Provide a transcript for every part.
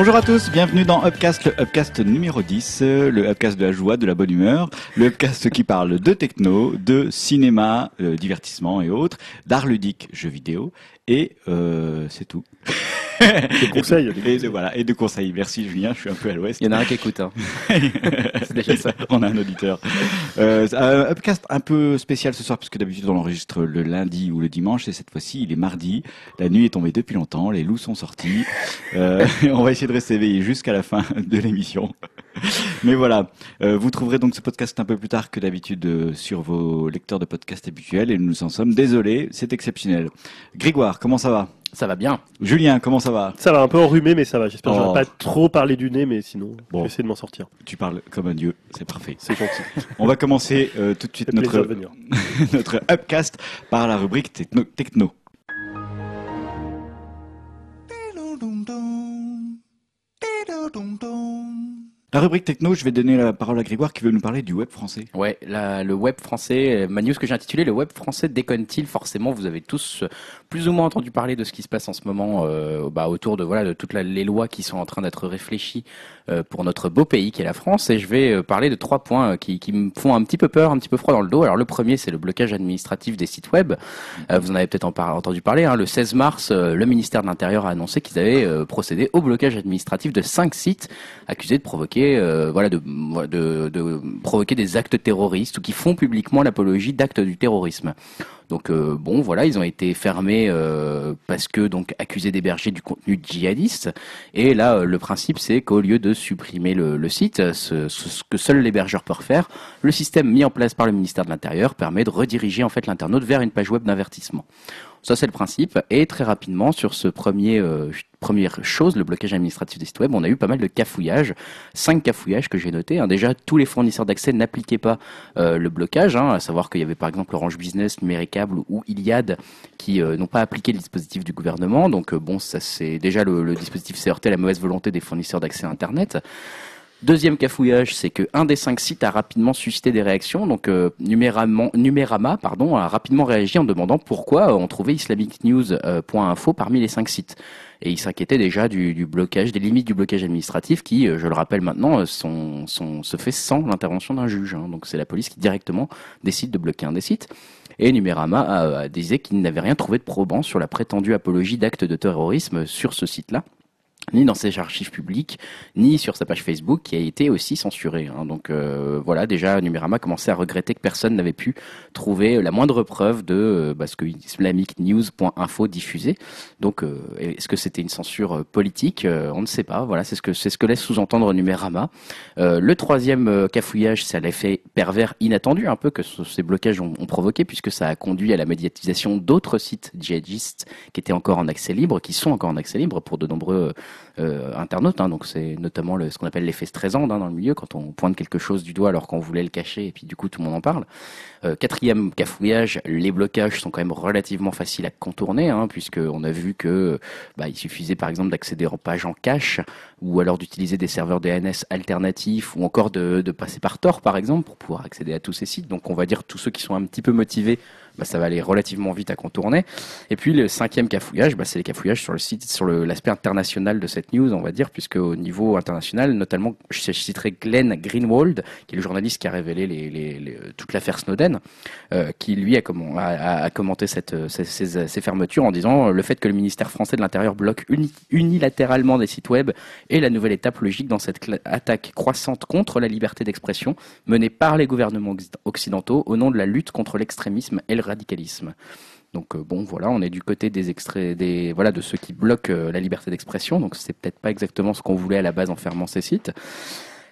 Bonjour à tous, bienvenue dans Upcast, le Upcast numéro 10, le Upcast de la joie, de la bonne humeur, le Upcast qui parle de techno, de cinéma, euh, divertissement et autres, d'art ludique, jeux vidéo, et euh, c'est tout. Des conseils. Et de, voilà, et de conseils. Merci Julien, je suis un peu à l'ouest. Il y en a un qui écoute. Hein. C'est déjà ça. on a un auditeur. Euh, un upcast un peu spécial ce soir puisque d'habitude on l'enregistre le lundi ou le dimanche et cette fois-ci il est mardi. La nuit est tombée depuis longtemps, les loups sont sortis. Euh, on va essayer de rester éveillé jusqu'à la fin de l'émission. Mais voilà, Euh, vous trouverez donc ce podcast un peu plus tard que d'habitude euh, sur vos lecteurs de podcasts habituels et nous en sommes désolés, c'est exceptionnel. Grégoire, comment ça va? Ça va bien. Julien, comment ça va? Ça va un peu enrhumé, mais ça va. J'espère que Oh. j'aurai pas trop parlé du nez, mais sinon, Bon. je vais essayer de m'en sortir. Tu parles comme un dieu, c'est parfait. C'est gentil. On va commencer euh, tout de suite notre upcast par la rubrique techno. techno. La rubrique techno, je vais donner la parole à Grégoire qui veut nous parler du web français. Ouais, la- le web français, euh, ma news que j'ai intitulée Le web français déconne-t-il Forcément, vous avez tous plus ou moins entendu parler de ce qui se passe en ce moment euh, bah, autour de voilà de toutes les lois qui sont en train d'être réfléchies euh, pour notre beau pays qui est la France. Et je vais euh, parler de trois points euh, qui, me font un petit peu peur, un petit peu froid dans le dos. Alors le premier, c'est le blocage administratif des sites web. Vous en avez peut-être entendu parler. Hein. Le 16 mars, le ministère de l'Intérieur a annoncé qu'ils avaient procédé au blocage administratif de cinq sites accusés de provoquer, de provoquer des actes terroristes ou qui font publiquement l'apologie d'actes du terrorisme. Donc euh, bon, voilà, ils ont été fermés euh, parce que donc accusés d'héberger du contenu djihadiste. Et là, euh, le principe, c'est qu'au lieu de supprimer le, site, ce, ce- ce que seul l'hébergeur peut faire, le système mis en place par le ministère de l'Intérieur permet de rediriger en fait l'internaute vers une page web d'avertissement. Ça, c'est le principe. Et très rapidement, sur ce premier, euh, première chose, le blocage administratif des sites web, on a eu pas mal de cafouillages. Cinq cafouillages que j'ai notés. hein. Déjà, tous les fournisseurs d'accès n'appliquaient pas euh, le blocage, hein, à savoir qu'il y avait par exemple Orange Business, Numéricable ou Iliad qui euh, n'ont pas appliqué le dispositif du gouvernement. Donc euh, bon, ça c'est déjà le, le dispositif s'est heurté à la mauvaise volonté des fournisseurs d'accès à Internet. Deuxième cafouillage, c'est que un des cinq sites a rapidement suscité des réactions. Donc euh, Numérama, pardon, a rapidement réagi en demandant pourquoi on trouvait islamicnews.info parmi les cinq sites. Et il s'inquiétait déjà du, blocage, des limites du blocage administratif qui, euh, je le rappelle maintenant, euh, sont, sont, se fait sans l'intervention d'un juge. hein. Donc c'est la police qui directement décide de bloquer un des sites. Et Numérama a, a disait qu'il n'avait rien trouvé de probant sur la prétendue apologie d'actes de terrorisme sur ce site-là ni dans ses archives publiques, ni sur sa page Facebook qui a été aussi censurée. hein. Donc euh, voilà, déjà Numérama commençait à regretter que personne n'avait pu trouver la moindre preuve de euh, bah, ce que islamicnews.info diffusait. Donc euh, est-ce que c'était une censure euh, politique? Euh, On ne sait pas. Voilà, c'est ce que c'est ce que laisse sous-entendre Numérama. Le troisième cafouillage, c'est l'effet pervers inattendu un peu que ce- ces blocages ont, ont provoqué, puisque ça a conduit à la médiatisation d'autres sites djihadistes qui étaient encore en accès libre, qui sont encore en accès libre pour de nombreux euh, internautes. hein. donc c'est notamment ce qu'on appelle l'effet Streisand hein, dans le milieu, quand on pointe quelque chose du doigt alors qu'on voulait le cacher et puis du coup tout le monde en parle. Euh, quatrième cafouillage, les blocages sont quand même relativement faciles à contourner, hein, puisque on a vu que bah, il suffisait par exemple d'accéder en page en cache, ou alors d'utiliser des serveurs DNS alternatifs, ou encore de passer par Tor par exemple pour pouvoir accéder à tous ces sites. Donc on va dire tous ceux qui sont un petit peu motivés, bah, ça va aller relativement vite à contourner. Et puis le cinquième cafouillage, bah, c'est les cafouillages sur le site, sur l'aspect international de cette news, on va dire, puisque au niveau international, notamment, je, citerai Glenn Greenwald, qui est le journaliste qui a révélé les- toute l'affaire Snowden, euh, qui lui a, comment- a- a- a commenté cette, euh, ces, fermetures en disant euh, le fait que le ministère français de l'Intérieur bloque uni- unilatéralement des sites web est la nouvelle étape logique dans cette attaque croissante contre la liberté d'expression menée par les gouvernements occ- occidentaux au nom de la lutte contre l'extrémisme et le radicalisme. Donc euh, bon, voilà, on est du côté des extraits, voilà, de ceux qui bloquent euh, la liberté d'expression. Donc c'est peut-être pas exactement ce qu'on voulait à la base en fermant ces sites.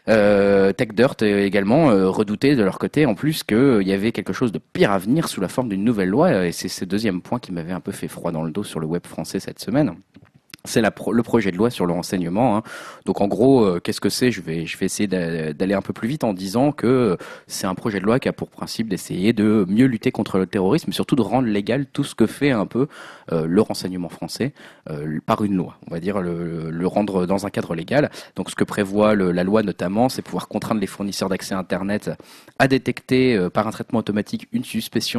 Euh, euh, également euh, redoutait de leur côté en plus qu'il y avait quelque chose de pire à venir sous la forme d'une nouvelle loi. Et c'est ce deuxième point qui m'avait un peu fait froid dans le dos sur le web français cette semaine. C'est le projet de loi sur le renseignement. hein. Donc en gros, euh, qu'est-ce que c'est? Je vais, je vais essayer d'a- d'aller un peu plus vite en disant que c'est un projet de loi qui a pour principe d'essayer de mieux lutter contre le terrorisme, mais surtout de rendre légal tout ce que fait un peu euh, le renseignement français euh, par une loi. On va dire le, rendre dans un cadre légal. Donc ce que prévoit la loi notamment, c'est pouvoir contraindre les fournisseurs d'accès à Internet à détecter euh, par un traitement automatique une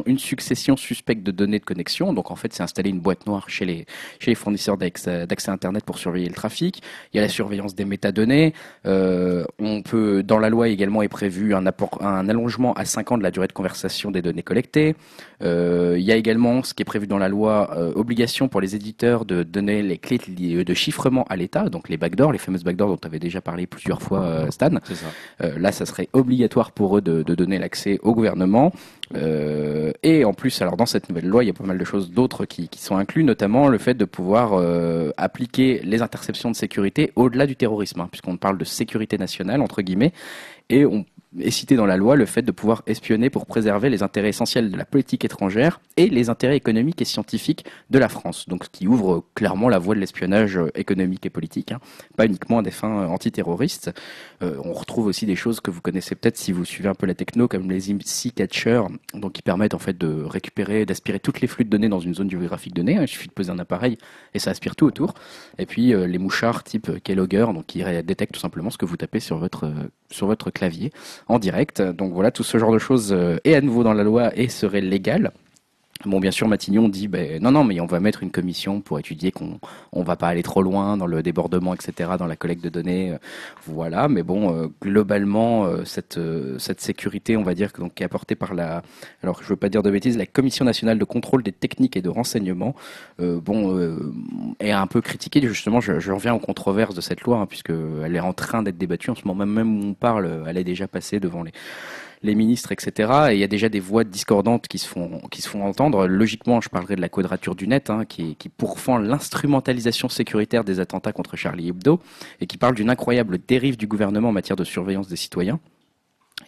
une succession suspecte de données de connexion. Donc en fait, c'est installer une boîte noire chez les chez les fournisseurs d'accès d'accès Internet pour surveiller le trafic. Il y a la surveillance des métadonnées. Euh, on peut, dans la loi également est prévu un, apport, un allongement à 5 ans de la durée de conversation des données collectées. Euh, il y a également ce qui est prévu dans la loi, euh, obligation pour les éditeurs de donner les clés de chiffrement à l'État, donc les backdoors, les fameuses backdoors dont tu avais déjà parlé plusieurs fois, euh, Stan. Ça. Euh, là, ça serait obligatoire pour eux de, de donner l'accès au gouvernement. Euh, et en plus, alors dans cette nouvelle loi, il y a pas mal de choses d'autres qui, sont inclus, notamment le fait de pouvoir euh, appliquer les interceptions de sécurité au-delà du terrorisme, hein, puisqu'on parle de sécurité nationale entre guillemets, et on est cité dans la loi le fait de pouvoir espionner pour préserver les intérêts essentiels de la politique étrangère et les intérêts économiques et scientifiques de la France. Donc, ce qui ouvre clairement la voie de l'espionnage euh, économique et politique, hein, pas uniquement à des fins euh, antiterroristes. Euh, on retrouve aussi des choses que vous connaissez peut-être si vous suivez un peu la techno, comme les IMSI catchers, donc qui permettent en fait de récupérer, d'aspirer toutes les flux de données dans une zone géographique donnée. hein. Il suffit de poser un appareil et ça aspire tout autour. Et puis les mouchards type Keylogger, donc qui détectent tout simplement ce que vous tapez sur votre sur votre clavier en direct. Donc voilà, tout ce genre de choses euh, est à nouveau dans la loi et serait légal. Bon, bien sûr, Matignon dit, ben, non, non, mais on va mettre une commission pour étudier qu'on on va pas aller trop loin dans le débordement, etc., dans la collecte de données. euh, Voilà, mais bon, euh, globalement, euh, cette, euh, cette sécurité, on va dire, donc, qui est apportée par la, alors je veux pas dire de bêtises, la Commission nationale de contrôle des techniques et de renseignement, euh, bon, est un peu critiquée. Justement, je, je reviens aux controverses de cette loi, hein, puisque elle est en train d'être débattue en ce moment même où on parle, elle est déjà passée devant les les ministres, etc. Et il y a déjà des voix discordantes qui se font qui se font entendre. Logiquement, je parlerai de la quadrature du net, hein, qui, pourfend l'instrumentalisation sécuritaire des attentats contre Charlie Hebdo et qui parle d'une incroyable dérive du gouvernement en matière de surveillance des citoyens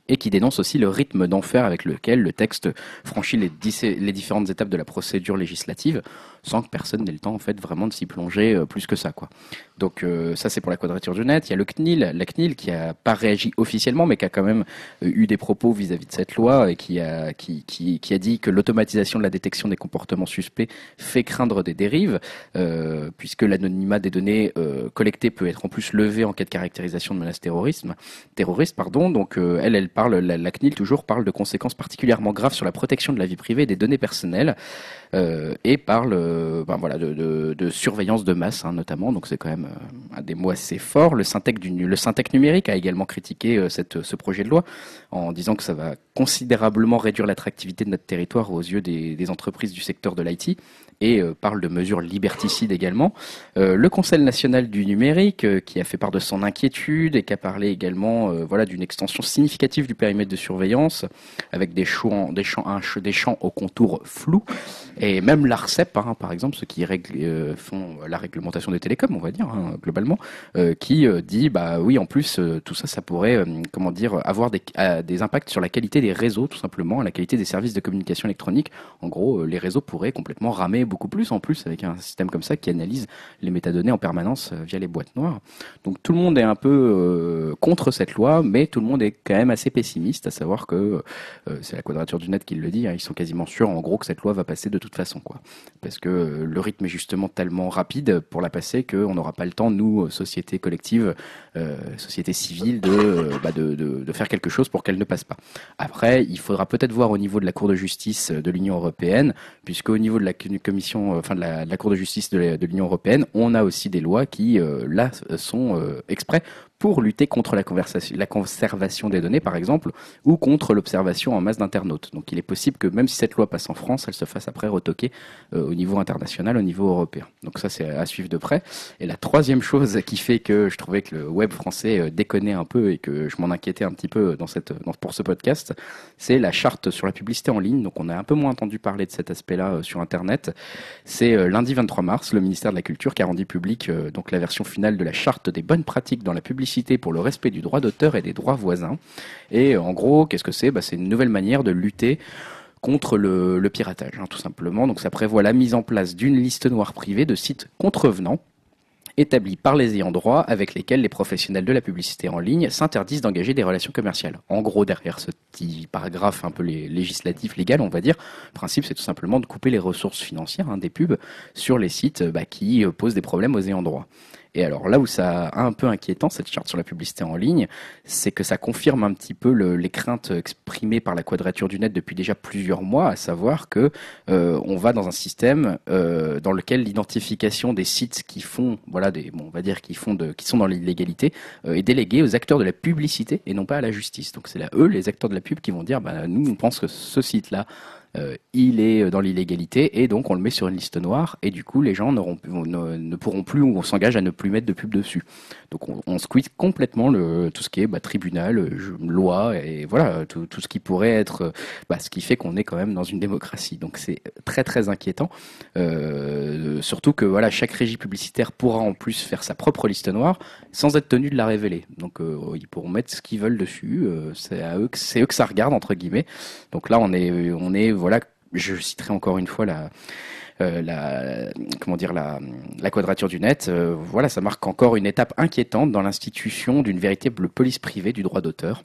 et qui dénonce aussi le rythme d'enfer avec lequel le texte franchit les différentes étapes de la procédure législative sans que personne n'ait le temps en fait vraiment de s'y plonger euh, plus que ça quoi. Donc euh, ça c'est pour la quadrature du net. Il y a le CNIL, la CNIL qui a pas réagi officiellement mais qui a quand même euh, eu des propos vis-à-vis de cette loi et qui a qui, qui, qui a dit que l'automatisation de la détection des comportements suspects fait craindre des dérives euh, puisque l'anonymat des données euh, collectées peut être en plus levé en cas de caractérisation de menace terrorisme terroriste pardon. Donc elle elle parle la, la CNIL toujours parle de conséquences particulièrement graves sur la protection de la vie privée et des données personnelles euh, et parle ben voilà, de, de, de surveillance de masse hein, notamment. Donc c'est quand même euh, un des mots assez forts. Le Syntec, du, le Syntec numérique a également critiqué euh, cette, ce projet de loi en disant que ça va considérablement réduire l'attractivité de notre territoire aux yeux des, des entreprises du secteur de l'IT et euh, parle de mesures liberticides également. Le Conseil national du numérique qui a fait part de son inquiétude et qui a parlé également voilà, d'une extension significative du périmètre de surveillance avec des champs, des champs, un des champs au contour flou et même l'ARCEP, hein, par exemple, ceux qui règlent, euh, font la réglementation des télécoms, on va dire, hein, globalement, euh, qui euh, dit, bah oui, en plus, tout ça, ça pourrait, comment dire, avoir des, des impacts sur la qualité des réseaux, tout simplement, la qualité des services de communication électronique. En gros, les réseaux pourraient complètement ramer beaucoup plus, en plus, avec un système comme ça qui analyse les métadonnées en permanence via les boîtes noires. Donc tout le monde est un peu euh, contre cette loi, mais tout le monde est quand même assez pessimiste, à savoir que euh, c'est la quadrature du net qui le dit, hein, ils sont quasiment sûrs, en gros, que cette loi va passer de toute façon, quoi. Parce que euh, le rythme est justement tellement rapide pour la passer qu'on n'aura pas le temps, nous, euh, société collective, euh, société civile, de, bah, de, faire quelque chose pour qu'elle ne passe pas. Après, il faudra peut-être voir au niveau de la Cour de justice de l'Union européenne, puisque au niveau de la commission, enfin de la, Cour de justice de l'Union européenne, on a aussi des lois qui, là, sont exprès pour lutter contre la, conservation des données, par exemple, ou contre l'observation en masse d'internautes. Donc il est possible que même si cette loi passe en France, elle se fasse après retoquer euh, au niveau international, au niveau européen. Donc ça, c'est à suivre de près. Et la troisième chose qui fait que je trouvais que le web français euh, déconnait un peu et que je m'en inquiétais un petit peu dans cette, dans, pour ce podcast, c'est la charte sur la publicité en ligne. Donc on a un peu moins entendu parler de cet aspect-là euh, sur Internet. C'est euh, lundi 23 mars, le ministère de la Culture qui a rendu public euh, donc la version finale de la charte des bonnes pratiques dans la publicité pour le respect du droit d'auteur et des droits voisins. Et euh, en gros, qu'est-ce que c'est? Bah, C'est une nouvelle manière de lutter contre le, piratage, hein, tout simplement. Donc ça prévoit la mise en place d'une liste noire privée de sites contrevenants établis par les ayants droit avec lesquels les professionnels de la publicité en ligne s'interdisent d'engager des relations commerciales. En gros, derrière ce petit paragraphe un peu lé- législatif, légal, on va dire, le principe c'est tout simplement de couper les ressources financières hein, des pubs sur les sites bah, qui euh, posent des problèmes aux ayants droit. Et alors là où ça a un peu inquiétant cette charte sur la publicité en ligne, c'est que ça confirme un petit peu le, les craintes exprimées par la Quadrature du Net depuis déjà plusieurs mois, à savoir que euh, on va dans un système euh, dans lequel l'identification des sites qui font, voilà, bon, on va dire qui font qui sont dans l'illégalité, est déléguée aux acteurs de la publicité et non pas à la justice. Donc c'est là eux, les acteurs de la qui vont dire, bah, nous on pense que ce site-là euh, il est dans l'illégalité et donc on le met sur une liste noire et du coup les gens ne, pourront plus ou on s'engage à ne plus mettre de pub dessus. Donc on, on squeeze complètement tout ce qui est bah, tribunal, je- loi et voilà tout, ce qui pourrait être euh, bah, ce qui fait qu'on est quand même dans une démocratie. Donc c'est très très inquiétant. Euh, surtout que voilà chaque régie publicitaire pourra en plus faire sa propre liste noire sans être tenu de la révéler. Donc euh, ils pourront mettre ce qu'ils veulent dessus. euh, c'est à eux eux que ça regarde entre guillemets. Donc là, on est, on est, voilà, je citerai encore une fois la, euh, comment dire, la, la quadrature du net. Euh, voilà, ça marque encore une étape inquiétante dans l'institution d'une véritable police privée du droit d'auteur.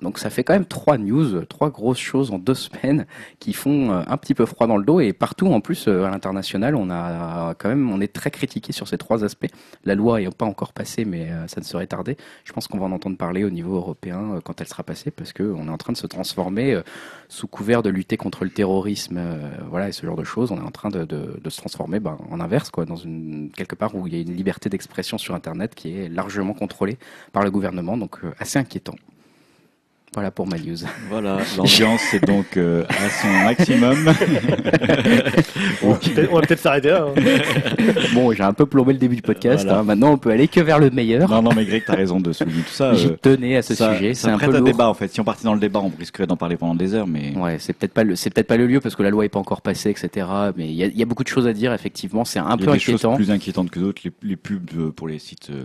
Donc ça fait quand même trois news, trois grosses choses en deux semaines qui font euh, un petit peu froid dans le dos et partout en plus euh, à l'international on a quand même on est très critiqué sur ces trois aspects. La loi n'est pas encore passée mais euh, ça ne serait tardé. Je pense qu'on va en entendre parler au niveau européen quand elle sera passée parce que on est en train de se transformer sous couvert de lutter contre le terrorisme, voilà et ce genre de choses. On est en train de, se transformer ben, en inverse quoi, dans quelque part où il y a une liberté d'expression sur Internet qui est largement contrôlée par le gouvernement donc assez inquiétant. Voilà pour ma news. Voilà, l'ambiance est donc euh, à son maximum. On va peut-être- on va peut-être s'arrêter là. hein. Bon, j'ai un peu plombé le début du podcast. Voilà. hein. Maintenant, on peut aller que vers le meilleur. non, non, mais Greg, t'as raison de souligner tout ça. J'y euh, tenais à ce ça, sujet. C'est un peu à lourd. débat en fait. Si on partait dans le débat, on risquerait d'en parler pendant des heures, mais Ouais, c'est peut-être pas le, c'est peut-être pas le lieu parce que la loi est pas encore passée, etc. Mais il y a, il y a beaucoup de choses à dire. Effectivement, c'est un il y peu a des choses inquiétant. plus inquiétantes que d'autres. Les, les pubs euh, pour les sites euh,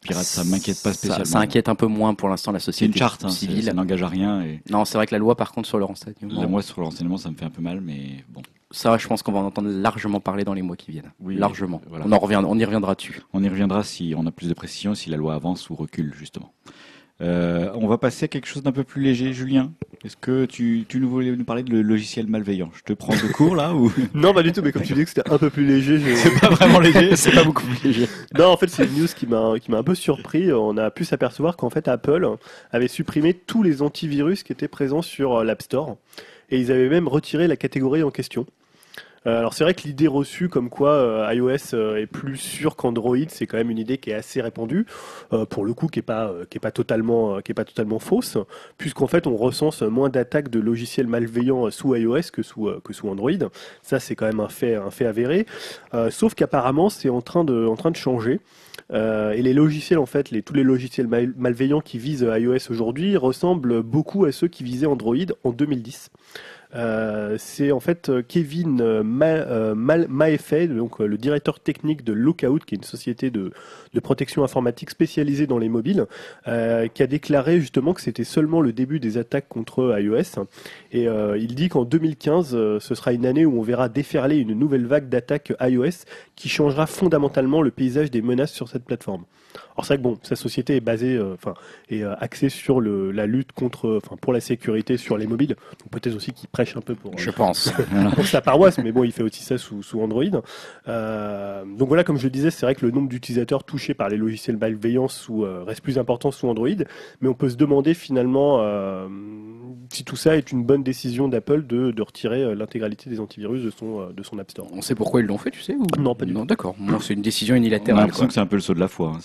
pirates, ça m'inquiète pas spécialement. Ça, inquiète un peu moins pour l'instant la C'est société une charte, hein, c'est- civile. ça n'engage à rien. Et Non, c'est vrai que la loi, par contre, sur le renseignement, là, moi, sur le renseignement, ça me fait un peu mal, mais bon. ça, je pense qu'on va en entendre largement parler dans les mois qui viennent. Oui, largement. voilà. On en revient, on y reviendra dessus. On y reviendra si on a plus de précision, si la loi avance ou recule, justement. Euh, on va passer à quelque chose d'un peu plus léger, Julien. Est-ce que tu, tu nous voulais nous parler de le logiciel malveillant? Je te prends de cours là ou? Non, pas du tout, mais comme tu dis que c'était un peu plus léger. je- c'est pas vraiment léger c'est pas beaucoup plus léger. Non, en fait, c'est une news qui m'a qui m'a un peu surpris. On a pu s'apercevoir qu'en fait, Apple avait supprimé tous les antivirus qui étaient présents sur euh, l'App Store. Et ils avaient même retiré la catégorie en question. Euh, alors c'est vrai que l'idée reçue comme quoi euh, iOS euh, est plus sûr qu'Android, c'est quand même une idée qui est assez répandue, pour le coup qui est pas qui est pas totalement qui est pas totalement fausse, puisqu'en fait on recense moins d'attaques de logiciels malveillants sous iOS que sous que sous Android. Ça c'est quand même un fait un fait avéré. Euh, sauf qu'apparemment c'est en train de en train de changer. Euh, et les logiciels, en fait, les, tous les logiciels mal- malveillants qui visent iOS aujourd'hui ressemblent beaucoup à ceux qui visaient Android en 2010. Euh, c'est en fait euh, Kevin euh, Ma, le directeur technique de Lookout, qui est une société de, protection informatique spécialisée dans les mobiles, qui a déclaré justement que c'était seulement le début des attaques contre iOS. Et il dit qu'en 2015, euh, ce sera une année où on verra déferler une nouvelle vague d'attaques iOS qui changera fondamentalement le paysage des menaces sur cette plateforme. Alors c'est vrai que bon, sa société est basée, euh, enfin, est euh, axée sur le, la lutte contre, enfin, pour la sécurité sur les mobiles. Donc peut-être aussi qu'il prêche un peu pour, Je pense. pour sa paroisse, mais bon, il fait aussi ça sous, sous Android. Euh, donc voilà, comme je le disais, c'est vrai que le nombre d'utilisateurs touchés par les logiciels malveillants sous, euh, reste plus important sous Android, mais on peut se demander finalement euh, si tout ça est une bonne décision d'Apple de, de retirer euh, l'intégralité des antivirus de son, euh, de son App Store. On sait pourquoi ils l'ont fait, tu sais ou... Non, pas du Non, d'accord. Moi, c'est une décision On a unilatérale. l'impression que c'est un peu le saut de la foi. hein,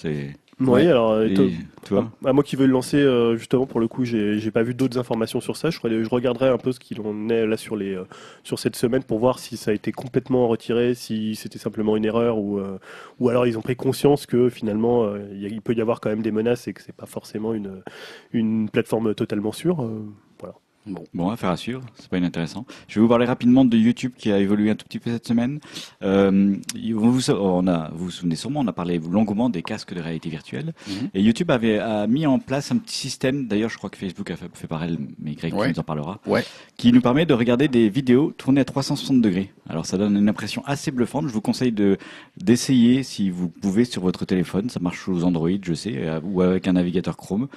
Oui, alors, euh, et- to- tu vois. Ah, moi qui veux le lancer, euh, justement, pour le coup, j'ai pas vu d'autres informations sur ça. Je, je regarderai un peu ce qu'il en est là sur, les, euh, sur cette semaine pour voir si ça a été complètement retiré, si c'était simplement une erreur ou, euh, ou alors ils ont pris conscience que finalement il y a- il peut y avoir quand même des menaces et que c'est pas forcément une, une plateforme totalement sûre. voilà. Bon, affaire à suivre, c'est pas inintéressant. Je vais vous parler rapidement de YouTube qui a évolué un tout petit peu cette semaine. Euh, vous, vous, on a, vous vous souvenez sûrement, on a parlé longuement des casques de réalité virtuelle. Mhm. Et YouTube avait a mis en place un petit système, d'ailleurs je crois que Facebook a fait, fait pareil, mais Greg Ouais. nous en parlera, Ouais. qui nous permet de regarder des vidéos tournées à 360 degrés. Alors ça donne une impression assez bluffante. Je vous conseille de d'essayer si vous pouvez sur votre téléphone. Ça marche sous Android, je sais, euh, ou avec un navigateur Chrome.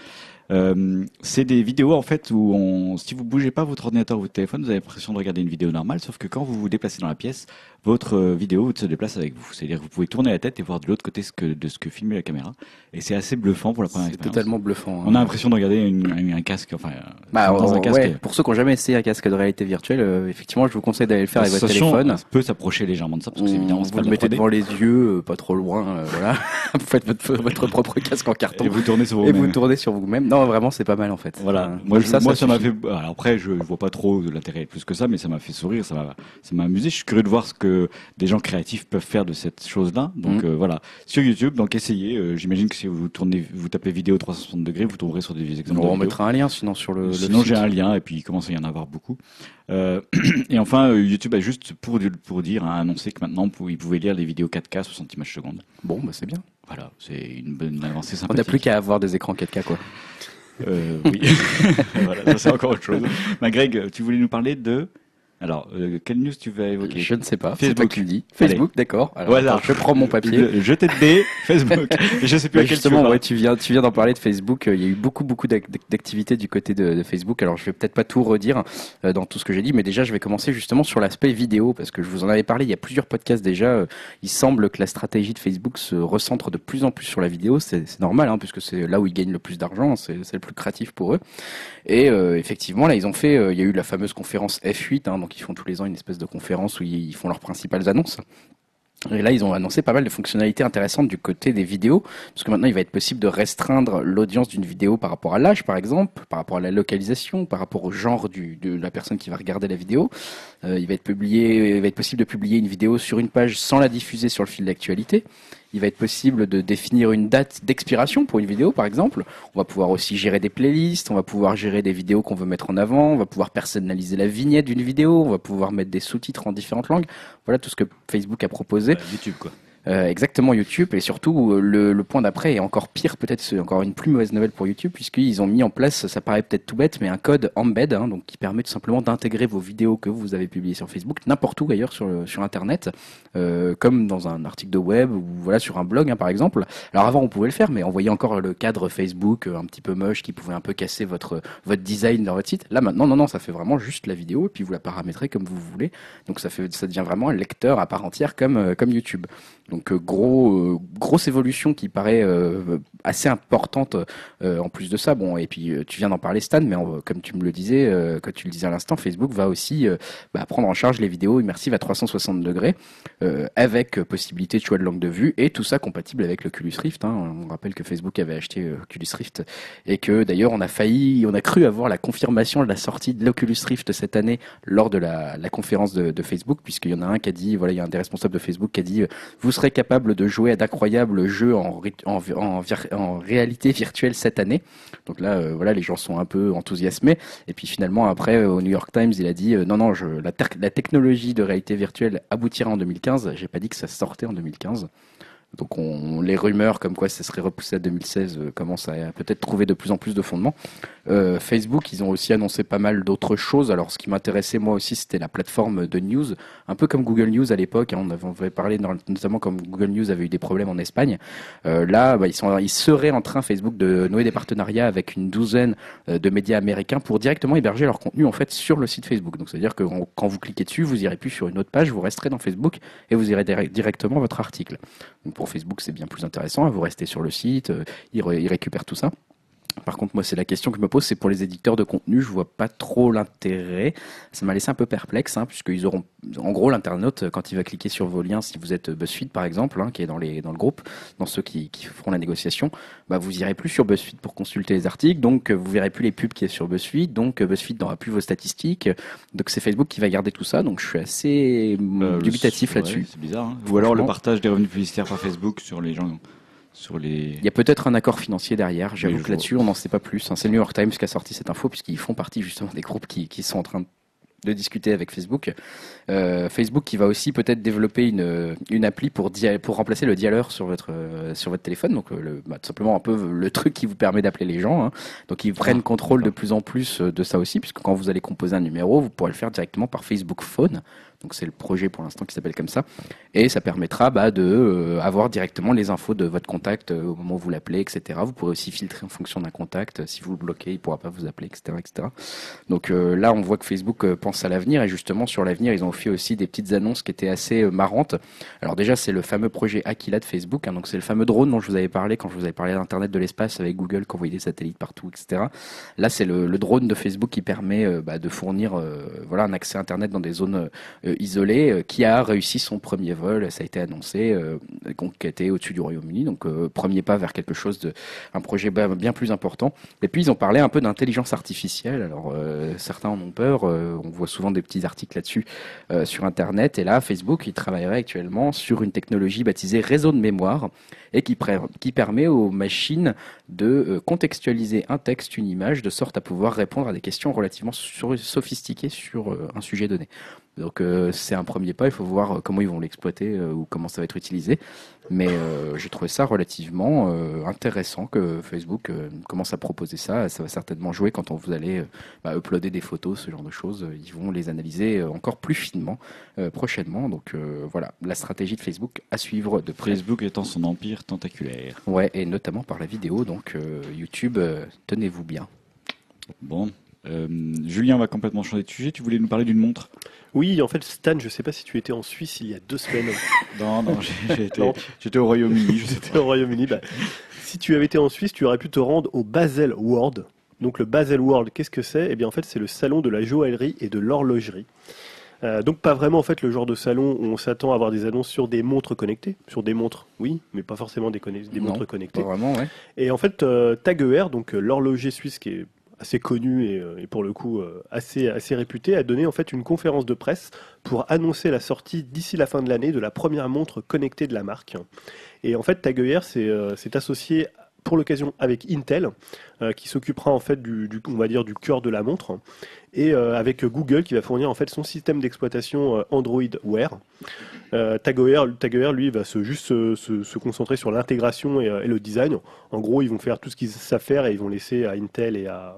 Euh, c'est des vidéos en fait où on, si vous bougez pas votre ordinateur ou votre téléphone, vous avez l'impression de regarder une vidéo normale, sauf que quand vous vous déplacez dans la pièce, votre euh, vidéo se déplace avec vous. C'est-à-dire que vous pouvez tourner la tête et voir de l'autre côté ce que, de ce que filmait la caméra. Et c'est assez bluffant pour la première C'est expérience. totalement bluffant. hein. On a l'impression de regarder une- un, un casque, enfin, Bah, dans un euh, casque. ouais, pour ceux qui n'ont jamais essayé un casque de réalité virtuelle, euh, effectivement, je vous conseille d'aller le faire avec votre téléphone. Ça peut s'approcher légèrement de ça parce que c'est On- évidemment vous pas le mettez 3D. devant les yeux, euh, pas trop loin, euh, voilà. vous faites votre, votre propre casque en carton Et vous tournez sur et vous-même. vous tournez sur vous-même. Non, vraiment, c'est pas mal en fait. Voilà. Moi, je- ça m'a fait. Alors après, je vois pas trop de l'intérêt plus que ça, mais ça m'a fait sourire, ça m'a, ça m'a amusé. Je suis curieux de voir ce que des gens créatifs peuvent faire de cette chose-là. Donc Mhm. euh, voilà, sur YouTube. Donc essayez. Euh, J'imagine que si vous tournez, vous tapez vidéo 360 degrés, vous tomberez sur des exemples. On de mettra un lien sinon sur le. Sinon, j'ai un lien et puis il commence à y en avoir beaucoup. Euh, et enfin, YouTube a juste pour pour dire a annoncé que maintenant vous- il pouvait lire les vidéos 4K 60 images secondes. Bon, bah c'est bien. Voilà, c'est une bonne avancée On n'a plus qu'à avoir des écrans 4K quoi. Euh, oui. voilà, ça c'est encore autre chose. Bah, Greg, tu voulais nous parler de. Alors, euh, quelle news tu vas évoquer Je ne sais pas. C'est Facebook. toi qui le dis. Facebook, d'accord. Attends, je prends mon papier. Le- Jeter de dés, Facebook. Je sais plus Bah, à quel justement, tu veux ouais, tu viens, tu viens d'en parler de Facebook. Euh, Il y a eu beaucoup, beaucoup d'ac- d'activités du côté de, de Facebook. Alors, je vais peut-être pas tout redire euh, dans tout ce que j'ai dit, mais déjà, je vais commencer justement sur l'aspect vidéo parce que je vous en avais parlé. Il y a plusieurs podcasts déjà. Il semble que la stratégie de Facebook se recentre de plus en plus sur la vidéo. C'est normal, hein, puisque c'est là où ils gagnent le plus d'argent. C'est le plus créatif pour eux. Et euh, effectivement, là, ils ont fait. il y a eu la fameuse conférence F8, hein, donc ils font tous les ans une espèce de conférence où ils font leurs principales annonces. Et là, ils ont annoncé pas mal de fonctionnalités intéressantes du côté des vidéos, parce que maintenant, il va être possible de restreindre l'audience d'une vidéo par rapport à l'âge, par exemple, par rapport à la localisation, par rapport au genre de la personne qui va regarder la vidéo. Euh, il va être possible de publier une vidéo sur une page sans la diffuser sur le fil d'actualité. Il va être possible de définir une date d'expiration pour une vidéo, par exemple. On va pouvoir aussi gérer des playlists, on va pouvoir gérer des vidéos qu'on veut mettre en avant, on va pouvoir personnaliser la vignette d'une vidéo, on va pouvoir mettre des sous-titres en différentes langues. Voilà tout ce que Facebook a proposé. YouTube, quoi. Euh, exactement YouTube. Et surtout euh, le, le point d'après est encore pire peut-être c'est encore une plus mauvaise nouvelle pour YouTube puisqu'ils ont mis en place ça paraît peut-être tout bête mais un code embed hein, donc qui permet tout simplement d'intégrer vos vidéos que vous avez publiées sur Facebook n'importe où ailleurs sur sur internet euh, comme dans un article de web ou voilà sur un blog hein, par exemple. Alors avant on pouvait le faire mais on voyait encore le cadre Facebook euh, un petit peu moche qui pouvait un peu casser votre votre design dans votre site. Là maintenant non non ça fait vraiment juste la vidéo et puis vous la paramétrez comme vous voulez. Donc ça fait ça devient vraiment un lecteur à part entière comme euh, comme YouTube donc euh, gros, euh, grosse évolution qui paraît euh, assez importante en plus de ça. Bon, et puis tu viens d'en parler Stan, mais comme tu me le disais, quand tu le disais à l'instant, Facebook va aussi bah, prendre en charge les vidéos immersives à 360 degrés avec possibilité de choix de langue de vue et tout ça compatible avec l'Oculus Rift. Hein. On rappelle que Facebook avait acheté Oculus Rift et que d'ailleurs on a failli, on a cru avoir la confirmation de la sortie de l'Oculus Rift cette année lors de la, conférence de, de Facebook, puisqu'il y en a un qui a dit, voilà, il y a un des responsables de Facebook qui a dit, vous serez capable de jouer à d'incroyables jeux en, réalité virtuelle cette année. Donc là, euh, voilà, les gens sont un peu enthousiasmés. Et puis finalement, après, euh, au New York Times, il a dit, euh, non, non, la, la technologie de réalité virtuelle aboutira en 2015. J'ai pas dit que ça sortait en 2015. Donc on, les rumeurs comme quoi ça serait repoussé à 2016 euh, commencent à peut-être trouver de plus en plus de fondements. Euh, Facebook, ils ont aussi annoncé pas mal d'autres choses. Alors ce qui m'intéressait moi aussi, c'était la plateforme de news, un peu comme Google News à l'époque. hein. on, avait, parlé notamment comme Google News avait eu des problèmes en Espagne. Euh, là, bah, ils, seraient en train Facebook de nouer des partenariats avec une douzaine euh, de médias américains pour directement héberger leur contenu en fait sur le site Facebook. Donc c'est-à-dire que quand vous cliquez dessus, vous irez plus sur une autre page, vous resterez dans Facebook et vous irez direct- directement votre article. Donc pour Facebook, c'est bien plus intéressant. Vous restez sur le site, ils récupèrent tout ça. Par contre, moi, c'est la question que je me pose, c'est pour les éditeurs de contenu, je vois pas trop l'intérêt. Ça m'a laissé un peu perplexe, hein, puisqu'ils auront, en gros, l'internaute, euh, quand il va cliquer sur vos liens, si vous êtes BuzzFeed, par exemple, hein, qui est dans, les, dans le groupe, dans ceux qui, qui feront la négociation, bah, vous irez plus sur BuzzFeed pour consulter les articles, donc euh, vous verrez plus les pubs qui est sur BuzzFeed, donc euh, BuzzFeed n'aura plus vos statistiques. Donc c'est Facebook qui va garder tout ça, donc je suis assez Euh, dubitatif ouais, là-dessus. C'est bizarre. hein. Ou alors le partage des revenus publicitaires par Facebook sur les gens, sur les. Il y a peut-être un accord financier derrière. J'avoue que là-dessus, on n'en sait pas plus. hein. C'est le New York Times qui a sorti cette info, puisqu'ils font partie justement des groupes qui, qui sont en train de discuter avec Facebook. Euh, Facebook qui va aussi peut-être développer une, une appli pour, remplacer le dialer sur votre, euh, sur votre téléphone. Donc, euh, le, bah, tout simplement un peu le truc qui vous permet d'appeler les gens. hein. Donc, ils prennent Ah, contrôle de plus en plus euh, de ça aussi, puisque quand vous allez composer un numéro, vous pourrez le faire directement par Facebook Phone. Donc c'est le projet pour l'instant qui s'appelle comme ça. Et ça permettra bah, de euh, avoir directement les infos de votre contact euh, au moment où vous l'appelez, etc. Vous pourrez aussi filtrer en fonction d'un contact. Si vous le bloquez, il pourra pas vous appeler, etc. etc. Donc euh, là, on voit que Facebook pense à l'avenir et justement sur l'avenir, ils ont fait aussi des petites annonces qui étaient assez marrantes. Alors déjà, c'est le fameux projet Aquila de Facebook. hein. donc c'est le fameux drone dont je vous avais parlé quand je vous avais parlé d'Internet de l'espace avec Google qui envoyait des satellites partout, etc. Là, c'est le, drone de Facebook qui permet bah, de fournir voilà, un accès Internet dans des zones isolées, euh, qui a réussi son premier vol. Ça a été annoncé, euh, été au-dessus du Royaume-Uni. Donc, euh, premier pas vers quelque chose de, un projet bien plus important. Et puis, ils ont parlé un peu d'intelligence artificielle. Alors, certains en ont peur. on voit souvent des petits articles là-dessus sur Internet. Et là, Facebook, il travaillerait actuellement sur une technologie baptisée réseau de mémoire et qui, permet aux machines de contextualiser un texte, une image, de sorte à pouvoir répondre à des questions relativement sophistiquées sur un sujet donné. Donc euh, c'est un premier pas, il faut voir euh, comment ils vont l'exploiter euh, ou comment ça va être utilisé. Mais euh, j'ai trouvé ça relativement intéressant que Facebook commence à proposer ça. Ça va certainement jouer quand on vous allez bah, uploader des photos, ce genre de choses. Ils vont les analyser encore plus finement prochainement. Donc voilà, la stratégie de Facebook à suivre de près. Facebook étant son empire tentaculaire. Ouais, et notamment par la vidéo. Donc YouTube, tenez-vous bien. Bon. Euh, Julien va complètement changer de sujet. Tu voulais nous parler d'une montre? Oui, en fait, Stan, je sais pas si tu étais en Suisse il y a deux semaines. Non, non, j'étais au Royaume-Uni. C'était au Royaume-Uni. Bah, si tu avais été en Suisse, tu aurais pu te rendre au Basel World. Donc le Basel World, qu'est-ce que c'est? Eh bien en fait c'est le salon de la joaillerie et de l'horlogerie. Euh, donc pas vraiment en fait le genre de salon où on s'attend à avoir des annonces sur des montres connectées, sur des montres, oui, mais pas forcément des, conne- des Non, montres Pas connectées. vraiment, ouais. Et en fait euh, Tag Heuer, donc euh, l'horloger suisse qui est assez connu et, euh, et pour le coup euh, assez assez réputé, a donné en fait une conférence de presse pour annoncer la sortie d'ici la fin de l'année de la première montre connectée de la marque. Et en fait, Tag Heuer s'est euh, s'est associé pour l'occasion avec Intel, qui s'occupera en fait du, du cœur de la montre, et euh, avec Google qui va fournir en fait son système d'exploitation euh, Android Wear. Euh, Tag Heuer, Tag Heuer, lui, va se, juste se, concentrer sur l'intégration et, le design. En gros, ils vont faire tout ce qu'ils savent faire et ils vont laisser à Intel et à,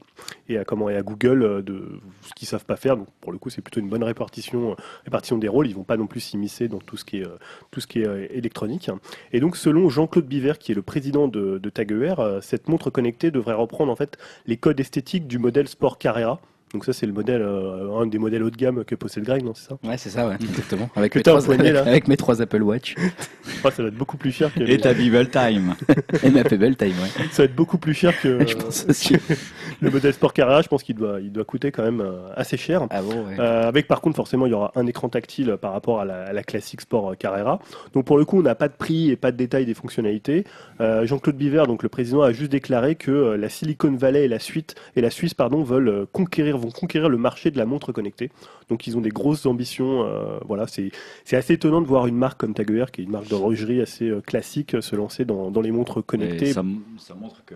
et à, comment, et à Google de ce qu'ils savent pas faire. Donc, pour le coup, c'est plutôt une bonne répartition, répartition des rôles. Ils vont pas non plus s'immiscer dans tout ce qui est, tout ce qui est électronique. Et donc, selon Jean-Claude Biver, qui est le président de, de cette montre connectée devrait reprendre en fait les codes esthétiques du modèle Sport Carrera. Donc ça, c'est le modèle, euh, un des modèles haut de gamme que possède Greg, non, c'est ça Ouais, c'est ça, ouais, exactement. Avec, mes trois, empoigné, là. avec mes trois Apple Watch ça va être beaucoup plus cher que. Et ta Bible Time. et ma Pebble Time, ouais. Ça va être beaucoup plus cher que, Je pense aussi. que le modèle Sport Carrera. Je pense qu'il doit, il doit coûter quand même euh, assez cher. Ah bon, ouais. Euh, avec par contre forcément il y aura un écran tactile par rapport à la, à la classique Sport Carrera. Donc pour le coup on n'a pas de prix et pas de détails des fonctionnalités. Euh, Jean-Claude Biver, donc le président, a juste déclaré que la Silicon Valley et la, suite, et la Suisse pardon, veulent conquérir, vont conquérir le marché de la montre connectée. Donc ils ont des grosses ambitions. euh, voilà, c'est c'est assez étonnant de voir une marque comme Tag Heuer, qui est une marque d'horlogerie assez euh, classique, euh, se lancer dans, dans les montres connectées. ça, ça montre que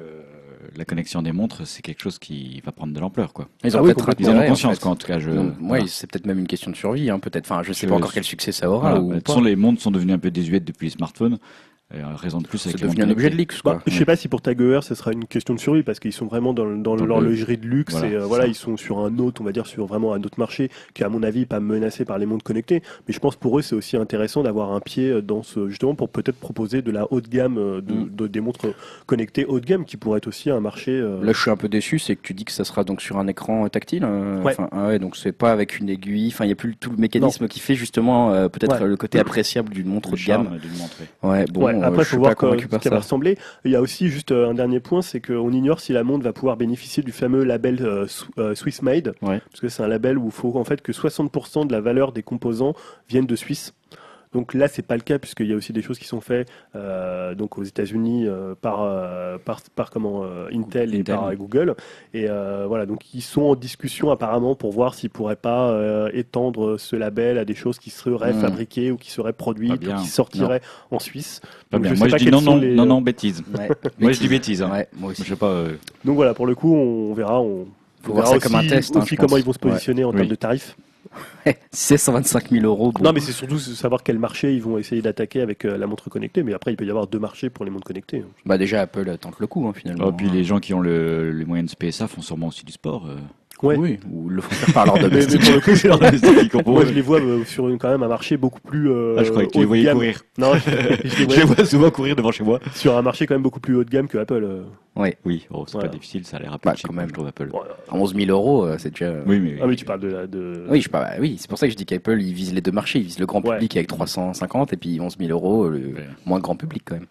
la connexion des montres, c'est quelque chose qui va prendre de l'ampleur. Quoi. Ils Ah ont oui, peut-être Ils en conscience, fait. quoi, en tout cas. Je, Non, voilà. ouais, c'est peut-être même une question de survie, hein, peut-être. Enfin, je sais Je- pas encore quel succès ça aura. Voilà, ou bah, de toute pas. façon, les montres sont devenues un peu désuètes depuis les smartphones. Et, euh, raison de plus C'est devenu un objet de luxe, quoi. Bah, je sais pas si pour Tag Heuer ce sera une question de survie parce qu'ils sont vraiment dans, dans Dans l'horlogerie de luxe Voilà, et euh, voilà ça. ils sont sur un autre on va dire sur vraiment un autre marché qui à mon avis est pas menacé par les montres connectées mais je pense pour eux c'est aussi intéressant d'avoir un pied dans ce justement pour peut-être proposer de la haute gamme euh, de, Mm. de- des montres connectées haut de gamme qui pourrait être aussi un marché euh, Là, je suis un peu déçu, c'est que tu dis que ça sera donc sur un écran euh, tactile. euh, Ouais. enfin, ah ouais, donc c'est pas avec une aiguille. Enfin, il y a plus tout le mécanisme qui fait justement euh, peut-être Ouais. le côté appréciable d'une montre haut de gamme. Ouais, bon, euh, après, je faut voir convaincu ce qu'elle va ressembler. Il y a aussi juste euh, un dernier point, c'est qu'on ignore si la montre va pouvoir bénéficier du fameux label euh, euh, Swiss Made, Ouais. parce que c'est un label où il faut en fait que 60% de la valeur des composants viennent de Suisse. Donc là, c'est pas le cas puisqu'il y a aussi des choses qui sont faites euh, donc aux États-Unis euh, par, euh, par par comment euh, Intel et Intel. par Google et euh, voilà donc ils sont en discussion apparemment pour voir s'ils pourraient pas euh, étendre ce label à des choses qui seraient Hmm. fabriquées ou qui seraient produites ou qui sortiraient en Suisse. Donc, je sais Moi, je pas dis non, non, les- non, non, bêtise. Ouais. Moi, je dis bêtise. Hein. Ouais, moi Je aussi. sais pas. euh, Donc voilà, pour le coup, on verra. On, Faut on voir comme un aussi- test, hein, aussi je comment ils vont se positionner en Oui. termes de tarifs. Si c'est 125 000 euros, bon. Non, mais c'est surtout savoir quel marché ils vont essayer d'attaquer avec euh, la montre connectée. Mais après, il peut y avoir deux marchés pour les montres connectées. Bah déjà Apple tente le coup hein, finalement. Oh, puis les gens qui ont le, les moyens de se payer ça font sûrement aussi du sport. euh. Ouais. Oui, ou le font faire par leur Mais, mais domestique. pour le coup, C'est leur domestique moi je les vois euh, sur une, quand même un marché beaucoup plus. euh, Ah, je croyais que tu les voyais gamme. courir. Non, je, je les Je les voyais vois souvent courir devant chez moi. sur un marché quand même beaucoup plus haut de gamme que Apple. euh. Oui, oh, c'est Voilà. pas difficile, ça a l'air un peu Bah, cheap, quand même. je trouve Apple. Voilà. À 11 000 euros, c'est déjà. Oui, mais, Ah oui, tu parles de la. De... Oui, je bah oui, c'est pour ça que je dis qu'Apple, ils visent les deux marchés. Ils visent le grand Ouais. public avec 350 et puis 11 000 euros, le Ouais. moins grand public quand même.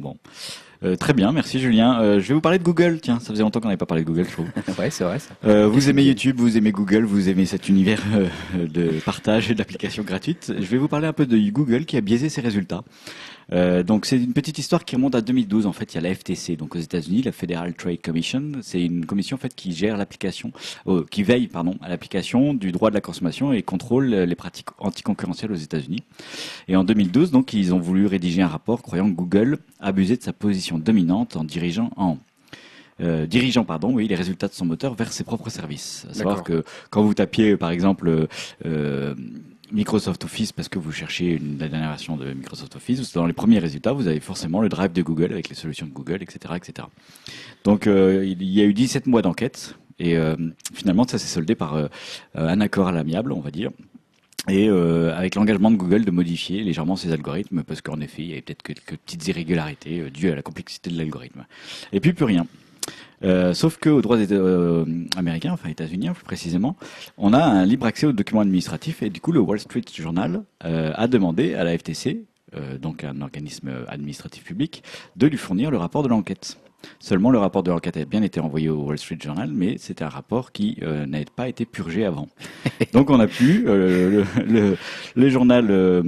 Bon. Euh, très bien, merci Julien. Euh, je vais vous parler de Google. Tiens, ça faisait longtemps qu'on n'avait pas parlé de Google, je trouve. ouais, c'est vrai ça. Euh, vous aimez YouTube, vous aimez Google, vous aimez cet univers euh, de partage et d'applications gratuites. Je vais vous parler un peu de Google qui a biaisé ses résultats. Euh, donc c'est une petite histoire qui remonte à 2012. En fait, il y a la FTC, donc aux États-Unis, la Federal Trade Commission. C'est une commission en fait qui gère l'application, euh, qui veille pardon à l'application du droit de la consommation et contrôle les pratiques anticoncurrentielles aux États-Unis. Et en 2012, donc ils ont voulu rédiger un rapport croyant que Google abusait de sa position dominante en dirigeant en euh, dirigeant pardon, oui, les résultats de son moteur vers ses propres services. À savoir que quand vous tapiez, par exemple, euh, Microsoft Office parce que vous cherchez une, la dernière version de Microsoft Office, dans les premiers résultats, vous avez forcément le drive de Google avec les solutions de Google, etc., etc. Donc, euh, il y a eu 17 mois d'enquête et euh, finalement, ça s'est soldé par euh, un accord à l'amiable, on va dire. Et avec l'engagement de Google de modifier légèrement ses algorithmes, parce qu'en effet, il y avait peut-être quelques petites irrégularités dues à la complexité de l'algorithme. Et puis plus rien. Euh, sauf que aux droits des- euh, américains, enfin états-uniens plus précisément, on a un libre accès aux documents administratifs et du coup le Wall Street Journal euh, a demandé à la FTC, euh, donc un organisme administratif public, de lui fournir le rapport de l'enquête. Seulement le rapport de l'enquête a bien été envoyé au Wall Street Journal, mais c'était un rapport qui euh, n'avait pas été purgé avant. Donc on a pu, euh, le, le, le journal, euh,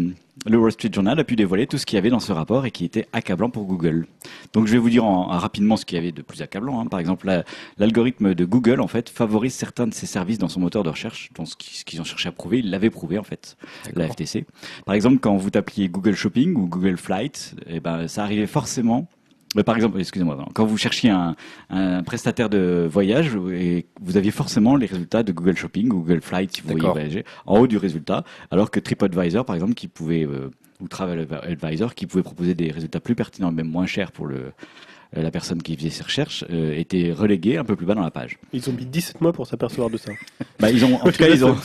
le Wall Street Journal a pu dévoiler tout ce qu'il y avait dans ce rapport et qui était accablant pour Google. Donc je vais vous dire en, en rapidement ce qu'il y avait de plus accablant. hein. Par exemple, la- l'algorithme de Google en fait favorise certains de ses services dans son moteur de recherche, donc ce qu'ils ont cherché à prouver, ils l'avaient prouvé en fait, la. FTC. Par exemple, quand vous tapiez Google Shopping ou Google Flight, eh ben ça arrivait forcément. Euh, Par exemple, excusez-moi, quand vous cherchiez un, un prestataire de voyage, et vous aviez forcément les résultats de Google Shopping, Google Flight si vous voyez voyager, en haut du résultat, alors que TripAdvisor, par exemple, qui pouvait, euh, ou Travel Advisor, qui pouvait proposer des résultats plus pertinents, même moins chers pour le, la personne qui faisait ses recherches, euh, était relégué un peu plus bas dans la page. Ils ont mis 17 mois pour s'apercevoir de ça. Bah, ils ont, en tout cas, ils ont,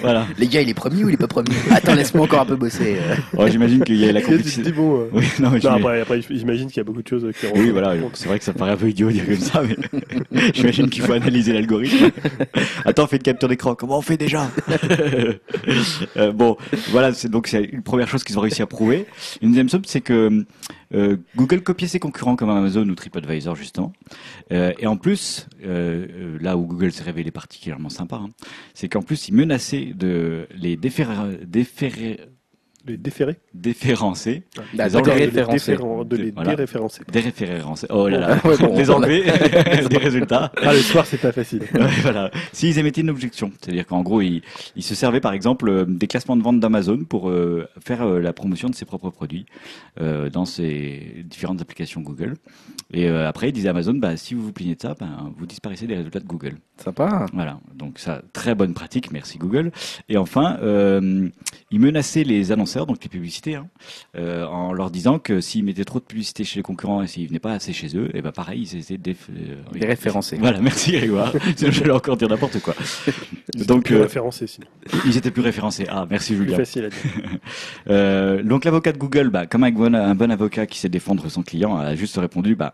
voilà. Les gars, il est premier ou il est pas premier? Attends, laisse-moi encore un peu bosser. euh. Oh, j'imagine qu'il y a la complexité. bon, euh, Oui, non, mais non, j'imagine- après, après, j'imagine qu'il y a beaucoup de choses qui Oui, voilà, c'est vrai que ça paraît un peu idiot de dire comme ça, mais j'imagine qu'il faut analyser l'algorithme. Attends, fais une capture d'écran. Comment on fait déjà? Euh, Bon, voilà, c'est donc c'est une première chose qu'ils ont réussi à prouver. Une deuxième chose, c'est que euh, Google copiait ses concurrents comme Amazon ou TripAdvisor justement. Euh, et en plus, euh, là où Google s'est révélé particulièrement sympa, hein, c'est qu'en plus il menaçait de les déférer, déférer, Les déférés déférencer, Bah, Les Anglais de les déréférencés. déféren- de les Voilà. déréférencer. déréférencer. Oh là là, Ouais, bon, les on a- enlever des résultats. Ah, le soir, c'est pas facile. Ouais, voilà. S'ils émettaient une objection, c'est-à-dire qu'en gros, ils, ils se servaient par exemple euh, des classements de vente d'Amazon pour euh, faire euh, la promotion de ses propres produits euh, dans ces différentes applications Google. Et euh, après, ils disaient à Amazon, bah, si vous vous plaignez de ça, ben, vous disparaissez des résultats de Google. Sympa. Voilà, donc ça, très bonne pratique, merci Google. Et enfin, euh, ils menaçaient les annonceurs, donc les publicités, hein, euh, en leur disant que s'ils mettaient trop de publicité chez les concurrents et s'ils venaient pas assez chez eux, et ben pareil, ils étaient déf- euh, oui. Déréférencés. Voilà, merci Grégoire. J'allais encore dire n'importe quoi. Donc, Plus euh, sinon. ils étaient plus référencés. Ah, merci Plus Julien. facile à dire. Donc l'avocat de Google, bah, comme un bon, un bon avocat qui sait défendre son client, a juste répondu, bah,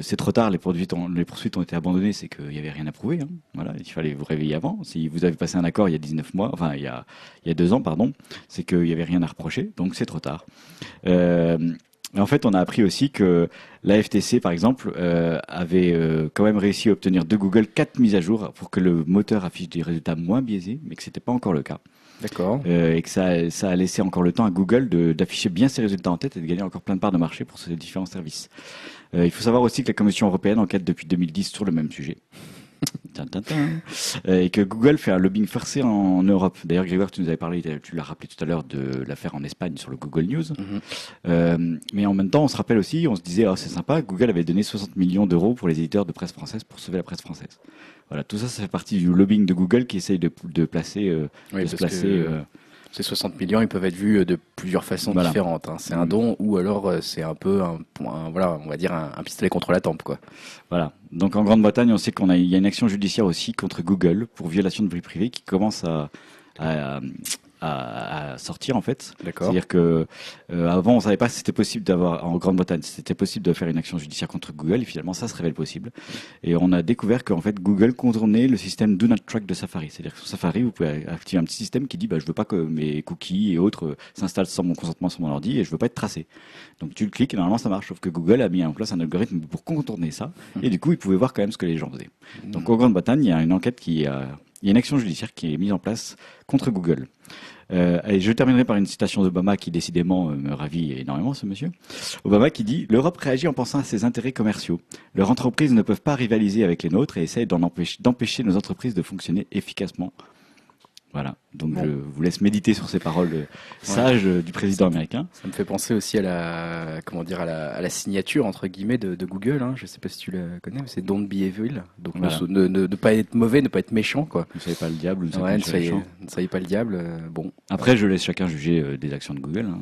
c'est trop tard, les poursuites ont, les poursuites ont été abandonnées, c'est qu'il n'y avait rien à prouver. Hein. Voilà, il fallait vous réveiller avant. Si vous avez passé un accord il y a 19 mois, enfin il y a, il y a deux ans, pardon, c'est qu'il n'y avait rien à reprocher, donc c'est trop tard. Euh, et en fait, on a appris aussi que la FTC, par exemple, euh, avait euh, quand même réussi à obtenir de Google quatre mises à jour pour que le moteur affiche des résultats moins biaisés, mais que c'était pas encore le cas. D'accord. Euh, et que ça, ça a laissé encore le temps à Google d'afficher bien ses résultats en tête et de gagner encore plein de parts de marché pour ces différents services. Il faut savoir aussi que la Commission européenne enquête depuis 2010 sur le même sujet. Euh, et que Google fait un lobbying forcé en Europe. D'ailleurs, Grégoire, tu nous avais parlé, tu l'as rappelé tout à l'heure, de l'affaire en Espagne sur le Google News. Mhm. Euh, mais en même temps, on se rappelle aussi, on se disait, oh, c'est sympa, Google avait donné 60 millions d'euros pour les éditeurs de presse française pour sauver la presse française. Voilà, tout ça, ça fait partie du lobbying de Google qui essaye de, de placer, euh, Oui, de se placer. que euh, Ces 60 millions, ils peuvent être vus de plusieurs façons Voilà. différentes. hein. C'est un Mm. don ou alors euh, c'est un peu un, un- voilà, on va dire un, un pistolet contre la tempe, quoi. Voilà. Donc en Grande-Bretagne, on sait qu'on a, il y a une action judiciaire aussi contre Google pour violation de vie privée qui commence à, à, à- à sortir en fait. C'est-à-dire que euh, avant, on savait pas si c'était possible d'avoir en Grande-Bretagne, si c'était possible de faire une action judiciaire contre Google. Et finalement, ça se révèle possible. Et on a découvert qu'en fait, Google contournait le système Do Not Track de Safari. C'est-à-dire que sur Safari, vous pouvez activer un petit système qui dit, bah, je veux pas que mes cookies et autres s'installent sans mon consentement sur mon ordi et je veux pas être tracé. Donc tu le cliques et normalement ça marche. Sauf que Google a mis en place un algorithme pour contourner ça. Et du coup, il pouvait voir quand même ce que les gens faisaient. Donc en Grande-Bretagne, il y a une enquête qui a, il y a une action judiciaire qui est mise en place contre Google. Euh, et je terminerai par une citation d'Obama qui décidément euh, me ravit énormément, ce monsieur. Obama qui dit L'Europe réagit en pensant à ses intérêts commerciaux. Leurs entreprises ne peuvent pas rivaliser avec les nôtres et essayent d'empêcher nos entreprises de fonctionner efficacement. Voilà. Donc Bon. je vous laisse méditer sur ces paroles euh, sages euh, du président américain. Ça me fait penser aussi à la, comment dire, à la, à la signature entre guillemets de, de Google. Hein. Je sais pas si tu la connais, mais c'est Don't be evil. Donc ne Voilà. ne, ne, ne pas être mauvais, ne pas être méchant, quoi. Ne soyez pas le diable, ne soyez Ouais, pas ne soyez, méchant. ne soyez pas le diable. euh, bon, Après, je laisse chacun juger euh, des actions de Google. hein.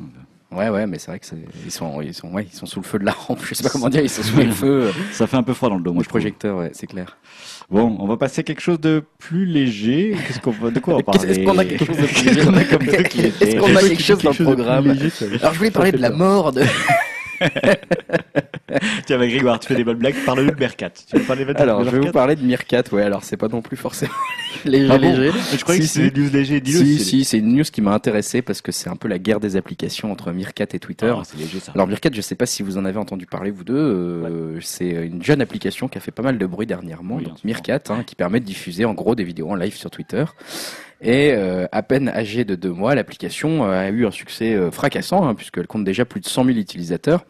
Ouais, ouais, mais c'est vrai que c'est- ils sont, ils sont, ouais, ils sont sous le feu de la rampe. Je sais pas comment dire, ils sont sous le feu Ça fait un peu froid dans le dos, moi, trouve. projecteur. Ouais, c'est clair. Bon, on va passer à quelque chose de plus léger. Qu'est-ce qu'on va, de quoi on va parler Est-ce qu'on a quelque chose de plus Qu'est-ce qu'on a comme léger Est-ce qu'on a quelque chose dans le de plus programme Alors je voulais parler de la mort de. Tiens, bah, Grégoire, tu fais des bonnes blagues. Parle-nous de Mercat. Tu veux parler de Alors je vais vous Mercat parler de Meerkat. Ouais, alors c'est pas non plus forcément léger, Ah bon léger. Je croyais Si, que c'était des news légers. Dis-le. Si, si, c'est une news qui m'a intéressé parce que c'est un peu la guerre des applications entre Meerkat et Twitter. Ah, c'est léger ça. Alors Meerkat, je sais pas si vous en avez entendu parler vous deux. euh, C'est une jeune application qui a fait pas mal de bruit dernièrement. Oui, donc. Meerkat, hein, qui permet de diffuser en gros des vidéos en live sur Twitter. Et euh, à peine âgée de deux mois, l'application euh, a eu un succès euh, fracassant hein, puisqu'elle compte déjà plus de 100 000 utilisateurs.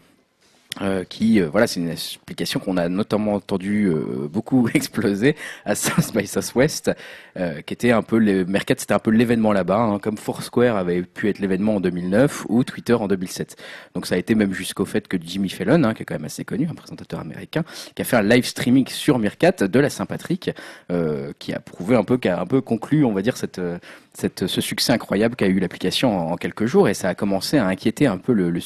Euh, qui euh, voilà c'est une application qu'on a notamment entendu euh, beaucoup exploser à South by Southwest euh, qui était un peu le Mercat c'était un peu l'événement là-bas hein, comme Foursquare avait pu être l'événement en 2009 ou Twitter en 2007 donc ça a été même jusqu'au fait que Jimmy Fallon hein, qui est quand même assez connu un présentateur américain qui a fait un live streaming sur Meerkat de la Saint-Patrick euh, qui a prouvé un peu qui a un peu conclu on va dire cette euh, cette, ce succès incroyable qu'a eu l'application en, quelques jours. Et ça a commencé à inquiéter un peu le, le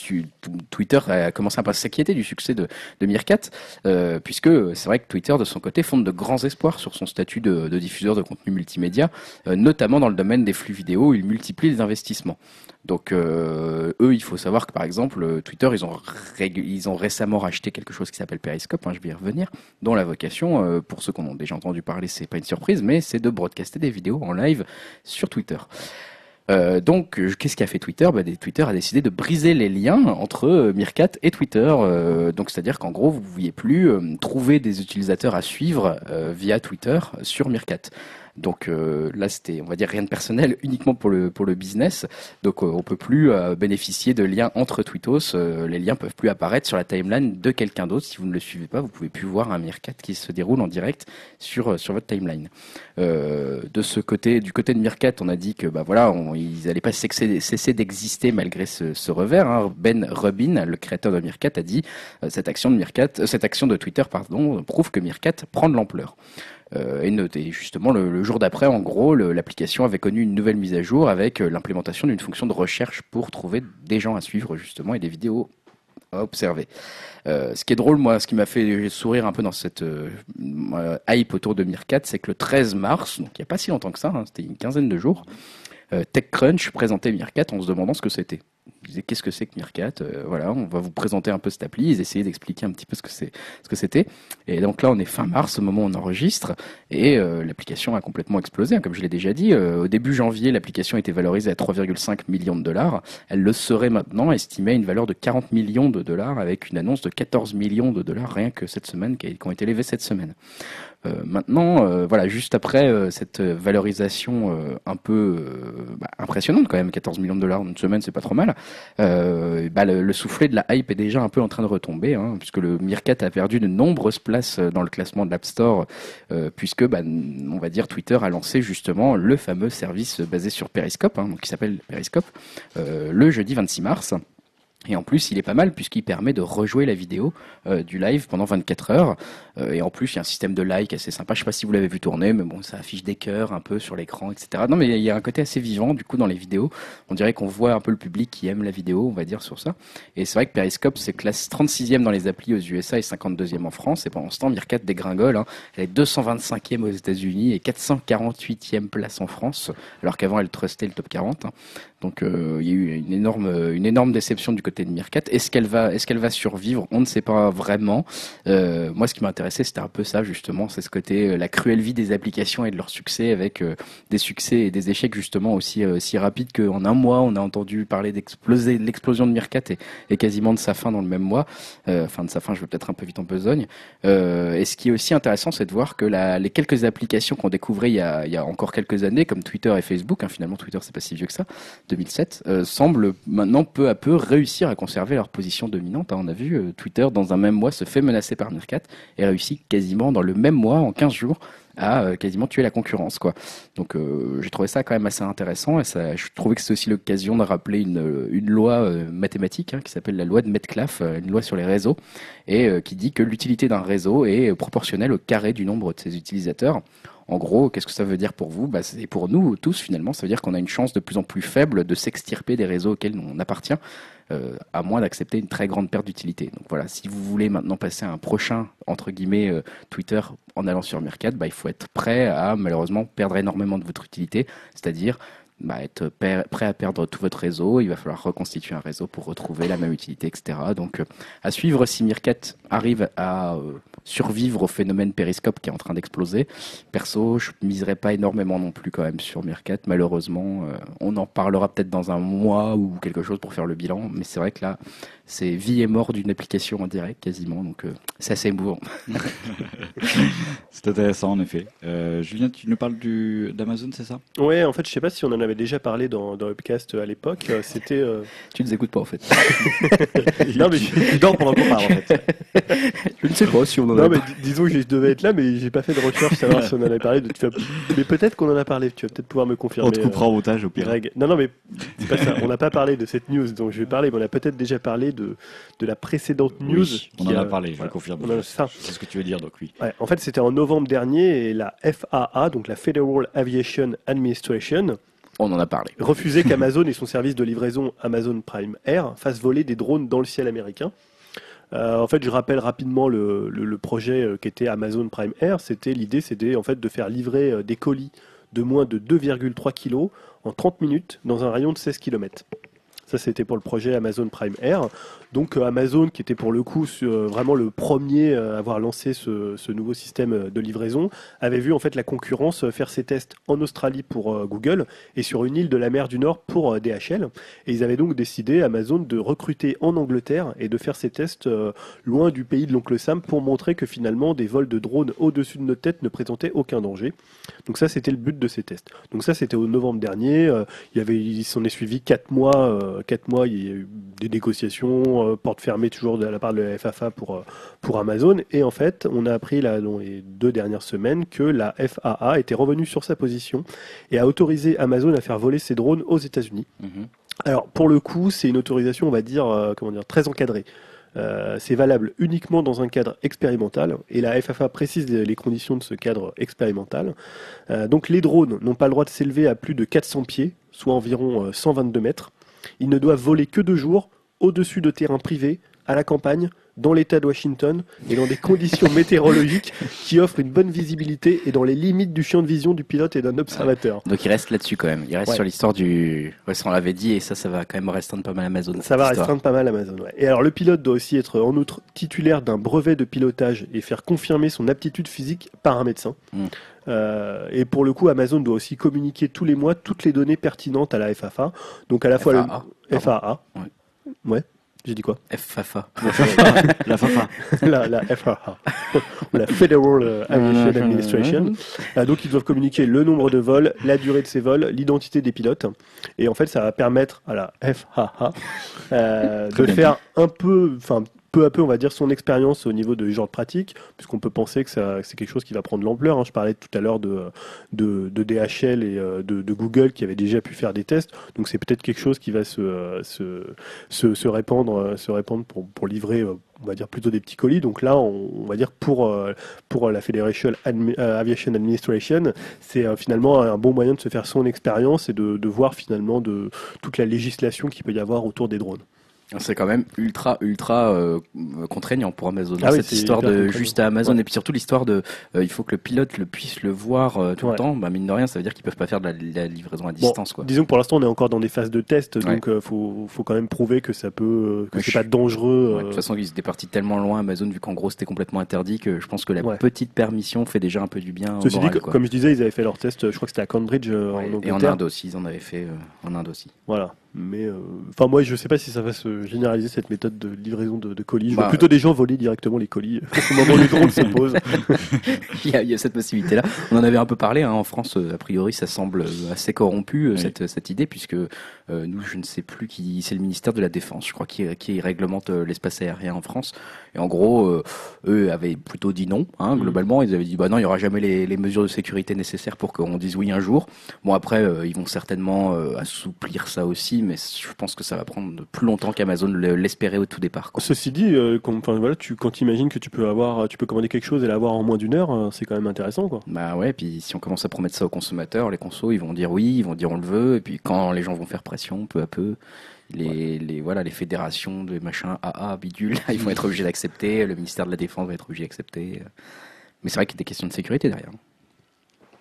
Twitter a commencé à s'inquiéter du succès de, de Meerkat euh, puisque c'est vrai que Twitter de son côté fonde de grands espoirs sur son statut de, de diffuseur de contenu multimédia euh, notamment dans le domaine des flux vidéo où il multiplie les investissements donc euh, eux il faut savoir que par exemple euh, Twitter ils ont récemment racheté quelque chose qui s'appelle Periscope hein, je vais y revenir dont la vocation euh, pour ceux qui en ont déjà entendu parler c'est pas une surprise mais c'est de broadcaster des vidéos en live sur Twitter donc, qu'est-ce qu'a fait Twitter? Bah, Twitter a décidé de briser les liens entre euh, et Twitter. Donc, c'est-à-dire qu'en gros, vous ne pouviez plus trouver des utilisateurs à suivre via Twitter sur Meerkat. Donc euh, là, c'était, on va dire, rien de personnel, uniquement pour le pour le business. Donc, euh, on peut plus euh, bénéficier de liens entre tweetos. Euh, les liens peuvent plus apparaître sur la timeline de quelqu'un d'autre. Si vous ne le suivez pas, vous pouvez plus voir un Meerkat qui se déroule en direct sur euh, sur votre timeline. Euh, de ce côté, du côté de Meerkat, on a dit que bah voilà, on- ils n'allaient pas cesser, d'exister malgré ce, ce revers. hein. Ben Rubin, le créateur de Meerkat, a dit cette action de Meerkat, cette action de Twitter, pardon, prouve que Meerkat prend de l'ampleur. Euh, justement, le, jour d'après, en gros, l'application avait connu une nouvelle mise à jour avec euh, l'implémentation d'une fonction de recherche pour trouver des gens à suivre justement et des vidéos à observer. Euh, ce qui est drôle, moi, ce qui m'a fait sourire un peu dans cette euh, hype autour de Meerkat, c'est que le 13 mars, donc il n'y a pas si longtemps que ça, hein, c'était une quinzaine de jours, TechCrunch présentait Meerkat en se demandant ce que c'était. Disaient qu'est-ce que c'est que Meerkat Euh, Voilà, on va vous présenter un peu cette appli. Ils essayaient d'expliquer un petit peu ce que c'est, ce que c'était. Et donc là, on est fin mars, au moment où on enregistre, et euh, l'application a complètement explosé. hein, comme je l'ai déjà dit, Euh, au début janvier, l'application était valorisée à 3,5 millions de dollars. Elle le serait maintenant, estimée à une valeur de 40 millions de dollars, avec une annonce de 14 millions de dollars rien que cette semaine, qui ont été levés cette semaine. Euh, maintenant, euh, voilà, juste après euh, cette valorisation un peu bah, impressionnante quand même, 14 millions de dollars en une semaine, c'est pas trop mal. Bah, le, le soufflet de la hype est déjà un peu en train de retomber, hein, puisque le Meerkat a perdu de nombreuses places dans le classement de l'App Store, puisque, bah, on va dire, Twitter a lancé justement le fameux service basé sur Periscope, hein, donc qui s'appelle Periscope, le jeudi 26 mars. Et en plus, il est pas mal puisqu'il permet de rejouer la vidéo euh, du live pendant 24 heures. Euh, et en plus, il y a un système de like assez sympa. Je sais pas si vous l'avez vu tourner, mais bon, ça affiche des cœurs un peu sur l'écran, etc. Non, mais il y a un côté assez vivant du coup dans les vidéos. On dirait qu'on voit un peu le public qui aime la vidéo, on va dire sur ça. Et c'est vrai que Periscope, c'est classe 36e dans les applis aux USA et 52e en France. Et pendant ce temps, Mirkat dégringole. Hein. Elle est 225e aux États-Unis et 448e place en France, alors qu'avant elle trustait le top 40. Hein. Donc euh, il y a eu une énorme, une énorme déception du côté de Mirkat. Est-ce qu'elle va, est-ce qu'elle va survivre? On ne sait pas vraiment. Euh, moi, ce qui m'intéressait, c'était un peu ça justement, c'est ce côté euh, la cruelle vie des applications et de leur succès, avec des succès et des échecs justement aussi si rapides qu'en un mois, on a entendu parler d'exploser, de l'explosion de Mirkat et, et, quasiment de sa fin dans le même mois. Enfin, de sa fin, je vais peut-être un peu vite en besogne. et ce qui est aussi intéressant, c'est de voir que la, les quelques applications qu'on découvrait il y, a, il y a encore quelques années, comme Twitter et Facebook, hein, finalement Twitter c'est pas si vieux que ça, 2007, euh, semblent maintenant peu à peu réussir à conserver leur position dominante. Hein. On a vu euh, Twitter dans un même mois se fait menacer par Meerkat et réussit quasiment dans le même mois, en 15 jours, à euh, quasiment tuer la concurrence. Quoi. Donc j'ai trouvé ça quand même assez intéressant et ça, je trouvais que c'est aussi l'occasion de rappeler une, une loi mathématique hein, qui s'appelle la loi de Metcalfe, une loi sur les réseaux, et qui dit que l'utilité d'un réseau est proportionnelle au carré du nombre de ses utilisateurs. En gros, qu'est-ce que ça veut dire pour vous? Bah, C'est pour nous tous finalement, ça veut dire qu'on a une chance de plus en plus faible de s'extirper des réseaux auxquels on appartient, euh, à moins d'accepter une très grande perte d'utilité. Donc voilà, si vous voulez maintenant passer à un prochain entre guillemets euh, Twitter en allant sur Mercat, bah, il faut être prêt à malheureusement perdre énormément de votre utilité, c'est-à-dire bah, être prêt à perdre tout votre réseau, il va falloir reconstituer un réseau pour retrouver la même utilité, etc. Donc euh, à suivre si Mirkat arrive à euh, survivre au phénomène périscope qui est en train d'exploser. Perso, je miserais pas énormément non plus quand même sur Mirkat. Malheureusement, euh, on en parlera peut-être dans un mois ou quelque chose pour faire le bilan, mais c'est vrai que là, c'est vie et mort d'une application en direct quasiment, donc euh, c'est assez émouvant. c'est intéressant en effet. Euh, Julien, tu nous parles du, d'Amazon, c'est ça? Ouais, en fait, je sais pas si on en avait déjà parlé dans, dans Upcast à l'époque. Euh, c'était. Tu nous écoutes pas en fait. non, mais je dors pendant qu'on parle en fait. je ne sais pas si on en a. Non, mais disons que je devais être là, mais j'ai pas fait de recherche savoir si on en avait parlé. De... Mais peut-être qu'on en a parlé. Tu vas peut-être pouvoir me confirmer. On te coupera au montage au pire. Non, non, mais c'est pas ça. On n'a pas parlé de cette news, donc je vais parler. Mais on a peut-être déjà parlé de de, la précédente news. on en a, parlé, je confirme. C'est ce que tu veux dire, donc oui. en fait, c'était en novembre dernier et la FAA, donc la Federal Aviation Administration, on en a parlé. Refusait qu'Amazon et son service de livraison Amazon Prime Air fassent voler des drones dans le ciel américain. Euh, en fait, je rappelle rapidement le, projet euh, qui était Amazon Prime Air. C'était l'idée, c'était en fait de faire livrer euh, des colis de moins de 2,3 kg en 30 minutes dans un rayon de 16 km. Ça, c'était pour le projet Amazon Prime Air. Donc euh, Amazon, qui était pour le coup euh, vraiment le premier à avoir lancé ce, nouveau système euh, de livraison, avait vu en fait la concurrence faire ses tests en Australie pour Google et sur une île de la mer du Nord pour DHL. Et ils avaient donc décidé, Amazon, de recruter en Angleterre et de faire ces tests loin du pays de l'oncle Sam pour montrer que finalement des vols de drones au-dessus de nos têtes ne présentaient aucun danger. Donc ça, c'était le but de ces tests. Donc ça, c'était au novembre dernier. il il s'en est suivi quatre mois quatre mois, il y a eu des négociations, euh, porte fermée toujours de la part de la FAA pour, euh, pour Amazon. Et en fait, on a appris là, dans les deux dernières semaines que la FAA était revenue sur sa position et a autorisé Amazon à faire voler ses drones aux États-Unis. Mhm. Alors, pour le coup, c'est une autorisation, on va dire, euh, comment dire, très encadrée. c'est valable uniquement dans un cadre expérimental et la FAA précise les conditions de ce cadre expérimental. donc les drones n'ont pas le droit de s'élever à plus de 400 pieds, soit environ 122 mètres. Ils ne doivent voler que deux jours au-dessus de terrains privés, à la campagne, dans l'État de Washington et dans des conditions météorologiques qui offrent une bonne visibilité et dans les limites du champ de vision du pilote et d'un observateur. Donc il reste là-dessus quand même. Il reste sur l'histoire du. Ouais, ça on l'avait dit et ça, ça va quand même restreindre pas mal Amazon. Ça va restreindre pas mal Amazon. Ouais. Et alors le pilote doit aussi être en outre titulaire d'un brevet de pilotage et faire confirmer son aptitude physique par un médecin. Hmm. Euh, et pour le coup, Amazon doit aussi communiquer tous les mois toutes les données pertinentes à la FAA. Donc à la fois le FAA. Ouais. J'ai dit quoi FFA. la FAFA. La, la FAA. la Federal euh, Aviation Administration. Euh, donc, ils doivent communiquer le nombre de vols, la durée de ces vols, l'identité des pilotes. Et en fait, ça va permettre à la FAA euh, de faire un peu, enfin, peu à peu, on va dire, son expérience au niveau de genre de pratique, puisqu'on peut penser que, c'est quelque chose qui va prendre l'ampleur. hein. Je parlais tout à l'heure de, de, DHL et euh, de, Google qui avaient déjà pu faire des tests. Donc c'est peut-être quelque chose qui va se, se, se, répandre, se répandre pour, pour livrer, on va dire, plutôt des petits colis. Donc là, on, va dire pour, euh, pour la Federation euh, Aviation Administration, c'est finalement un bon moyen de se faire son expérience et de, de voir finalement de toute la législation qu'il peut y avoir autour des drones. C'est quand même ultra, ultra euh, contraignant pour Amazon. Ah oui, cette histoire de juste à Amazon Ouais. et puis surtout l'histoire de euh, il faut que le pilote le puisse le voir euh, tout Ouais. le temps. Bah, mine de rien, ça veut dire qu'ils peuvent pas faire de la, livraison à distance. quoi. Disons que pour l'instant, on est encore dans des phases de test, donc il faut, faut quand même prouver que ça peut, que c'est pas dangereux. De toute façon, ils étaient partis tellement loin Amazon vu qu'en gros c'était complètement interdit que je pense que la petite permission fait déjà un peu du bien. Ceci dit, moral, que- quoi. comme je disais, ils avaient fait leur test, je crois que c'était à Cambridge en et en Angleterre. Inde aussi, ils en avaient fait en Inde aussi. Voilà. Mais euh, enfin, moi, je sais pas si ça va se généraliser cette méthode de livraison de, de colis. Je Bah, vois plutôt des gens voler directement les colis au moment où le drone se pose. il, y a, il y a cette possibilité-là. On en avait un peu parlé hein, en France. euh, A priori, ça semble euh, assez corrompu euh, Oui. cette, cette idée puisque euh, nous, je ne sais plus qui, c'est le ministère de la Défense, je crois, qui, qui réglemente euh, l'espace aérien en France. Et en gros, euh, eux avaient plutôt dit non. Hein, Mhm. globalement, ils avaient dit bah non, il y aura jamais les, les mesures de sécurité nécessaires pour qu'on dise oui un jour. Bon après, euh, ils vont certainement euh, assouplir ça aussi, mais je pense que ça va prendre plus longtemps qu'Amazon le- l'espérait au tout départ. quoi. Ceci dit, euh, quand, voilà, tu, quand tu imagines que tu peux avoir, tu peux commander quelque chose et l'avoir en moins d'une heure, euh, c'est quand même intéressant, quoi. Bah ouais, puis si on commence à promettre ça aux consommateurs, les consos ils vont dire oui, ils vont dire on le veut, et puis quand les gens vont faire pression, peu à peu, les, les voilà les fédérations de machin AA bidule, ils vont être obligés d'accepter, le ministère de la Défense va être obligé d'accepter. Mais c'est vrai qu'il y a des questions de sécurité derrière.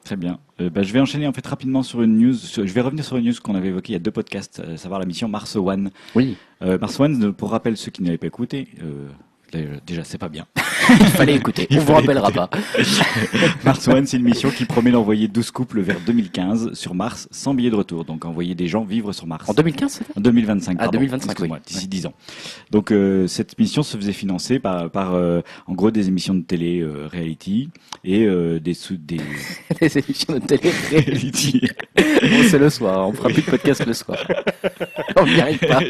Très bien. Euh, bah, je vais enchaîner en fait rapidement sur une news. sur- Je vais revenir sur une news qu'on avait évoquée il y a deux podcasts, à savoir la mission Mars One. Oui, Euh, Mars One, euh, pour rappel, ceux qui n'avaient pas écouté, euh, déjà c'est pas bien. il fallait écouter, Il on vous rappellera pas. Mars One, c'est une mission qui promet d'envoyer 12 couples vers 2015 sur Mars sans billet de retour. Donc envoyer des gens vivre sur Mars. En 2015 c'est ça En 2025, Ah, pardon. 2025, Excuse-moi, oui. d'ici 10 ans. Donc euh, cette mission se faisait financer par, par euh, en gros des émissions de télé euh, reality et euh, des sous des Les émissions de télé, reality. bon, c'est le soir, on fera plus de podcast le soir. On n'y arrive pas.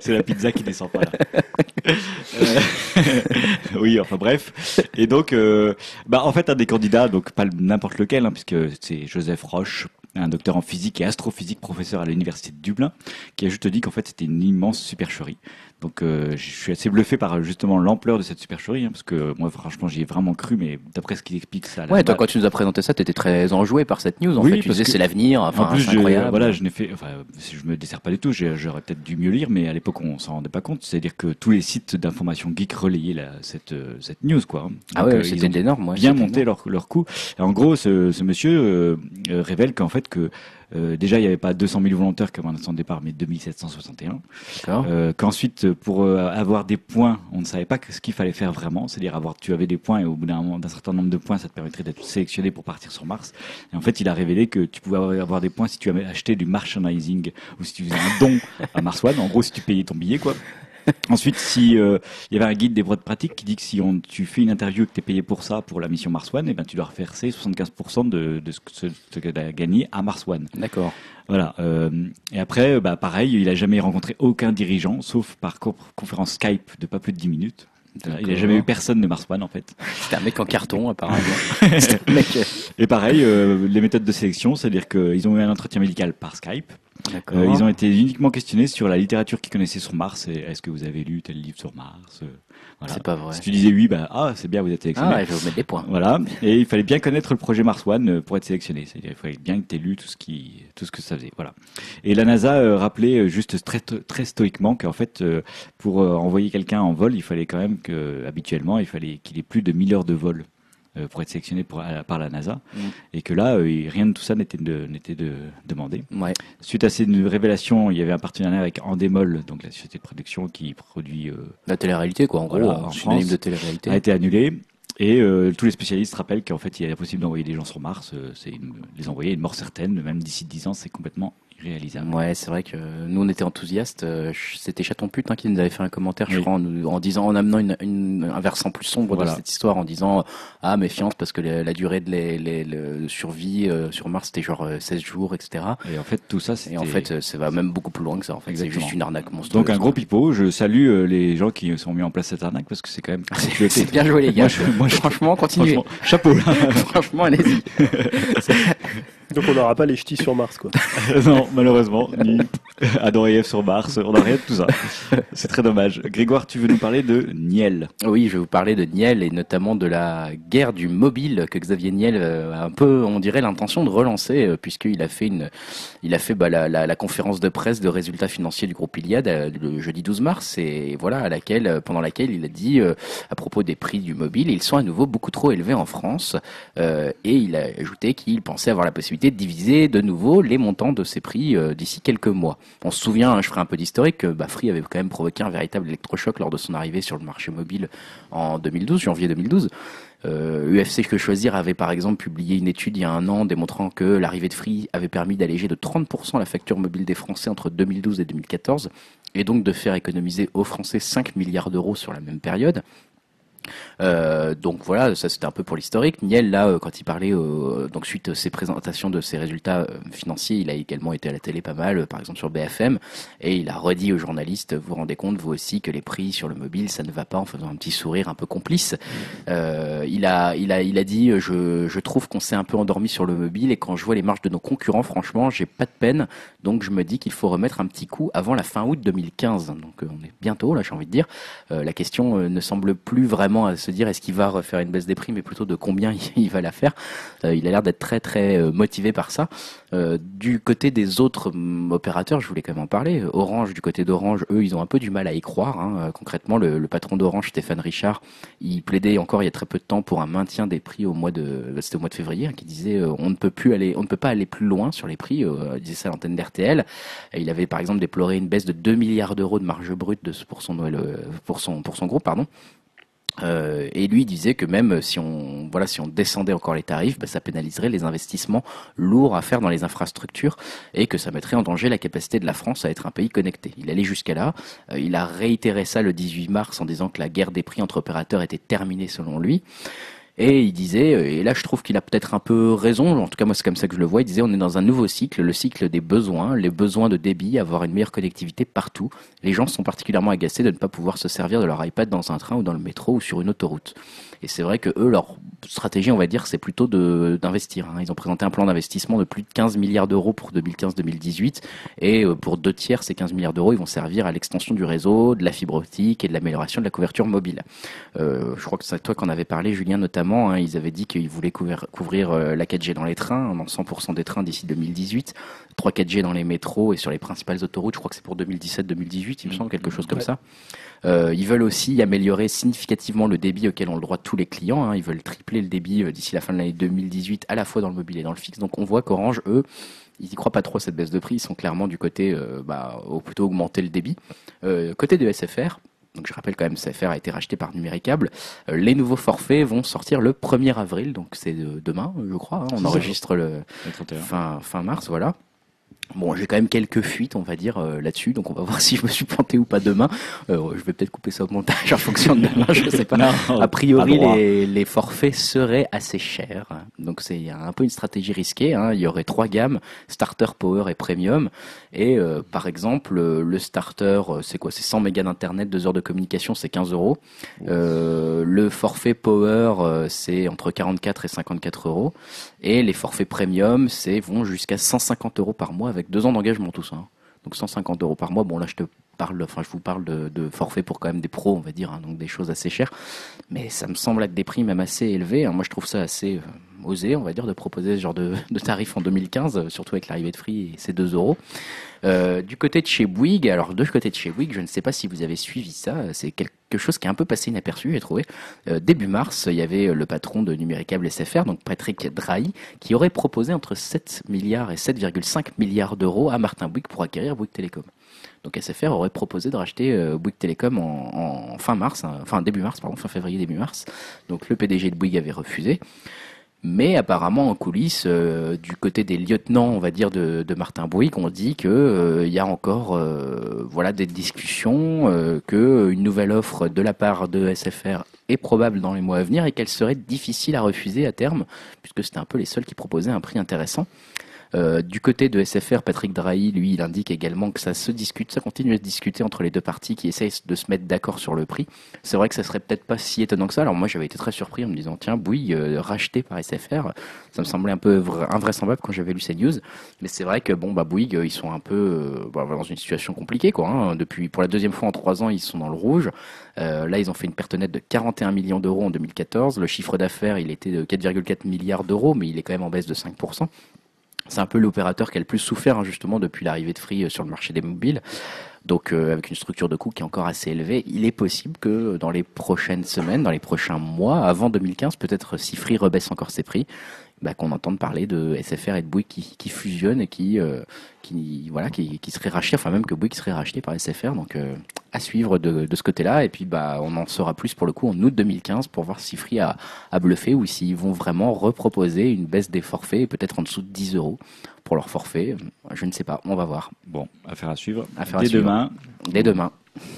C'est la pizza qui descend pas là. Euh, oui, enfin bref. Et donc, euh, bah en fait un des candidats, donc pas n'importe lequel, hein, puisque c'est Joseph Roche, un docteur en physique et astrophysique, professeur à l'université de Dublin, qui a juste dit qu'en fait c'était une immense supercherie. Donc euh, je suis assez bluffé par justement l'ampleur de cette supercherie, hein, parce que moi franchement j'y ai vraiment cru, mais d'après ce qu'il explique ça. Ouais, toi quand tu nous as présenté ça, t'étais très enjoué par cette news en Oui, fait. Tu disais c'est l'avenir, enfin en plus, incroyable. voilà, je n'ai fait, enfin, je me dessert pas du tout. J'aurais peut-être dû mieux lire, mais à l'époque, on s'en rendait pas compte. C'est-à-dire que tous les sites d'information geek relayaient la, cette, euh, cette news, quoi. Ah Donc, ouais, euh, c'était énorme. ouais, bien monté énorme. leur, leur. Et en gros, ce, ce monsieur euh, euh, révèle qu'en fait que euh, déjà il n'y avait pas 200 000 volontaires comme un instant de départ, mais 2761. D'accord. Euh, Qu'ensuite, pour euh, avoir des points, on ne savait pas ce qu'il fallait faire vraiment, c'est-à-dire avoir, tu avais des points et au bout d'un certain nombre de points, ça te permettrait d'être sélectionné pour partir sur Mars. Et en fait, il a révélé que tu pouvais avoir- avoir des points si tu avais acheté du merchandising ou si tu faisais un don à Mars One. En gros, si tu payais ton billet, quoi. Ensuite, si euh, il y avait un guide des bonnes pratiques qui dit que si on, tu fais une interview et que tu es payé pour ça, pour la mission Mars One, et ben tu dois reverser 75% de, de ce que, ce, que tu as gagné à Mars One. D'accord. Voilà. euh, et après, euh, bah, pareil, il a jamais rencontré aucun dirigeant, sauf par co- conférence Skype de pas plus de 10 minutes. Il n'a jamais eu personne de Mars One en fait. C'était un mec en carton apparemment. Mec. euh, Et pareil, euh, les méthodes de sélection, c'est-à-dire qu'ils ont eu un entretien médical par Skype. Euh, ils ont été uniquement questionnés sur la littérature qu'ils connaissaient sur Mars. Est-ce que vous avez lu tel livre sur Mars Euh, voilà. C'est pas vrai. Si tu disais oui, bah ah c'est bien, vous êtes sélectionné. Ah ouais, je vais vous mettre des points. Voilà, et il fallait bien connaître le projet Mars One euh, pour être sélectionné. C'est-à-dire il fallait bien que tu aies lu tout ce qui, tout ce que ça faisait. Voilà. Et la NASA euh, rappelait euh, juste très, très stoïquement qu'en fait, pour envoyer quelqu'un en vol, il fallait quand même que, habituellement, il fallait qu'il ait plus de 1000 heures de vol pour être sélectionné pour- à- par la NASA. Mm. Et que là, euh, rien de tout ça n'était de, n'était de, demandé. Ouais. Suite à ces révélations, il y avait un partenariat avec Endemol, donc la société de production qui produit euh, La télé-réalité quoi, en gros, Voilà, euh, en France. de télé-réalité. a été annulé. Et euh, tous les spécialistes rappellent qu'en fait, il est possible d'envoyer des gens sur Mars. euh, c'est les envoyer une mort certaine, même d'ici 10 ans, c'est complètement irréalisable. Ouais, c'est vrai que nous on était enthousiastes. Euh, C'était Chaton Pute hein, qui nous avait fait un commentaire, je crois, en, nous- en disant, en amenant une, une- un versant plus sombre Voilà. de cette histoire, en disant ah méfiance parce que la, la durée de les, les- le survie euh, sur Mars c'était genre euh, 16 jours, etc. Et en fait, tout ça, c'est Et en fait, euh, ça va même beaucoup plus loin que ça. En fait, c'est juste une arnaque monstrueuse. donc un gros pipeau. Je salue euh, les gens qui ont mis en place cette arnaque parce que c'est quand même C'est c'est bien joué les gars. Moi, je- moi, je- Franchement, continuez. Franchement, chapeau. là. Franchement, allez-y. Donc on n'aura pas les ch'tis sur Mars, quoi. non, malheureusement, ni Adoreyev sur Mars, on n'a rien de tout ça. C'est très dommage. Grégoire, tu veux nous parler de Niel? Oui, je vais vous parler de Niel et notamment de la guerre du mobile que Xavier Niel euh, a un peu, on dirait, l'intention de relancer euh, puisqu'il a fait une, il a fait bah, la, la- la conférence de presse de résultats financiers du groupe Iliad euh, le jeudi 12 mars et voilà à laquelle, euh, pendant laquelle il a dit euh, à propos des prix du mobile, ils sont à nouveau beaucoup trop élevés en France euh, et il a ajouté qu'il pensait avoir la possibilité de diviser de nouveau les montants de ces prix euh, d'ici quelques mois. On se souvient, hein, je ferai un peu d'historique, que Free avait quand même provoqué un véritable électrochoc lors de son arrivée sur le marché mobile en 2012, janvier 2012. Euh, UFC Que Choisir avait par exemple publié une étude il y a un an démontrant que l'arrivée de Free avait permis d'alléger de 30% la facture mobile des Français entre 2012 et 2014 et donc de faire économiser aux Français 5 milliards d'euros sur la même période. Euh, donc voilà, ça c'était un peu pour l'historique. Niel, là, euh, quand il parlait, euh, donc suite à ses présentations de ses résultats financiers, il a également été à la télé pas mal, par exemple sur BFM, et il a redit aux journalistes, vous vous rendez compte, vous aussi, que les prix sur le mobile, ça ne va pas, en faisant un petit sourire un peu complice. Il, a, il, a, il a dit, je, je trouve qu'on s'est un peu endormi sur le mobile, et quand je vois les marges de nos concurrents, franchement, j'ai pas de peine, donc je me dis qu'il faut remettre un petit coup avant la fin août 2015. Donc on est bientôt, là, j'ai envie de dire. La question ne semble plus vraiment à se dire est-ce qu'il va refaire une baisse des prix, mais plutôt de combien il, va la faire. Euh, il a l'air d'être très très euh, motivé par ça. Euh, du côté des autres hum, opérateurs, je voulais quand même en parler. Orange, du côté d'Orange, eux, ils ont un peu du mal à y croire. hein. Concrètement, le, patron d'Orange, Stéphane Richard, il plaidait encore il y a très peu de temps pour un maintien des prix au mois de, c'était au mois de février, hein, qui disait on ne peut plus aller, on ne peut pas aller plus loin sur les prix. Disait ça à l'antenne d'RTL. Il avait par exemple déploré une baisse de 2 milliards d'euros de marge brute pour son pour son groupe, pardon. Euh, et lui disait que même si on voilà si on descendait encore les tarifs, bah, ça pénaliserait les investissements lourds à faire dans les infrastructures et que ça mettrait en danger la capacité de la France à être un pays connecté. Il allait jusqu'à là. Euh, il a réitéré ça le 18 mars en disant que la guerre des prix entre opérateurs était terminée selon lui. Et il disait, euh, et là je trouve qu'il a peut-être un peu raison, en tout cas moi c'est comme ça que je le vois, il disait on est dans un nouveau cycle, le cycle des besoins, les besoins de débit, avoir une meilleure connectivité partout. Les gens sont particulièrement agacés de ne pas pouvoir se servir de leur iPad dans un train ou dans le métro ou sur une autoroute. Et c'est vrai que eux, leur stratégie, on va dire, c'est plutôt d'investir. hein. Ils ont présenté un plan d'investissement de plus de 15 milliards d'euros pour 2015-2018. Et euh, pour deux tiers, ces 15 milliards d'euros, ils vont servir à l'extension du réseau, de la fibre optique et de l'amélioration de la couverture mobile. Euh, je crois que c'est toi qu'on avait parlé, Julien, notamment. Hein. ils avaient dit qu'ils voulaient couvrir, couvrir euh, la 4G dans les trains, dans 100% des trains d'ici 2018. 3 4G dans les métros et sur les principales autoroutes. Je crois que c'est pour 2017-2018, il me semble, quelque chose comme Ouais. ça. Euh, ils veulent aussi améliorer significativement le débit auquel ont le droit tous les clients. hein. Ils veulent tripler le débit euh, d'ici la fin de l'année 2018, à la fois dans le mobile et dans le fixe. Donc on voit qu'Orange, eux, ils y croient pas trop à cette baisse de prix. Ils sont clairement du côté, euh, bah, au plutôt augmenter le débit. Euh, côté de SFR. Donc je rappelle quand même, SFR a été racheté par Numéricable. Euh, les nouveaux forfaits vont sortir le 1er avril, donc c'est demain, je crois. hein. On enregistre le, Le 31. fin, fin mars, voilà. Bon, j'ai quand même quelques fuites, on va dire, euh, là-dessus, donc on va voir si je me suis planté ou pas demain. Euh, je vais peut-être couper ça au montage en fonction de demain, je sais pas. Non, A priori, pas droit. les, les forfaits seraient assez chers. Donc c'est un peu une stratégie risquée. hein. Il y aurait trois gammes, starter, power et premium. Et euh, par exemple, le le starter, euh, c'est quoi? C'est 100 mégas d'internet, 2 heures de communication, c'est 15 euros. Euh, le forfait power, euh, c'est entre 44 et 54 euros. Et les forfaits premium, c'est vont jusqu'à 150 euros par mois avec deux ans d'engagement tout ça. hein. Donc 150 euros par mois. Bon là, je te je vous parle de, de forfaits pour quand même des pros, on va dire, hein, donc des choses assez chères. Mais ça me semble être des prix même assez élevés. hein. Moi, je trouve ça assez euh, osé, on va dire, de proposer ce genre de, de tarif en 2015, euh, surtout avec l'arrivée de Free et ces 2 euros. Euh, du côté de chez Bouygues, alors de côté de chez Bouygues, je ne sais pas si vous avez suivi ça, c'est quel- quelque chose qui est un peu passé inaperçu, j'ai trouvé. Début mars, il y avait le patron de Numéricable SFR, donc Patrick Drahi, qui aurait proposé entre 7 milliards et 7,5 milliards d'euros à Martin Bouygues pour acquérir Bouygues Télécom. Donc SFR aurait proposé de racheter euh, Bouygues Télécom en, fin mars, hein, enfin début mars, pardon, fin février, début mars. Donc le PDG de Bouygues avait refusé. Mais apparemment en coulisses, euh, du côté des lieutenants, on va dire de, Martin Bouygues, on dit que euh, il y a encore, euh, voilà, des discussions, euh, que une nouvelle offre de la part de SFR est probable dans les mois à venir et qu'elle serait difficile à refuser à terme, puisque c'était un peu les seuls qui proposaient un prix intéressant. Euh, du côté de SFR, Patrick Drahi, lui, il indique également que ça se discute, ça continue à se discuter entre les deux parties qui essayent de se mettre d'accord sur le prix. C'est vrai que ça serait peut-être pas si étonnant que ça. Alors moi, j'avais été très surpris en me disant, tiens, Bouygues euh, racheté par SFR, ça me semblait un peu vra- invraisemblable quand j'avais lu ces news. Mais c'est vrai que bon, bah Bouygues, euh, ils sont un peu bah, dans une situation compliquée, quoi. hein. Depuis pour la deuxième fois en trois ans, ils sont dans le rouge. Là, ils ont fait une perte nette de 41 millions d'euros en 2014. Le chiffre d'affaires, il était de 4,4 milliards d'euros, mais il est quand même en baisse de 5%. C'est un peu l'opérateur qui a le plus souffert hein, justement depuis l'arrivée de Free euh, sur le marché des mobiles. Donc euh, avec une structure de coût qui est encore assez élevée, il est possible que dans les prochaines semaines, dans les prochains mois, avant 2015, peut-être si Free rebaisse encore ses prix, bah, qu'on entende parler de SFR et de Bouygues qui, qui fusionnent et qui, euh, qui voilà, qui, qui seraient rachetés, enfin même que Bouygues serait racheté par SFR. Donc euh, à suivre de, de ce côté-là. Et puis bah on en saura plus pour le coup en août 2015 pour voir si Free a, a bluffé ou s'ils vont vraiment reproposer une baisse des forfaits, peut-être en dessous de 10 euros pour leur forfait. Je ne sais pas, on va voir. Bon, affaire à suivre. Affaire à dès suivre. demain, Dès demain.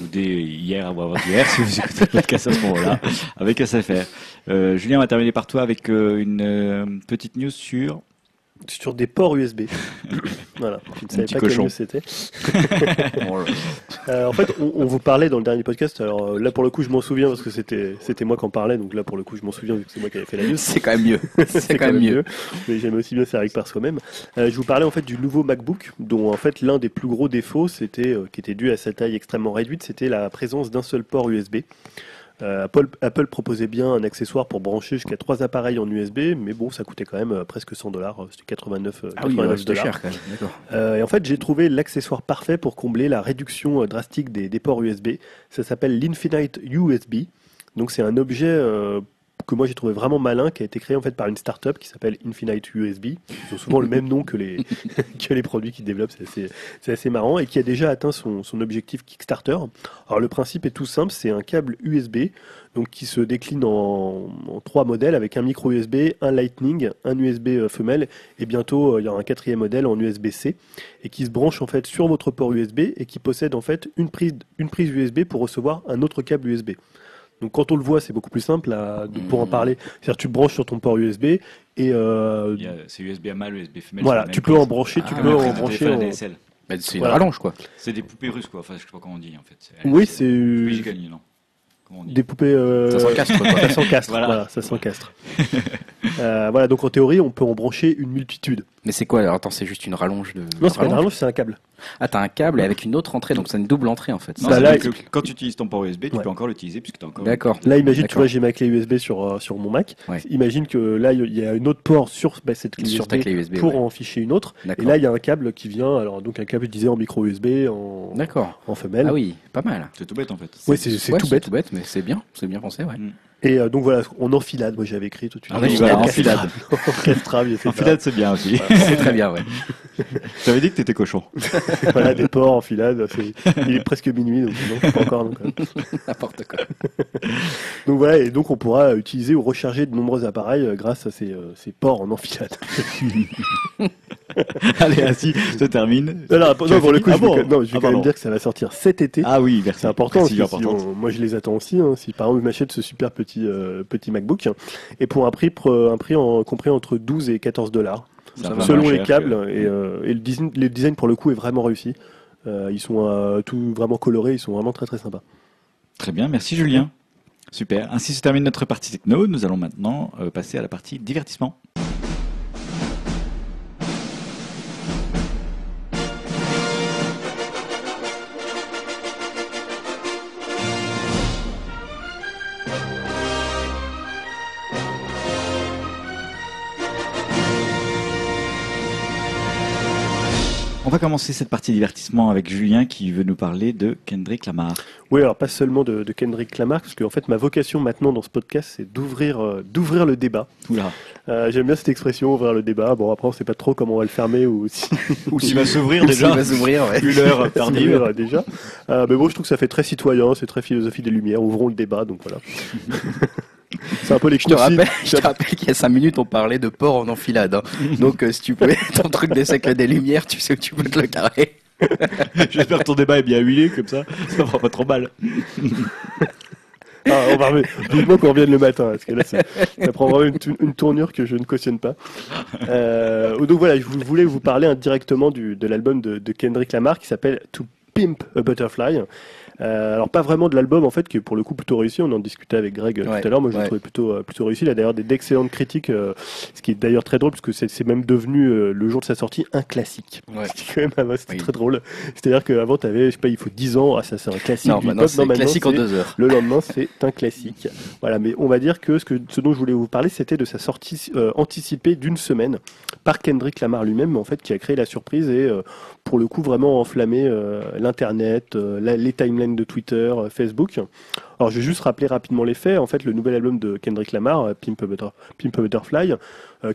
Ou dès hier avant hier, si vous écoutez le podcast à ce moment-là, avec SFR. Euh, Julien, on va terminer par toi avec euh, une euh, petite news sur. Sur des ports USB. voilà, je ne savais pas cochon. news c'était. Euh, en fait, on, on vous parlait dans le dernier podcast. Alors euh, là, pour le coup, je m'en souviens parce que c'était c'était moi qui en parlais. Donc là, pour le coup, je m'en souviens vu que c'est moi qui avais fait la news. C'est quand même mieux. C'est quand même mieux. Mais j'aime aussi bien faire avec par soi-même. Euh, je vous parlais en fait du nouveau MacBook, dont en fait l'un des plus gros défauts, c'était euh, qui était dû à sa taille extrêmement réduite, c'était la présence d'un seul port USB. Euh, Apple, Apple proposait bien un accessoire pour brancher jusqu'à trois appareils en USB, mais bon, ça coûtait quand même euh, presque 100 dollars. C'était 89, euh, Ah oui, 89 ouais, c'était dollars. cher quand même. Euh, et en fait, j'ai trouvé l'accessoire parfait pour combler la réduction euh, drastique des, des ports USB. Ça s'appelle l'Infinite USB. Donc, c'est un objet euh, que moi j'ai trouvé vraiment malin, qui a été créé en fait par une startup qui s'appelle Infinite USB. Ils ont souvent le même nom que les, que les produits qu'ils développent, c'est assez, marrant, et qui a déjà atteint son, objectif Kickstarter. Alors, le principe est tout simple, c'est un câble USB donc qui se décline en, en trois modèles avec un micro USB, un Lightning, un USB euh, femelle et bientôt euh, il y aura un quatrième modèle en USB-C et qui se branche en fait sur votre port USB et qui possède en fait une prise une prise USB pour recevoir un autre câble USB. Donc quand on le voit, c'est beaucoup plus simple à- de- pour en parler. C'est-à-dire tu le branches sur ton port USB et euh, C'est USB à mâle, USB femelle. voilà, tu peux en brancher, tu Ah, peux en brancher. en-. Bah, c'est une Voilà. rallonge quoi. C'est des poupées russes, quoi. Enfin, je sais pas comment on dit, en fait. Oui, c'est non Comment on dit des poupées. euh, Ça s'encastre quoi. Ça s'encastre, Voilà. voilà. ça s'encastre. Euh, voilà, donc en théorie, on peut en brancher une multitude. Mais c'est quoi alors Attends, c'est juste une rallonge de. Non, c'est pas une rallonge, c'est un câble. Ah, t'as un câble avec une autre entrée, donc c'est une double entrée en fait. Non, Bah, là, que quand tu utilises ton port USB, tu Ouais. peux encore l'utiliser puisque tu as encore. D'accord. Là, imagine, tu vois, j'ai ma clé USB sur, euh, sur mon Mac. Ouais. Imagine que là, il y a une autre port sur bah, cette clé Sur ta USB clé USB. pour ouais. en ficher une autre. Et là, il y a un câble qui vient, alors donc un câble, je disais, en micro USB, en, D'accord. en femelle. Ah oui, pas mal. C'est tout bête, en fait. Oui, c'est tout bête. tout bête, mais c'est bien, c'est bien pensé, ouais. Et euh, donc voilà, en enfilade, moi j'avais écrit tout de suite. En enfilade, En enfilade. C'est ça. Enfilade, c'est bien aussi. c'est très bien, ouais. J'avais dit que t'étais cochon. voilà, des ports, enfilade. c'est- Il est presque minuit, donc non, pas encore. Euh. N'importe quoi. Donc voilà, et donc on pourra utiliser ou recharger de nombreux appareils euh, grâce à ces, euh, ces ports en enfilade. Allez, ainsi se termine. Non, pour le coup, Ah je vais, bon quand- non, je vais Ah, quand même dire que ça va sortir cet été. Ah oui, merci. C'est important. Si on- moi, je les attends aussi. hein, si par exemple, je m'achète ce super petit euh, petit MacBook et pour un prix pre- un prix en, compris entre 12 et 14 dollars selon les câbles que- et, euh, et le design le design pour le coup est vraiment réussi. Euh, ils sont tout vraiment colorés, ils sont vraiment très très sympas. Très bien, merci Julien. Super. Ainsi se termine notre partie techno. Nous allons maintenant passer à la partie divertissement. On va commencer cette partie divertissement avec Julien qui veut nous parler de Kendrick Lamar. Oui, alors pas seulement de, de Kendrick Lamar, parce que en fait ma vocation maintenant dans ce podcast, c'est d'ouvrir euh, d'ouvrir le débat. Oula. Euh, J'aime bien cette expression, ouvrir le débat. Bon, après on sait pas trop comment on va le fermer ou si Ou s'il va s'ouvrir Il déjà. va s'ouvrir, ouais. Vu l'heure si tardive. déjà. Euh, mais bon, je trouve que ça fait très citoyen, c'est très philosophie des Lumières. Ouvrons le débat, donc voilà. c'est un peu les Je te rappelle, je te rappelle qu'il y a 5 minutes, on parlait de porc en enfilade. hein. Donc, euh, si tu pouvais, ton truc des siècles des Lumières, tu sais où tu peux te le carrer. J'espère que ton débat est bien huilé comme ça. Ça va pas trop mal. Ah, on va revenir. Vivement qu'on revienne le matin, parce que là, ça, ça prend vraiment une, tou- une tournure que je ne cautionne pas. Euh, donc voilà, je vou- voulais vous parler indirectement du, de l'album de, de Kendrick Lamar qui s'appelle To Pimp a Butterfly. Euh, alors pas vraiment de l'album en fait qui est pour le coup plutôt réussi. On en discutait avec Greg euh, Ouais, tout à l'heure. Moi je le ouais. trouvais plutôt euh, plutôt réussi. Il a d'ailleurs des- d'excellentes critiques, euh, ce qui est d'ailleurs très drôle parce que c'est même devenu euh, le jour de sa sortie un classique. Ouais. C'était quand même avant, c'était Oui. très drôle. C'est-à-dire qu'avant t'avais je sais pas il faut 10 ans ah ça c'est un classique. Non, maintenant, hip-hop. c'est classique en 2 heures. le lendemain, c'est un classique. Voilà, mais on va dire que ce, que ce dont je voulais vous parler, c'était de sa sortie euh, anticipée d'une semaine par Kendrick Lamar lui-même, en fait, qui a créé la surprise et, euh, pour le coup, vraiment enflammé euh, l'internet, euh, les timelines de Twitter, euh, Facebook. Alors, je vais juste rappeler rapidement les faits. En fait, le nouvel album de Kendrick Lamar, Pimp, a Butter- Pimp a Butterfly.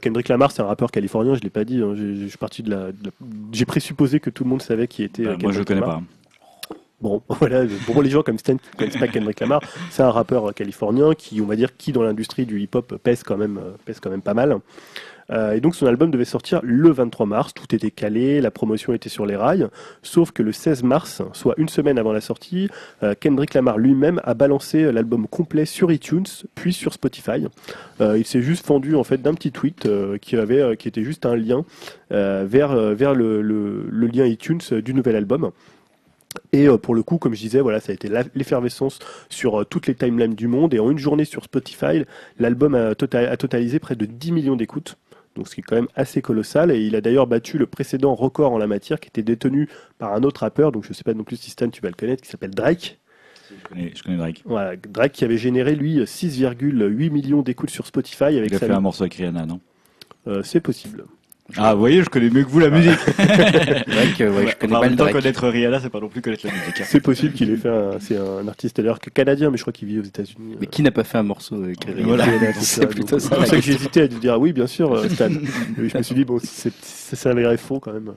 Kendrick Lamar, c'est un rappeur californien. Je l'ai pas dit. hein, j'ai- parti de la, de la- J'ai présupposé que tout le monde savait qui était. euh, Bah, moi je le Kendrick connais Lamar. pas. Bon, voilà, pour les gens comme Stan connaissent pas Kendrick Lamar, c'est un rappeur californien qui, on va dire, qui dans l'industrie du hip-hop pèse quand même, pèse quand même pas mal. Euh, et donc son album devait sortir le 23 mars, tout était calé, la promotion était sur les rails, sauf que le 16 mars, soit une semaine avant la sortie, euh, Kendrick Lamar lui-même a balancé l'album complet sur iTunes, puis sur Spotify. Euh, il s'est juste fendu en fait d'un petit tweet qui avait, qui était juste un lien vers, vers le, le- lien iTunes du nouvel album. Et pour le coup, comme je disais, voilà, ça a été l'effervescence sur toutes les timelines du monde. Et en une journée sur Spotify, l'album a, tota- a totalisé près de 10 millions d'écoutes. Donc, ce qui est quand même assez colossal. Et il a d'ailleurs battu le précédent record en la matière qui était détenu par un autre rappeur. Donc, je sais pas non plus si Stan, tu vas le connaître, qui s'appelle Drake. Je connais, je connais Drake. Voilà, Drake qui avait généré, lui, 6,8 millions d'écoutes sur Spotify avec Il a sa fait un morceau avec Rihanna, non? Euh, C'est possible. Ah, vous voyez, je connais mieux que vous la musique. Drake, euh, ouais, je connais en pas le même temps, Drake. connaître Rihanna, c'est pas non plus connaître la musique. hein. C'est possible qu'il ait fait un. C'est un artiste d'ailleurs que canadien, mais je crois qu'il vit aux États-Unis. Mais qui n'a pas fait un morceau avec Rihanna? Voilà. C'est plutôt ça, C'est pour ça que hésité à lui dire oui, bien sûr, euh, Stan. Et je me suis dit, bon, c'est- c'est- ça m'aimerait faux quand même.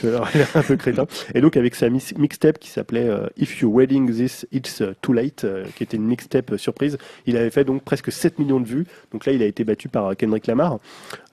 Je vais avoir l'air un peu crétin. Et donc, avec sa mixtape qui s'appelait euh, If You're Wedding This, It's Too Late, euh, qui était une mixtape euh, surprise, il avait fait donc presque 7 millions de vues. Donc là, il a été battu par euh, Kendrick Lamar.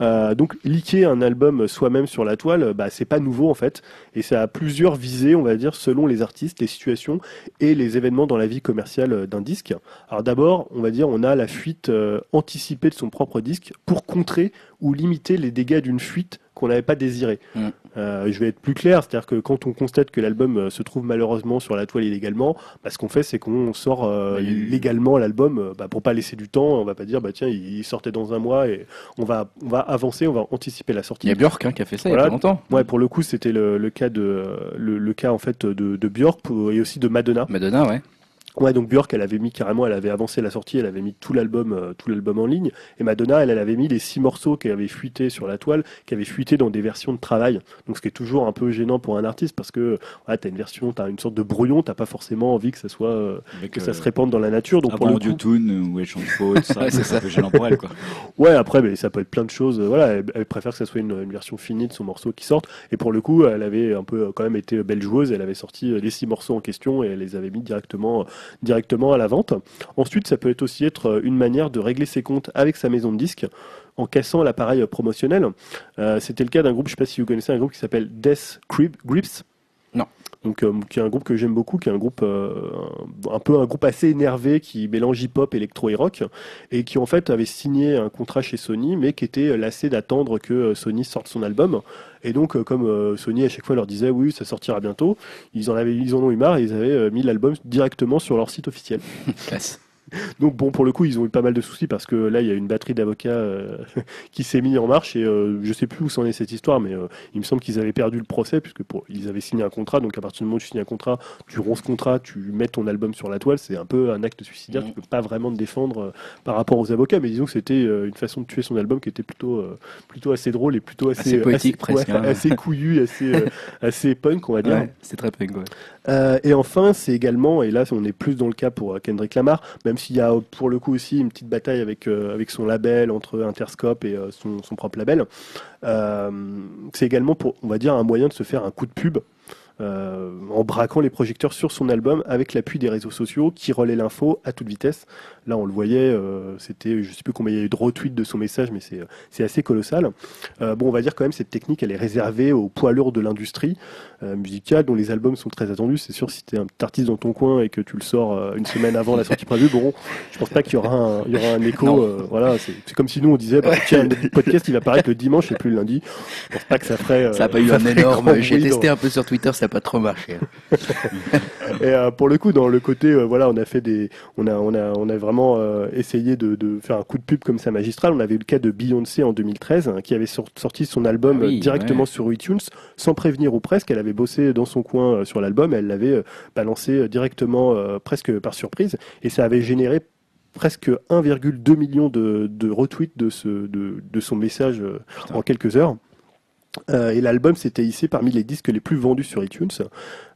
Euh, donc, liquer un album soi-même sur la toile, bah, c'est pas nouveau en fait. Et ça a plusieurs visées, on va dire, selon les artistes, les situations et les événements dans la vie commerciale euh, d'un disque. Alors d'abord, on va dire, on a la fuite euh, anticipée de son propre disque pour contrer ou limiter les dégâts d'une fuite qu'on n'avait pas désirée. Mm. Euh, je vais être plus clair, c'est-à-dire que quand on constate que l'album euh, se trouve malheureusement sur la toile illégalement, bah, ce qu'on fait, c'est qu'on sort euh, légalement l'album euh, bah, pour pas laisser du temps. On va pas dire, bah tiens, il sortait dans un mois et on va, on va avancer, on va anticiper la sortie. Il y a Björk hein, qui a fait ça il y a pas longtemps. Ouais, pour le coup, c'était le, le cas de le, le cas en fait de, de Björk et aussi de Madonna. Madonna, ouais. Ouais, donc Björk, elle avait mis carrément, elle avait avancé la sortie, elle avait mis tout l'album, euh, tout l'album en ligne. Et Madonna, elle, elle avait mis les six morceaux qui avaient fuité sur la toile, qui avaient fuité dans des versions de travail. Donc, ce qui est toujours un peu gênant pour un artiste parce que, ouais, t'as une version, t'as une sorte de brouillon, t'as pas forcément envie que ça soit, euh, que ça euh, se répande dans la nature. Donc, pour avant le coup, Audio-Tune, où elle chante tout ça, Ouais, c'est un peu gênant pour elle, quoi. Ouais, après, mais ça peut être plein de choses. euh, Voilà, elle, elle préfère que ça soit une, une version finie de son morceau qui sorte. Et pour le coup, elle avait un peu euh, quand même été belle joueuse. Elle avait sorti les six morceaux en question et elle les avait mis directement, euh, directement à la vente. Ensuite, ça peut aussi être euh, une manière de régler ses comptes avec sa maison de disques en cassant l'appareil euh, promotionnel. Euh, C'était le cas d'un groupe, je sais pas si vous connaissez, un groupe qui s'appelle Death Grips. Non. Donc, euh, qui est un groupe que j'aime beaucoup, qui est un groupe euh, un, peu un groupe assez énervé qui mélange hip-hop, électro et rock et qui en fait avait signé un contrat chez Sony, mais qui était lassé d'attendre que euh, Sony sorte son album. Et donc, euh, comme euh, Sony à chaque fois leur disait oui, ça sortira bientôt, ils en avaient, ils en ont eu marre et ils avaient mis l'album directement sur leur site officiel. Classe. Donc bon, pour le coup, ils ont eu pas mal de soucis parce que là, il y a une batterie d'avocats euh, qui s'est mis en marche et euh, je sais plus où c'en est cette histoire, mais euh, il me semble qu'ils avaient perdu le procès puisque pour, ils avaient signé un contrat. Donc à partir du moment où tu signes un contrat, tu romps ce contrat, tu mets ton album sur la toile, c'est un peu un acte suicidaire. Mhm. Tu peux pas vraiment te défendre par rapport aux avocats, mais disons que c'était une façon de tuer son album qui était plutôt, plutôt assez drôle et plutôt assez, Assez poétique, assez, presque, hein. assez couillu, assez, assez punk, on va dire. Ouais, c'est très punk, ouais. Et enfin, c'est également, et là on est plus dans le cas pour Kendrick Lamar, même s'il y a pour le coup aussi une petite bataille avec, euh, avec son label, entre Interscope et euh, son, son propre label, euh, c'est également pour, on va dire, un moyen de se faire un coup de pub. Euh, en braquant les projecteurs sur son album avec l'appui des réseaux sociaux qui relaient l'info à toute vitesse. Là, on le voyait, euh, c'était, je sais plus combien il y a eu de retweets de son message, mais c'est, c'est assez colossal. Euh, bon, on va dire quand même cette technique, elle est réservée aux poids lourds de l'industrie euh, musicale, dont les albums sont très attendus. C'est sûr, si tu es un petit artiste dans ton coin et que tu le sors euh, une semaine avant la sortie prévue, bon, je pense pas qu'il y aura un, il y aura un écho. Euh, voilà, c'est, c'est comme si nous on disait, bah, tiens, le podcast il va paraître le dimanche et plus le lundi. Je pense pas que ça ferait. euh, Ça a pas eu un énorme. J'ai testé un peu sur Twitter, ça pas trop marché. et euh, pour le coup, dans le côté, euh, voilà, on a fait des, on a, on a, on a vraiment euh, essayé de, de faire un coup de pub comme ça magistral. On avait eu le cas de Beyoncé en 2013, hein, qui avait sor- sorti son album Ah oui, directement ouais. sur iTunes, sans prévenir ou presque. Elle avait bossé dans son coin sur l'album, elle l'avait balancé directement, presque par surprise, et ça avait généré presque 1,2 million de, de retweets de, ce, de, de son message Putain. en quelques heures. Euh, et l'album s'était hissé parmi les disques les plus vendus sur iTunes.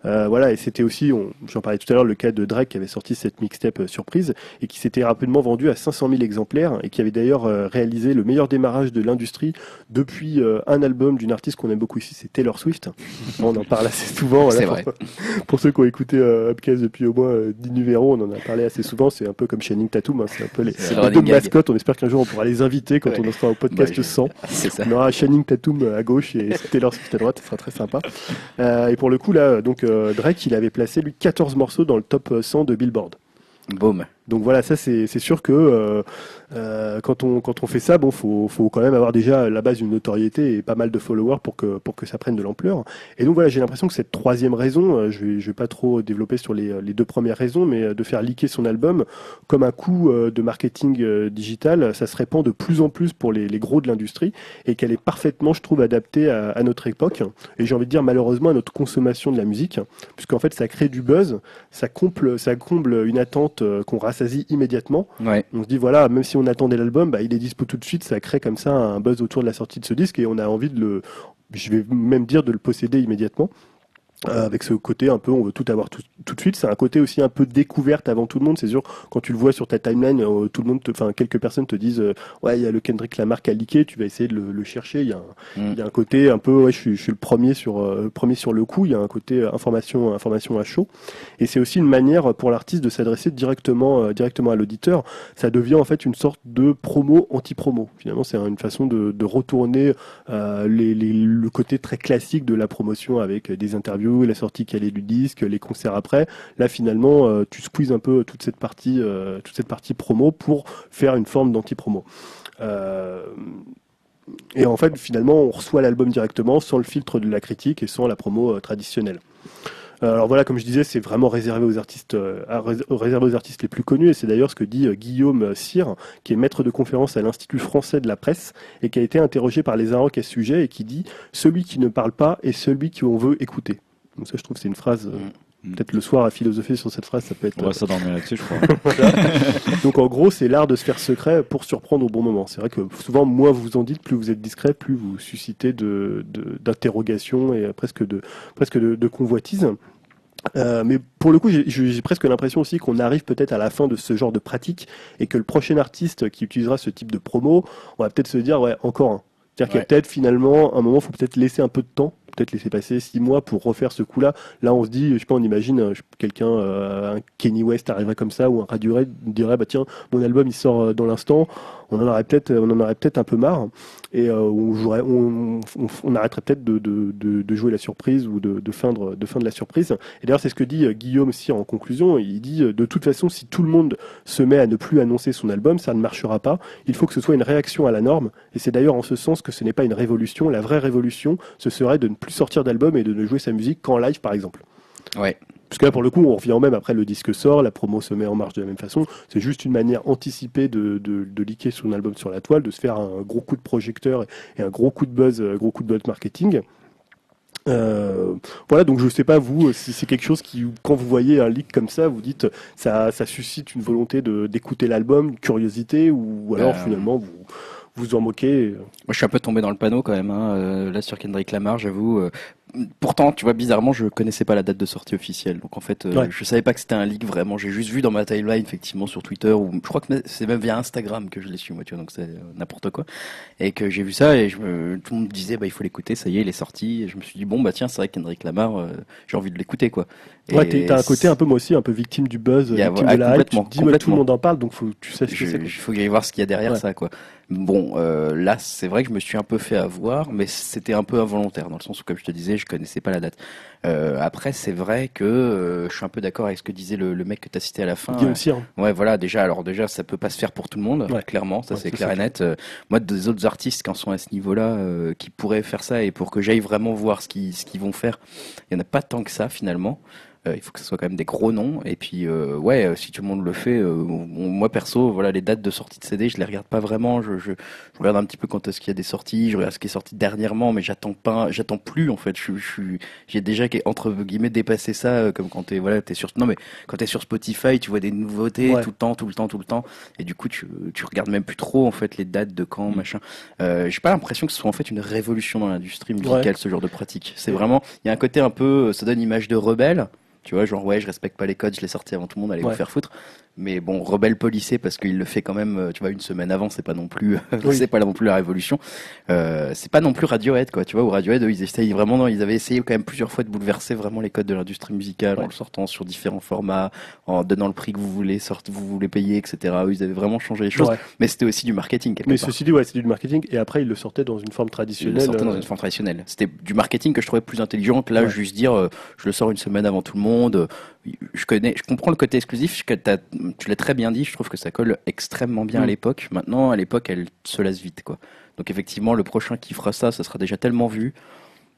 Euh, voilà, et c'était aussi, j'en parlais tout à l'heure, le cas de Drake qui avait sorti cette mixtape euh, surprise et qui s'était rapidement vendu à 500 000 exemplaires et qui avait d'ailleurs euh, réalisé le meilleur démarrage de l'industrie depuis euh, un album d'une artiste qu'on aime beaucoup ici, c'est Taylor Swift. on en parle assez souvent. voilà, pour, vrai. pour ceux qui ont écouté Upcast depuis au moins euh, 10 numéros, on en a parlé assez souvent. C'est un peu comme Channing Tatum, hein, c'est un peu les, les deux mascottes. On espère qu'un jour on pourra les inviter quand Ouais. on en sera au podcast Ouais, je- 100. C'est ça. On aura Channing Tatum à gauche et Taylor Swift à droite, ce sera très sympa. Euh, et pour le coup, là, donc euh, Drake, il avait placé lui 14 morceaux dans le top 100 de Billboard. Boom. Donc voilà, ça c'est sûr que euh, euh, quand on quand on fait ça, bon, faut faut quand même avoir déjà la base une notoriété et pas mal de followers pour que pour que ça prenne de l'ampleur. Et donc voilà, j'ai l'impression que cette troisième raison, euh, je vais je vais pas trop développer sur les les deux premières raisons, mais euh, de faire leaker son album comme un coup de marketing digital, ça se répand de plus en plus pour les les gros de l'industrie et qu'elle est parfaitement, je trouve, adaptée à, à notre époque et j'ai envie de dire malheureusement à notre consommation de la musique, puisqu'en fait ça crée du buzz, ça comble ça comble une attente qu'on immédiatement. Ouais. On se dit voilà, même si on attendait l'album, bah, il est dispo tout de suite, ça crée comme ça un buzz autour de la sortie de ce disque et on a envie de le, je vais même dire de le posséder immédiatement. Euh, avec ce côté un peu, on veut tout avoir tout, tout de suite. C'est un côté aussi un peu découverte avant tout le monde. C'est sûr, quand tu le vois sur ta timeline, euh, tout le monde, te- enfin quelques personnes te disent, euh, ouais, il y a le Kendrick Lamar qui a leaké, tu vas essayer de le, le chercher. Il y a un, Mm. il y a un côté un peu, ouais, je suis, je suis le premier sur, euh, le premier sur le coup. Il y a un côté information, information à chaud. Et c'est aussi une manière pour l'artiste de s'adresser directement, directement à l'auditeur. Ça devient en fait une sorte de promo anti-promo. Finalement, c'est une façon de, de retourner euh, les, les- le côté très classique de la promotion avec des interviews, la sortie calée du disque, les concerts après. Là, finalement, euh, tu squeezes un peu toute cette partie, euh, toute cette partie promo pour faire une forme d'anti-promo. Euh, et en fait, finalement, on reçoit l'album directement sans le filtre de la critique et sans la promo traditionnelle. Alors voilà, comme je disais, c'est vraiment réservé aux artistes, réservé aux artistes les plus connus, et c'est d'ailleurs ce que dit Guillaume Cyr, qui est maître de conférence à l'Institut français de la presse, et qui a été interrogé par les Arocs à ce sujet, et qui dit celui qui ne parle pas est celui qu'on veut écouter. Donc ça, je trouve, que c'est une phrase. euh, Mm. Peut-être le soir à philosopher sur cette phrase, ça peut être. On va s'endormir là-dessus, je crois. Donc en gros, c'est l'art de se faire secret pour surprendre au bon moment. C'est vrai que souvent, moins vous en dites, plus vous êtes discret, plus vous suscitez de de- d'interrogations et presque de presque de, de convoitise. Euh, mais pour le coup, j'ai- presque l'impression aussi qu'on arrive peut-être à la fin de ce genre de pratique et que le prochain artiste qui utilisera ce type de promo, on va peut-être se dire ouais encore un. C'est-à-dire qu'il y a Ouais. peut-être finalement un moment, il faut peut-être laisser un peu de temps, peut-être laisser passer six mois pour refaire ce coup-là. Là, on se dit, je sais pas, on imagine euh, quelqu'un, euh, un Kenny West arriverait comme ça ou un Radiohead dirait bah tiens, mon album il sort euh, dans l'instant. On en aurait peut-être, on en aurait peut-être un peu marre et euh, on, jouerait, on, on, on arrêterait peut-être de, de, de, de jouer la surprise ou de, feindre, de feindre la surprise. Et d'ailleurs, c'est ce que dit euh, Guillaume aussi en conclusion. Il dit euh, de toute façon, si tout le monde se met à ne plus annoncer son album, ça ne marchera pas. Il faut que ce soit une réaction à la norme. Et c'est d'ailleurs en ce sens que ce n'est pas une révolution. La vraie révolution, ce serait de ne plus sortir d'album et de ne jouer sa musique qu'en live, par exemple. Ouais. Parce que là, pour le coup, on revient même après le disque sort, la promo se met en marche de la même façon. C'est juste une manière anticipée de, de, de liquer son album sur la toile, de se faire un gros coup de projecteur et un gros coup de buzz, un gros coup de buzz marketing. Euh, voilà, donc je sais pas vous si c'est quelque chose qui, quand vous voyez un leak comme ça, vous dites ça, ça suscite une volonté de d'écouter l'album, une curiosité, ou alors Euh, finalement vous vous en moquez. Moi, je suis un peu tombé dans le panneau quand même. Hein. euh, là, sur Kendrick Lamar, j'avoue. Pourtant, tu vois, bizarrement, je connaissais pas la date de sortie officielle. Donc, en fait, euh, Ouais. je savais pas que c'était un leak vraiment. J'ai juste vu dans ma timeline, effectivement, sur Twitter, ou je crois que c'est même via Instagram que je l'ai su, moi, tu vois. Donc, c'est euh, n'importe quoi. Et que j'ai vu ça et je me, tout le monde me disait, bah, il faut l'écouter. Ça y est, il est sorti. Et je me suis dit, bon, bah, tiens, c'est vrai, Kendrick Lamar, euh, j'ai envie de l'écouter, quoi. Ouais, Et t'es- t'as un côté un peu moi aussi, un peu victime du buzz, Il y a- victime ah, de la hype. Tu complètement, te dis ouais, tout le monde en parle, donc faut que tu sais ce que c'est. Il faut y aller voir ce qu'il y a derrière Ouais. ça, quoi. Bon, euh, là, c'est vrai que je me suis un peu fait avoir, mais c'était un peu involontaire, dans le sens où, comme je te disais, je connaissais pas la date. Euh, après, c'est vrai que euh, je suis un peu d'accord avec ce que disait le, le mec que tu as cité à la fin. Guillaume Cyr. Ouais, voilà, déjà, alors déjà, ça peut pas se faire pour tout le monde, Ouais. clairement, ça Ouais, c'est clair ça. et net. Euh, moi, des autres artistes qui en sont à ce niveau-là, euh, qui pourraient faire ça, et pour que j'aille vraiment voir ce qu'ils ce qu'ils vont faire, il y en a pas tant que ça finalement. Euh, il faut que ce soit quand même des gros noms. Et puis, euh, ouais, euh, si tout le monde le fait, euh, moi perso, voilà, les dates de sortie de CD, je les regarde pas vraiment. Je, je, je regarde un petit peu quand est-ce qu'il y a des sorties, je regarde ce qui est sorti dernièrement, mais j'attends pas, j'attends plus en fait. Je, je suis, j'ai déjà entre guillemets dépassé ça, comme quand t'es, voilà, t'es sur, non mais quand t'es sur Spotify, tu vois des nouveautés Ouais. tout le temps, tout le temps, tout le temps, et du coup tu, tu regardes même plus trop en fait les dates de quand, Mm. machin. Euh, j'ai pas l'impression que ce soit en fait une révolution dans l'industrie musicale, Ouais. ce genre de pratique. C'est vraiment, il y a un côté un peu, ça donne image de rebelle. Tu vois, genre, ouais, je respecte pas les codes, je l'ai sorti avant tout le monde, allez Ouais. vous faire foutre. Mais bon, rebelle policé parce qu'il le fait quand même, euh, tu vois, une semaine avant, c'est pas non plus, Oui. c'est pas non plus la révolution. Euh, c'est pas non plus Radiohead, quoi. Tu vois, ou Radiohead, eux, ils essayent vraiment, non, ils avaient essayé quand même plusieurs fois de bouleverser vraiment les codes de l'industrie musicale en le sortant sur différents formats, en donnant le prix que vous voulez, sorte, vous voulez payer, etc. Eux, ils avaient vraiment changé les choses. Ouais. Mais c'était aussi du marketing, Mais part. ceci dit, ouais, c'est du marketing. Et après, il le sortait dans une forme Je le traditionnelle. sortais dans euh, une forme traditionnelle. C'était du marketing que je trouvais plus intelligent que là, Ouais. juste dire, euh, je le sors une semaine avant tout le monde. Je connais, je comprends le côté exclusif. je- tu l'as très bien dit. Je trouve que ça colle extrêmement bien à Mm. l'époque. Maintenant, à l'époque, elle se lasse vite, quoi. Donc effectivement, le prochain qui fera ça, ça sera déjà tellement vu.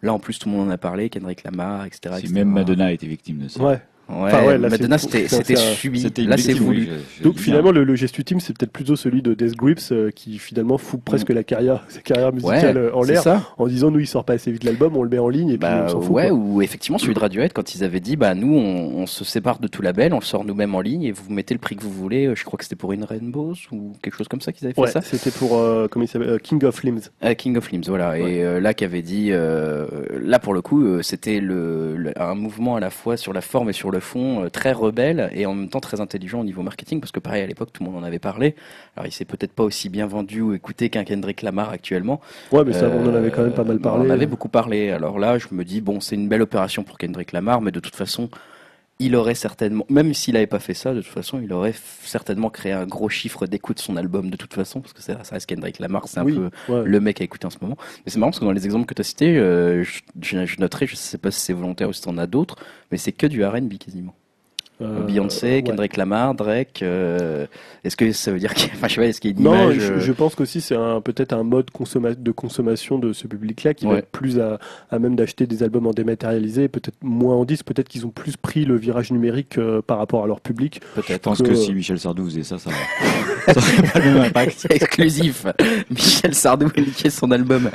Là, en plus, tout le monde en a parlé, Kendrick Lamar, etc. Si etc. même Madonna a été victime de ça. Ouais. Ouais, Enfin, ouais, Madonna, c'était subi. Là, c'est voulu. Donc finalement, le, le geste ultime, c'est peut-être plutôt celui de Death Grips euh, qui finalement fout presque la carrière, sa carrière musicale euh, en Mm. l'air en disant nous il sort pas assez vite l'album, on le met en ligne et puis Bah, on s'en fout. ouais, quoi. ou effectivement celui de Radiohead quand ils avaient dit bah nous on, on se sépare de tout label, on le sort nous-mêmes en ligne et vous mettez le prix que vous voulez. Euh, Je crois que c'était pour une Rainbows ou quelque chose comme ça qu'ils avaient fait ça. c'était pour euh, comment il s'appelle euh, King of Limbs. King of Limbs, voilà. Et là, qui avait dit, là pour le coup, c'était le, le- un mouvement à la fois sur la forme et sur le fond euh, très rebelle et en même temps très intelligent au niveau marketing, parce que pareil à l'époque tout le monde en avait parlé. Alors il s'est peut-être pas aussi bien vendu ou écouté qu'un Kendrick Lamar actuellement. Ouais, mais ça on en avait quand même pas mal Euh, parlé. On en avait beaucoup parlé. Alors là, je me dis bon, c'est une belle opération pour Kendrick Lamar, mais de toute façon. Il aurait certainement, même s'il n'avait pas fait ça, de toute façon, il aurait certainement créé un gros chiffre d'écoute de son album de toute façon, parce que ça, ça reste Kendrick Lamar, c'est un oui, peu ouais. le mec à écouter en ce moment. Mais c'est marrant parce que dans les exemples que tu as cités, euh, je, je, je noterai, je sais pas si c'est volontaire ou si t'en as d'autres, mais c'est que du R&B quasiment. Euh, Beyoncé, ouais. Kendrick Lamar, Drake. euh, est-ce que ça veut dire qu'il y a, enfin, je sais pas, est-ce qu'il y a une Non, image je, euh, je pense qu'aussi c'est un, peut-être un mode consomma- de consommation de ce public-là qui va Ouais. être plus à, à même d'acheter des albums en dématérialisé, peut-être moins en 10, peut-être qu'ils ont plus pris le virage numérique euh, par rapport à leur public. Je peut-être pense que- que si Michel Sardou faisait ça, ça ça aurait pas le même impact. C'est exclusif. Michel Sardou a niqué son album.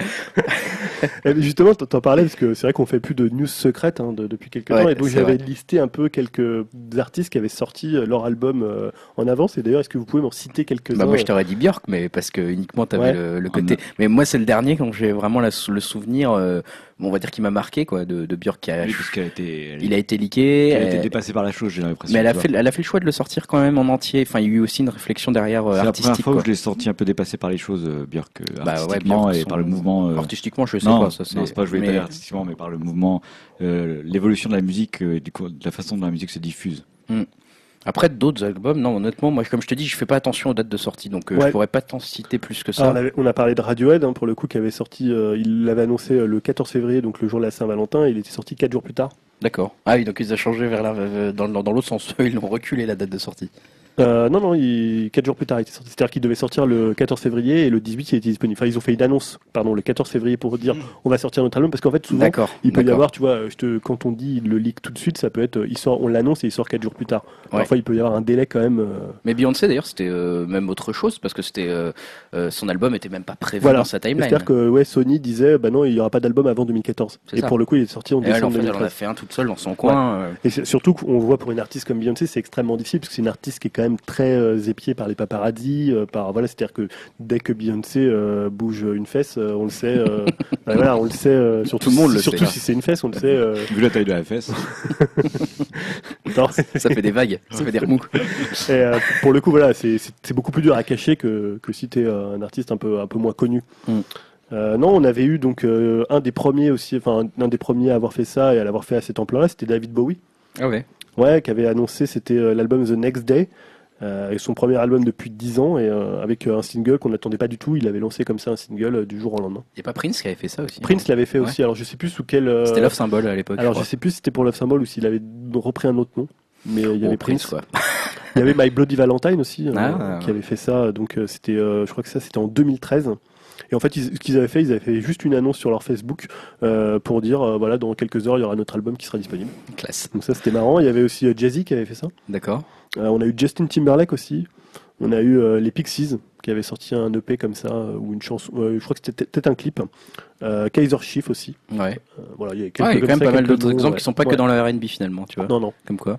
Et justement, t'en t'en parlais parce que c'est vrai qu'on fait plus de news secrètes hein, de- depuis quelques Ouais, temps, et donc j'avais vrai. listé un peu quelques artistes qui avaient sorti euh, leur album euh, en avance. Et d'ailleurs, est-ce que vous pouvez m'en citer quelques-uns Bah, moi, je t'aurais dit Björk, mais parce que uniquement t'avais Ouais. le, le Ah, côté. Mais moi, c'est le dernier quand j'ai vraiment la- le souvenir, euh, bon, on va dire qui m'a marqué, quoi, de, de Björk qui a, Oui, parce qu'elle a été, elle- il a été leaké. elle a été dépassée par la chose, j'ai l'impression. Mais elle a, tu fait, elle a fait le choix de le sortir quand même en entier. Enfin, il y a eu aussi une réflexion derrière euh, C'est la première artistique. fois où quoi. je l'ai senti un peu dépassé par les choses, euh, Björk, Bah ouais, artistiquement Björk, et son- par le mouvement. euh, Artistiquement, je sais non, pas. Ça, non, c'est pas joué mais- artistiquement, mais par le mouvement, euh, l'évolution de la musique, euh, et du coup, de la façon dont la musique se diffuse. Après, d'autres albums, non, honnêtement, moi, comme je te dis, je fais pas attention aux dates de sortie, donc euh, Ouais. je pourrais pas t'en citer plus que ça. Alors, on, avait- on a parlé de Radiohead, hein, pour le coup, qui avait sorti, euh, il l'avait annoncé euh, le 14 février, donc le jour de la Saint-Valentin, et il était sorti 4 jours plus tard. D'accord. Ah oui, donc ils ont changé vers la, dans, dans, dans l'autre sens. Ils l'ont reculé la date de sortie. Euh, non, non, il... 4 jours plus tard, il était sorti. C'est-à-dire qu'il devait sortir le 14 février et le 18, il était disponible. Enfin, ils ont fait une annonce, pardon, le 14 février pour dire on va sortir notre album parce qu'en fait, souvent, il peut y avoir, tu vois, je te, quand on dit le leak tout de suite, ça peut être, il sort, on l'annonce et il sort 4 jours plus tard. Ouais. Parfois, il peut y avoir un délai quand même. euh, Mais Beyoncé d'ailleurs c'était euh, même autre chose parce que c'était euh, euh, son album était même pas prévu Voilà. dans sa timeline. C'est-à-dire que ouais, Sony disait, bah non, il n'y aura pas d'album avant 2014. C'est Et ça. pour le coup, il est sorti en Et elle, en décembre fait, elle en a 2013. fait un toute seule dans son coin. euh, Et surtout qu'on voit pour une artiste comme Beyoncé, c'est extrêmement difficile parce que c'est une artiste qui est quand même très euh, épiée par les paparazzis, euh, par voilà, c'est-à-dire que dès que Beyoncé euh, bouge une fesse, euh, on le sait. euh, bah, voilà, on le sait. euh, surtout Tout le monde si, le surtout sait, si c'est une fesse, on le sait. euh, Vu la taille de la fesse. non. ça fait des vagues, ça fait des remous. Et, euh, pour le coup, voilà, c'est- beaucoup plus dur à cacher que, que si tu es un artiste un peu, un peu moins connu. Mm. Euh, non, on avait eu donc euh, un des premiers aussi, enfin un des premiers à avoir fait ça et à l'avoir fait à cet ampleur-là, c'était David Bowie. Ah ouais. Ouais, qui avait annoncé, c'était euh, l'album The Next Day, euh, et son premier album depuis 10 ans, et euh, avec euh, un single qu'on n'attendait pas du tout. Il avait lancé comme ça un single euh, du jour au lendemain. Il y a pas Prince qui avait fait ça aussi. Prince l'avait fait Ouais. aussi, alors je sais plus sous quel. euh, C'était Love Symbol à l'époque. Alors je je sais plus si c'était pour Love Symbol ou s'il avait repris un autre nom. Mais euh, il y avait Prince. quoi. Il y avait My Bloody Valentine aussi, euh, Ah. qui avait fait ça. Donc euh, c'était, euh, je crois que ça c'était en 2013. Et en fait, ils- ce qu'ils avaient fait, ils avaient fait juste une annonce sur leur Facebook euh, pour dire, euh, voilà, dans quelques heures, il y aura notre album qui sera disponible. Classe. Donc ça, c'était marrant. Il y avait aussi euh, Jay-Z qui avait fait ça. D'accord. On a eu Justin Timberlake aussi. On a eu les Pixies qui avaient sorti un EP comme ça, ou une chanson. je crois que c'était peut-être un clip. Kaiser Chief aussi. Ouais. Voilà, il y a quelques Ouais, il y a quand même pas mal d'autres exemples ouais. qui sont pas que dans le R&B finalement, tu vois. Non, non. Comme quoi.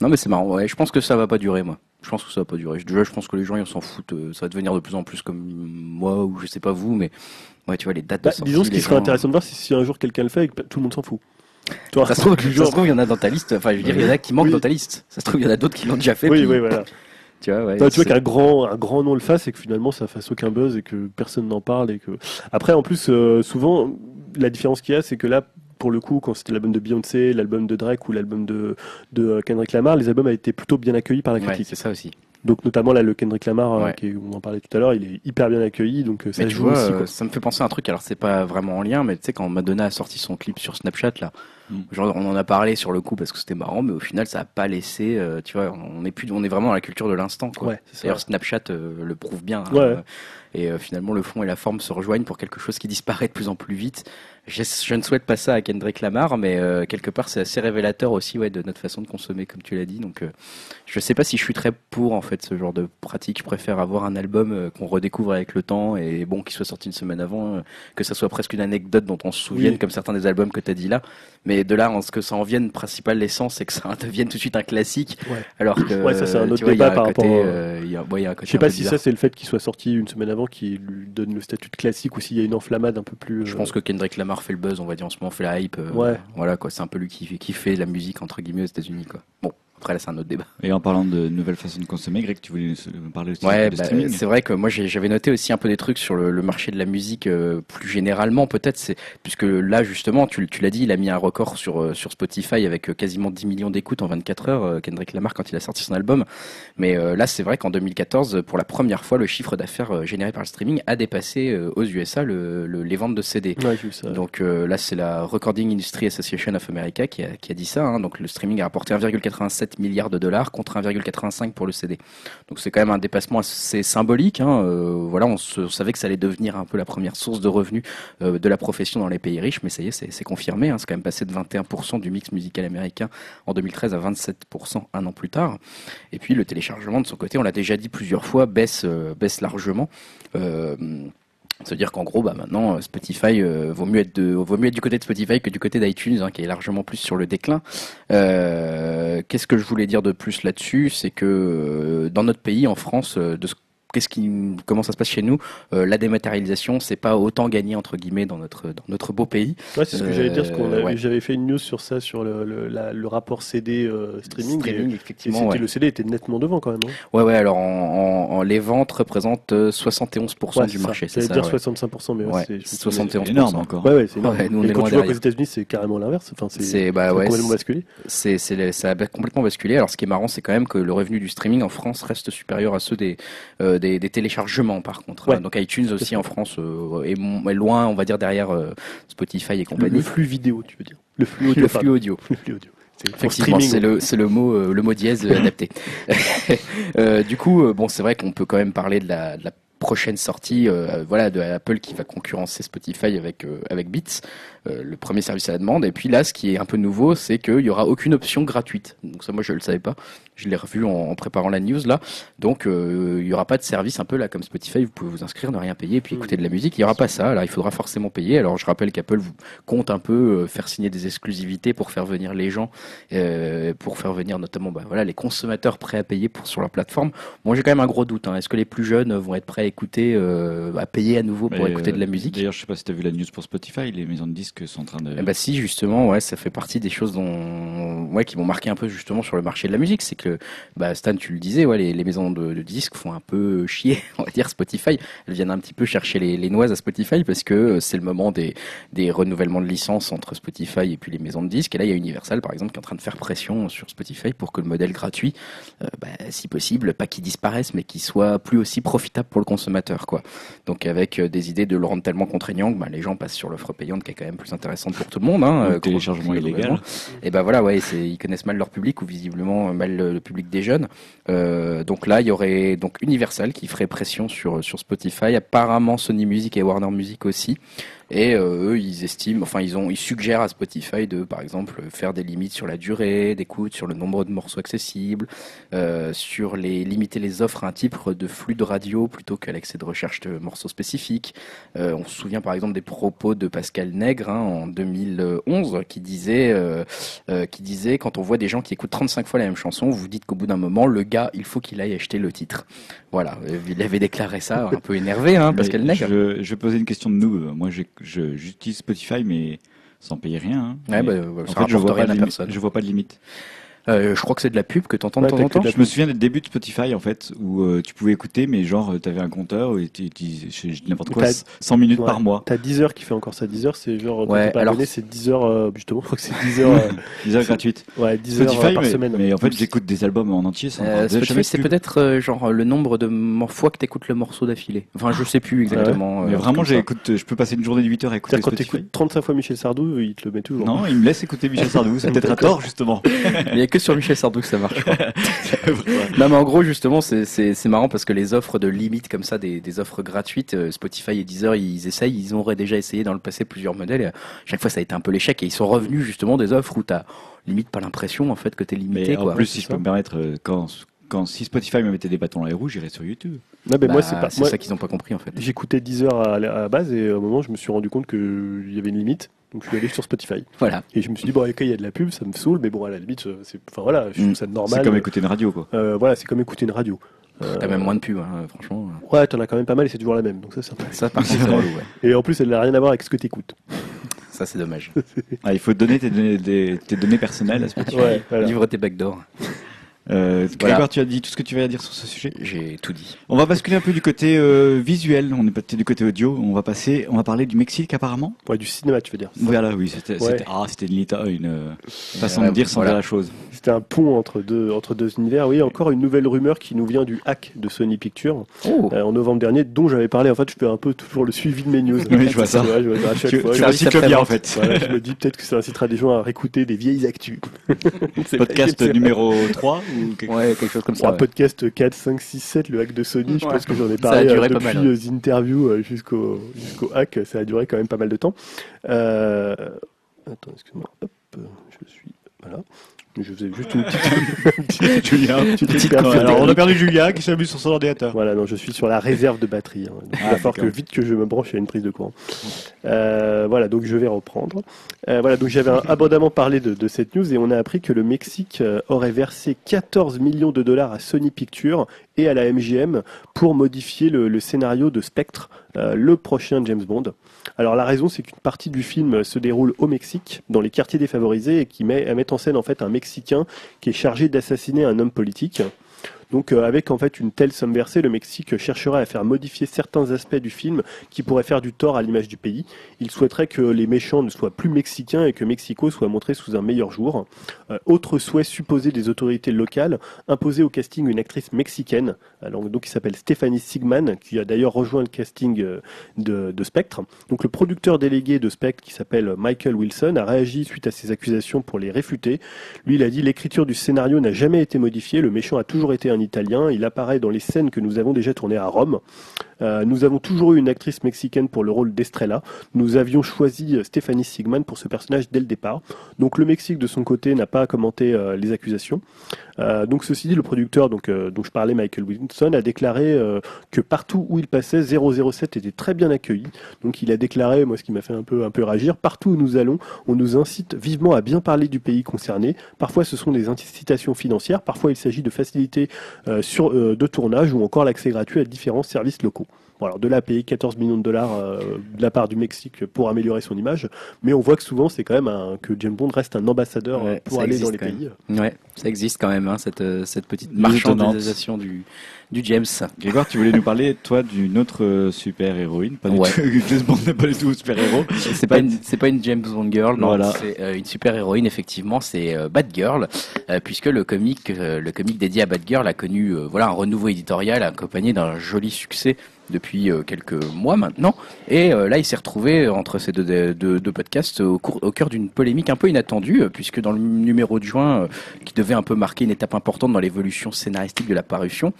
Non mais c'est marrant. Ouais, je pense que ça va pas durer moi. Je pense que ça va pas durer. Déjà, je pense que les gens ils s'en foutent. euh, Ça va devenir de plus en plus comme moi ou je sais pas vous, mais ouais, tu vois les dates Bah, de sortie. disons, ce qui serait gens- intéressant de voir, c'est si un jour quelqu'un le fait et que tout le monde s'en fout. Tu vois, Ça se trouve, genre- il y en a dans ta liste. Enfin, je veux dire, il y en a qui manquent Oui. dans ta liste. Ça se trouve, il y en a d'autres qui l'ont déjà fait. Oui, puis- oui, voilà. Tu vois, ouais, Non, tu vois qu'un grand, un grand nom le fasse et que finalement ça fasse aucun buzz et que personne n'en parle et que. Après, en plus, euh, souvent, la différence qu'il y a, c'est que là, pour le coup, quand c'était l'album de Beyoncé, l'album de Drake ou l'album de, de euh, Kendrick Lamar, les albums avaient été plutôt bien accueillis par la Ouais, critique. c'est ça aussi. donc notamment là, le Kendrick Lamar, Ouais. qui on en parlait tout à l'heure, il est hyper bien accueilli, donc euh, ça Mais tu joue vois, aussi. euh, ça me fait penser à un truc. Alors, c'est pas vraiment en lien, mais tu sais, quand Madonna a sorti son clip sur Snapchat, là. Genre, on en a parlé sur le coup parce que c'était marrant, mais au final, ça a pas laissé. euh, tu vois, on est plus, on est vraiment dans la culture de l'instant. Ouais. D'ailleurs, Snapchat euh, le prouve bien. hein, Ouais. et euh, finalement, le fond et la forme se rejoignent pour quelque chose qui disparaît de plus en plus vite. Je, je ne souhaite pas ça à Kendrick Lamar, mais quelque part, c'est assez révélateur aussi ouais, de notre façon de consommer, comme tu l'as dit. Donc, je sais pas si je suis très pour en fait ce genre de pratique. Je préfère avoir un album qu'on redécouvre avec le temps et bon, qui soit sorti une semaine avant, que ça soit presque une anecdote dont on se souvienne, Oui. comme certains des albums que tu as dit là. Mais de là, en ce que ça en vienne, principal l'essence, c'est que ça devienne tout de suite un classique. Ouais. Alors que Ouais, ça, c'est un autre vois, débat par côté, rapport euh, côté Je sais pas si ça c'est le fait qu'il soit sorti une semaine avant qui lui donne le statut de classique ou s'il y a une enflammade un peu plus. Je euh, pense que Kendrick Lamar fait le buzz, on va dire en ce moment, fait la hype. euh, Ouais. Voilà quoi, c'est un peu lui qui, fait- qui fait la musique entre guillemets aux États-Unis quoi. Bon, après là c'est un autre débat. Et en parlant de nouvelles façons de consommer, Greg, tu voulais me parler aussi Ouais, de bah, streaming c'est vrai que moi j'avais noté aussi un peu des trucs sur le, le marché de la musique euh, plus généralement peut-être, c'est puisque là justement tu, tu l'as dit, il a mis un record sur euh, sur Spotify avec euh, quasiment 10 millions d'écoutes en 24 heures, euh, Kendrick Lamar quand il a sorti son album. Mais euh, là c'est vrai qu'en 2014, pour la première fois, le chiffre d'affaires généré par le streaming a dépassé euh, aux USA le, le- les ventes de CD. Ouais, ça. Donc euh, là, c'est la Recording Industry Association of America qui a, qui a dit ça. hein. Donc le streaming a rapporté 1,87 milliard de dollars contre 1,85 pour le CD. Donc c'est quand même un dépassement assez symbolique. hein. Euh, voilà, on, savait que ça allait devenir un peu la première source de revenus euh, de la profession dans les pays riches, mais ça y est, c'est confirmé. hein. C'est quand même passé de 21% du mix musical américain en 2013 à 27% un an plus tard. Et puis le téléchargement de son côté, on l'a déjà dit plusieurs fois, baisse, euh, baisse largement. Euh, c'est-à-dire qu'en gros, bah, maintenant, euh, Spotify euh, vaut mieux être de, vaut mieux être du côté de Spotify que du côté d'iTunes, hein, qui est largement plus sur le déclin. Euh, Qu'est-ce que je voulais dire de plus là-dessus, c'est que euh, dans notre pays, en France, de ce Qu'est-ce qui, comment ça se passe chez nous Euh, La dématérialisation, c'est pas autant gagné entre guillemets dans notre dans notre beau pays. Ouais, c'est ce que j'allais dire, parce qu'on Euh, ouais. j'avais fait une news sur ça, sur le, le, la- le rapport CD euh, streaming. et- Streaming, et effectivement. c'était- ouais. Le CD était nettement devant quand même. hein. Ouais, ouais. Alors, en, en- en- les ventes représentent euh, 71% Ouais, du ça. marché. C'est ça. dire ouais. 65%, mais c'est je me souviens. 71%. C'est énorme encore. Ouais, ouais, c'est énorme. Ouais, nous, on Et est quand loin tu vois qu'aux. États-Unis, c'est carrément l'inverse. Enfin, c'est C'est bah complètement basculé. c'est, ça a complètement basculé. Alors, ce qui est marrant, c'est quand même que le revenu du streaming en France reste supérieur à ceux des, euh, des, des téléchargements, par contre. Ouais. hein. Donc, iTunes aussi en France euh, est, loin, on va dire, derrière euh, Spotify et Le, compagnie. le flux vidéo, tu veux dire. Le flux Le audio. flux audio. pardon. Le flux audio. Pour Effectivement, c'est le, c'est le mot, euh, le mot dièse adapté. Du coup, bon, c'est vrai qu'on peut quand même parler de la, de la prochaine sortie, voilà, de Apple qui va concurrencer Spotify avec avec Beats, le premier service à la demande. Et puis là, ce qui est un peu nouveau, c'est qu'il y aura aucune option gratuite. Donc ça, moi, je le savais pas. Je l'ai revu en, en préparant la news là. Donc euh, il y aura pas de service un peu là comme Spotify. Vous pouvez vous inscrire, ne rien payer, et puis Mm. écouter de la musique. Il y aura pas ça. Là, il faudra forcément payer. Alors je rappelle qu'Apple vous compte un peu euh, faire signer des exclusivités pour faire venir les gens euh, pour faire venir notamment bah, voilà, les consommateurs prêts à payer pour, sur leur plateforme. Moi j'ai quand même un gros doute. hein. Est-ce que les plus jeunes vont être prêts à écouter, euh, à payer à nouveau pour Mais, écouter euh, de la musique? D'ailleurs, je sais pas si tu as vu la news pour Spotify, les maisons de disques sont en train de. eh ben si justement ouais ça fait partie des choses dont ouais qui m'ont marqué un peu justement sur le marché de la musique. C'est que bah Stan tu le disais ouais les, maisons de, de disques font un peu chier on va dire Spotify. Elles viennent un petit peu chercher les, les noises à Spotify parce que euh, c'est le moment des des renouvellements de licences entre Spotify et puis les maisons de disques. Et là il y a Universal par exemple qui est en train de faire pression sur Spotify pour que le modèle gratuit euh, bah, si possible pas qu'il disparaisse mais qu'il soit plus aussi profitable pour le consommateur quoi. Donc avec euh, des idées de le rendre tellement contraignant que bah, les gens passent sur l'offre payante qui est quand même plus intéressante pour tout le monde. Hein, Le euh, téléchargement illégal. Et ben voilà, ouais, ils connaissent mal leur public ou visiblement mal le, le public des jeunes. Euh, donc là, il y aurait donc Universal qui ferait pression sur sur Spotify. Apparemment, Sony Music et Warner Music aussi. Et euh, eux, ils estiment, enfin, ils ont, ils suggèrent à Spotify de, par exemple, faire des limites sur la durée d'écoute, sur le nombre de morceaux accessibles, euh, sur les limiter les offres à un type de flux de radio plutôt qu'à l'accès de recherche de morceaux spécifiques. Euh, on se souvient par exemple des propos de Pascal Nègre hein, en 2011 qui disait, euh, euh, qui disait quand on voit des gens qui écoutent 35 fois la même chanson, vous dites qu'au bout d'un moment, le gars, il faut qu'il aille acheter le titre. Voilà, il avait déclaré ça, un peu énervé, hein, Pascal Nègre. Je, je vais poser une question de nous. Moi, j'ai- j'utilise Spotify, mais sans payer rien. hein. Ouais, Mais bah, en fait, je vois, pas rien de à limite, personne. je vois pas de limite. Euh, je crois que c'est de la pub que t'entends de Ouais, temps en temps. de la Je me souviens des débuts de Spotify, en fait, où euh, tu pouvais écouter, mais genre, tu avais un compteur et tu tu- n'importe quoi, T'as- 100 minutes Ouais. par mois. T'as 10 heures qui fait encore ça. 10 heures, c'est genre, Ouais, alors- abonné, c'est 10 heures, euh, justement, je crois que c'est 10 heures, euh, 10 heures gratuites. ouais, 10 heures Spotify, euh, par mais, semaine. mais en fait, j'écoute des albums en entier sans Euh, Spotify, c'est peut-être euh, genre le nombre de fois que t'écoutes le morceau d'affilée. Enfin, je sais plus exactement. Mais euh, vraiment, j'écoute, je peux passer une journée de 8 heures à écouter quand t'écoutes 35 fois Michel Sardou, il te le met toujours. Non, il me laisse écouter Michel Sardou, c'est peut-être à tort, justement. Que sur Michel Sardou que ça marche. non, mais en gros, justement, c'est- marrant parce que les offres de limite comme ça, des, des offres gratuites, euh, Spotify et Deezer, ils essayent, ils auraient déjà essayé dans le passé plusieurs modèles. Et à chaque fois, ça a été un peu l'échec et ils sont revenus justement des offres où t'as limite pas l'impression en fait que t'es limité. Mais quoi. en plus, si je ça. peux me permettre, euh, quand, quand, si Spotify me mettait des bâtons dans les roues, j'irais sur YouTube. Non, mais Bah, moi, c'est pas. c'est ça qu'ils n'ont pas compris en fait. J'écoutais 10 heures à, la à la base et à un moment, je me suis rendu compte qu'il y avait une limite. Donc, je suis allé sur Spotify. Voilà. Et je me suis dit, bon, ok, il y a de la pub, ça me saoule, mais bon, à la limite, euh, c'est. Enfin, voilà, je trouve Mm. ça normal. C'est comme écouter une radio, quoi. Euh, voilà, c'est comme écouter une radio. Euh, T'as même moins de pubs, hein, franchement. Ouais, t'en as quand même pas mal et c'est toujours la même. Donc, ça, c'est sympa. Ça, par contre, relou. Ouais. Et en plus, elle n'a rien à voir avec ce que t'écoutes. Ça, c'est dommage. Ah, il faut donner tes données, tes données personnelles à Spotify. Ouais, voilà. Livre tes backdoors. Euh, Voilà. Grégoire, tu as dit tout ce que tu vas dire sur ce sujet J'ai tout dit. On va basculer un peu du côté euh, visuel, on est passé du côté audio, on va passer, on va parler du Mexique apparemment. Ouais, du cinéma, tu veux dire. Voilà, oui, c'était Ouais. ah, c'était une, lita- une euh, façon Ouais, de dire sans voilà. dire la chose. C'était un pont entre deux, entre deux univers. Oui, encore une nouvelle rumeur qui nous vient du hack de Sony Pictures Oh euh, en novembre dernier, dont j'avais parlé. En fait, je fais un peu toujours le suivi de mes news. Oui, je vois ça. Ouais, je vois ça à chaque Tu, fois. tu Je- Service recycles bien en fait. voilà, je me dis peut-être que ça incitera des gens à réécouter des vieilles actus. Podcast numéro 3 ou quelque Ouais, quelque chose comme ça. un ouais. podcast 4, 5, 6, 7, le hack de Sony, je Ouais. pense que j'en ai Ça a parlé duré euh, pas depuis mal, ouais. les interviews euh, jusqu'au jusqu'au hack, ça a duré quand même pas mal de temps. Euh... Attends, excuse-moi, hop, euh, je suis... Voilà. Je faisais juste une petite... Julien. une petite Ouais, percée. alors on a perdu Julien qui s'amuse sur son ordinateur. Voilà, non, je suis sur la réserve de batterie. hein. Donc, il Ah, va falloir que vite que je me branche à une prise de courant. Euh, voilà, donc je vais reprendre. Euh, voilà, donc j'avais abondamment parlé de, de cette news et on a appris que le Mexique euh, aurait versé 14 millions de dollars à Sony Pictures et à la MGM pour modifier le, le scénario de Spectre, euh, le prochain James Bond. Alors la raison, c'est qu'une partie du film se déroule au Mexique, dans les quartiers défavorisés, et qui met, met en scène en fait un Mexicain qui est chargé d'assassiner un homme politique. Donc euh, avec en fait une telle somme versée, le Mexique chercherait à faire modifier certains aspects du film qui pourraient faire du tort à l'image du pays. Il souhaiterait que les méchants ne soient plus mexicains et que Mexico soit montré sous un meilleur jour. Euh, autre souhait supposé des autorités locales, imposer au casting une actrice mexicaine, alors, donc qui s'appelle Stéphanie Sigman, qui a d'ailleurs rejoint le casting euh, de, de, Spectre. Donc le producteur délégué de Spectre, qui s'appelle Michael Wilson, a réagi suite à ces accusations pour les réfuter. Lui, il a dit l'écriture du scénario n'a jamais été modifiée, le méchant a toujours été Italien, il apparaît dans les scènes que nous avons déjà tournées à Rome. Euh, nous avons toujours eu une actrice mexicaine pour le rôle d'Estrella. Nous avions choisi euh, Stéphanie Sigman pour ce personnage dès le départ. Donc le Mexique de son côté n'a pas commenté euh, les accusations. donc ceci dit, le producteur donc, dont je parlais, Michael Wilson, a déclaré que partout où il passait, 007 était très bien accueilli. Donc il a déclaré, moi ce qui m'a fait un peu, un peu réagir, partout où nous allons, on nous incite vivement à bien parler du pays concerné. Parfois ce sont des incitations financières, parfois il s'agit de facilités de tournage ou encore l'accès gratuit à différents services locaux. Bon, de là payer 14 millions de dollars euh, de la part du Mexique pour améliorer son image, mais on voit que souvent c'est quand même un, que James Bond reste un ambassadeur pour aller dans les pays. Ouais, ça existe quand même, hein, cette, euh, cette petite marchandisation du, du James. Grégoire, tu voulais nous parler, toi, d'une autre euh, super héroïne. Pas du tout, James Bond n'est pas du tout super héros. C'est pas, une, c'est pas une James Bond girl, non. Voilà. C'est euh, une super héroïne, effectivement. C'est euh, Batgirl, puisque le comic, le comic dédié à Batgirl a connu, voilà, un renouveau éditorial accompagné d'un joli succès depuis quelques mois maintenant. Et là, il s'est retrouvé entre ces deux, deux, deux podcasts au, cours, au cœur d'une polémique un peu inattendue, puisque dans le numéro de juin, qui devait un peu marquer une étape importante dans l'évolution scénaristique de la parution,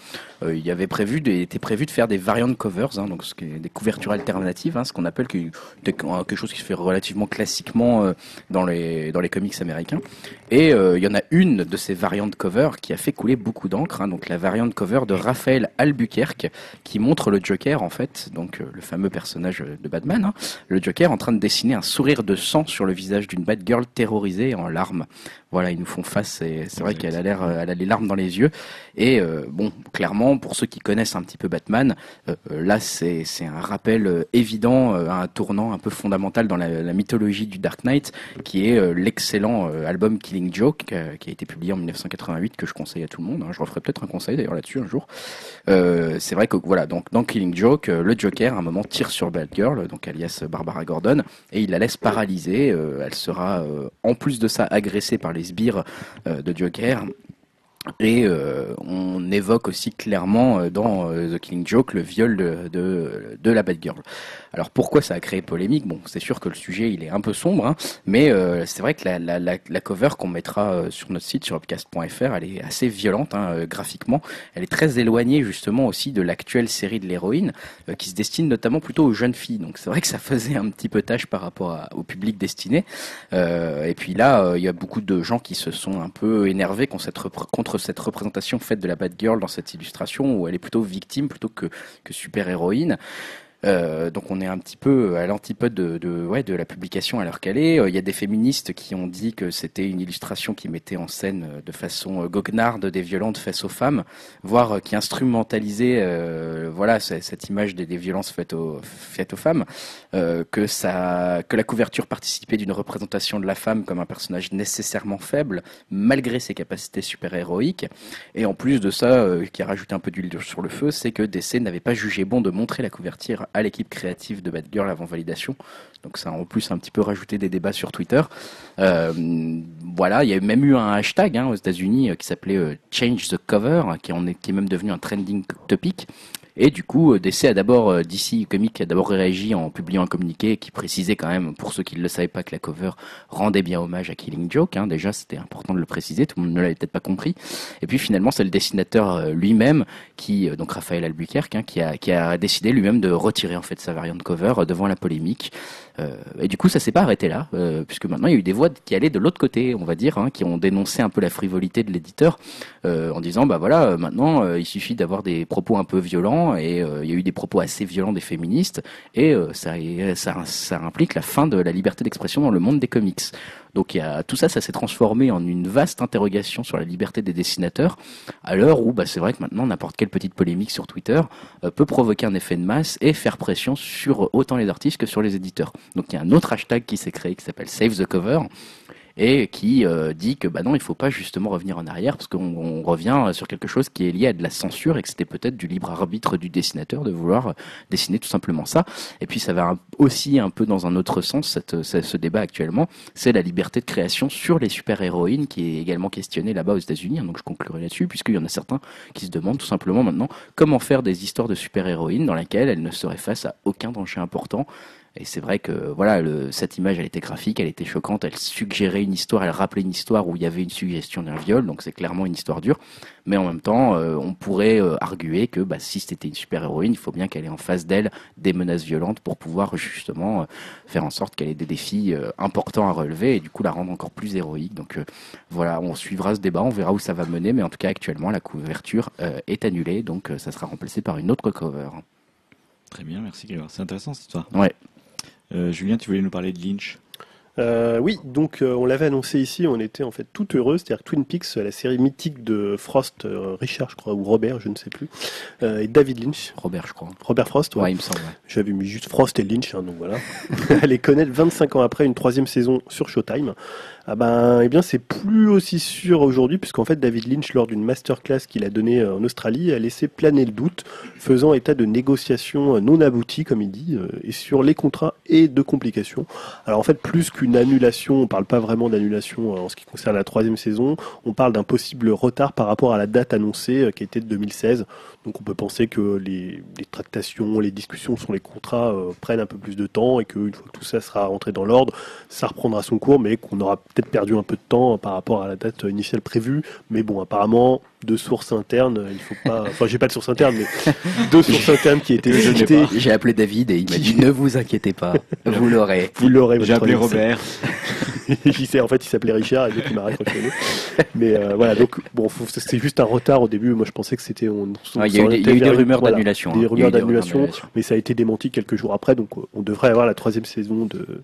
euh, il y avait prévu, des, était prévu de faire des variant covers, hein, donc ce qui est des couvertures alternatives, hein, ce qu'on appelle quelque chose qui se fait relativement classiquement euh, dans les dans les comics américains. Et euh, il y en a une de ces variant covers qui a fait couler beaucoup d'encre, hein, donc la variant cover de Raphaël Albuquerque, qui montre le Joker en fait, donc le fameux personnage de Batman, hein, le Joker en train de dessiner un sourire de sang sur le visage d'une Batgirl terrorisée en larmes. Voilà, ils nous font face. C'est vrai qu'elle a l'air, elle a les larmes dans les yeux. Et bon, clairement pour ceux qui connaissent un petit peu Batman, euh, euh, là c'est un rappel euh, évident à un tournant un peu fondamental dans la, mythologie du Dark Knight, qui est l'excellent album Killing Joke, qui a été publié en 1988, que je conseille à tout le monde. Hein. Je referai peut-être un conseil d'ailleurs là-dessus un jour. c'est vrai que voilà, donc dans Killing Joke, le Joker à un moment tire sur Batgirl, donc alias Barbara Gordon, et il la laisse paralysée. elle sera en plus de ça agressée par les sbires de Joker et euh, on évoque aussi clairement euh, dans euh, The Killing Joke le viol de, de, de la Batgirl. Alors pourquoi ça a créé polémique? Bon, c'est sûr que le sujet il est un peu sombre, hein, mais euh, c'est vrai que la, la, la, la cover qu'on mettra euh, sur notre site sur upcast.fr, elle est assez violente hein, euh, graphiquement. Elle est très éloignée justement aussi de l'actuelle série de l'héroïne, qui se destine notamment plutôt aux jeunes filles. Donc c'est vrai que ça faisait un petit peu tâche par rapport au public destiné. et puis là, il y a beaucoup de gens qui se sont un peu énervés contre cette, représentation faite de la Batgirl dans cette illustration où elle est plutôt victime plutôt que, que super héroïne. Euh, donc on est un petit peu à l'antipode de, la publication à l'heure qu'elle est. Euh, il y a des féministes qui ont dit que c'était une illustration qui mettait en scène euh, de façon goguenarde des violences faites aux femmes, voire qui instrumentalisait voilà cette image des, violences faites aux, femmes, que que la couverture participait d'une représentation de la femme comme un personnage nécessairement faible malgré ses capacités super héroïques. Et en plus de ça, qui a rajouté un peu d'huile sur le feu, c'est que DC n'avait pas jugé bon de montrer la couverture à l'équipe créative de Batgirl avant validation. Donc ça a en plus un petit peu rajouté des débats sur Twitter. Euh, voilà, il y a même eu un hashtag hein, aux États-Unis euh, qui s'appelait euh, Change the Cover, qui, est, qui est même devenu un trending topic. Et du coup, euh, DC a d'abord, euh, DC Comics a d'abord réagi en publiant un communiqué qui précisait quand même, pour ceux qui ne le savaient pas, que la cover rendait bien hommage à Killing Joke. Hein. Déjà, c'était important de le préciser, tout le monde ne l'avait peut-être pas compris. Et puis finalement, c'est le dessinateur euh, lui-même, qui, donc Raphaël Albuquerque, hein, qui, a, qui a décidé lui-même de retirer en fait sa variante cover devant la polémique. Euh, et du coup, ça s'est pas arrêté là, euh, puisque maintenant il y a eu des voix qui allaient de l'autre côté, on va dire, hein, qui ont dénoncé un peu la frivolité de l'éditeur, euh, en disant bah voilà, maintenant il suffit d'avoir des propos un peu violents, et il y a eu des propos assez violents des féministes, et ça, ça, ça implique la fin de la liberté d'expression dans le monde des comics. Donc y a, tout ça, ça s'est transformé en une vaste interrogation sur la liberté des dessinateurs, à l'heure où bah, c'est vrai que maintenant n'importe quelle petite polémique sur Twitter euh, peut provoquer un effet de masse et faire pression sur autant les artistes que sur les éditeurs. Donc il y a un autre hashtag qui s'est créé qui s'appelle Save the Cover et qui euh, dit que bah non, il faut pas justement revenir en arrière parce qu'on on revient sur quelque chose qui est lié à de la censure et que c'était peut-être du libre arbitre du dessinateur de vouloir dessiner tout simplement ça. Et puis ça va aussi un peu dans un autre sens cette, ce, ce débat actuellement, c'est la liberté de création sur les super-héroïnes qui est également questionnée là-bas aux États-Unis. hein, donc je conclurai là-dessus puisqu'il y en a certains qui se demandent tout simplement maintenant comment faire des histoires de super-héroïnes dans lesquelles elles ne seraient face à aucun danger important. Et c'est vrai que voilà, le, cette image, elle était graphique, elle était choquante, elle suggérait une histoire, elle rappelait une histoire où il y avait une suggestion d'un viol, donc c'est clairement une histoire dure. Mais en même temps, euh, on pourrait euh, arguer que bah, si c'était une super-héroïne, il faut bien qu'elle ait en face d'elle des menaces violentes pour pouvoir justement euh, faire en sorte qu'elle ait des défis importants à relever et du coup la rendre encore plus héroïque. Donc voilà, on suivra ce débat, on verra où ça va mener, mais en tout cas actuellement la couverture est annulée, donc ça sera remplacé par une autre cover. Très bien, merci Grégoire. C'est intéressant cette histoire. Ouais. Euh, Julien, tu voulais nous parler de Lynch? Euh, oui, donc euh, on l'avait annoncé ici, on était en fait tout heureux, c'est-à-dire Twin Peaks, la série mythique de Frost, euh, Richard je crois, ou Robert, je ne sais plus, euh, et David Lynch, Robert, je crois. Robert Frost, ouais. Ouais, il me semble. ouais. j'avais mis juste Frost et Lynch, hein, donc voilà, allez connaître 25 ans après une troisième saison sur Showtime. Ah ben, eh bien c'est plus aussi sûr aujourd'hui, puisqu'en fait David Lynch, lors d'une masterclass qu'il a donnée euh, en Australie, a laissé planer le doute, faisant état de négociations euh, non abouties, comme il dit, euh, et sur les contrats et de complications. Alors en fait, plus qu'une annulation, on parle pas vraiment d'annulation en ce qui concerne la troisième saison, on parle d'un possible retard par rapport à la date annoncée qui était de 2016. Donc on peut penser que les, tractations, les discussions sur les contrats prennent un peu plus de temps et qu'une fois que tout ça sera rentré dans l'ordre, ça reprendra son cours, mais qu'on aura peut-être perdu un peu de temps par rapport à la date initiale prévue. Mais bon, apparemment, de sources internes, il faut pas. Enfin, j'ai pas de sources internes, mais deux sources internes qui étaient. J'ai appelé David et il m'a dit ne vous inquiétez pas, vous l'aurez. Vous l'aurez. J'ai appelé Robert. il s'est- en fait, il s'appelait Richard et donc il m'a raccroché. Mais euh, voilà, donc bon, c'était juste un retard au début. Moi, je pensais que c'était. On, on Ouais, il y a eu des, y a eu rumeurs d'annulation. Des hein. Rumeurs d'annulation, mais ça a été démenti quelques jours après. Donc, euh, on devrait avoir la troisième saison de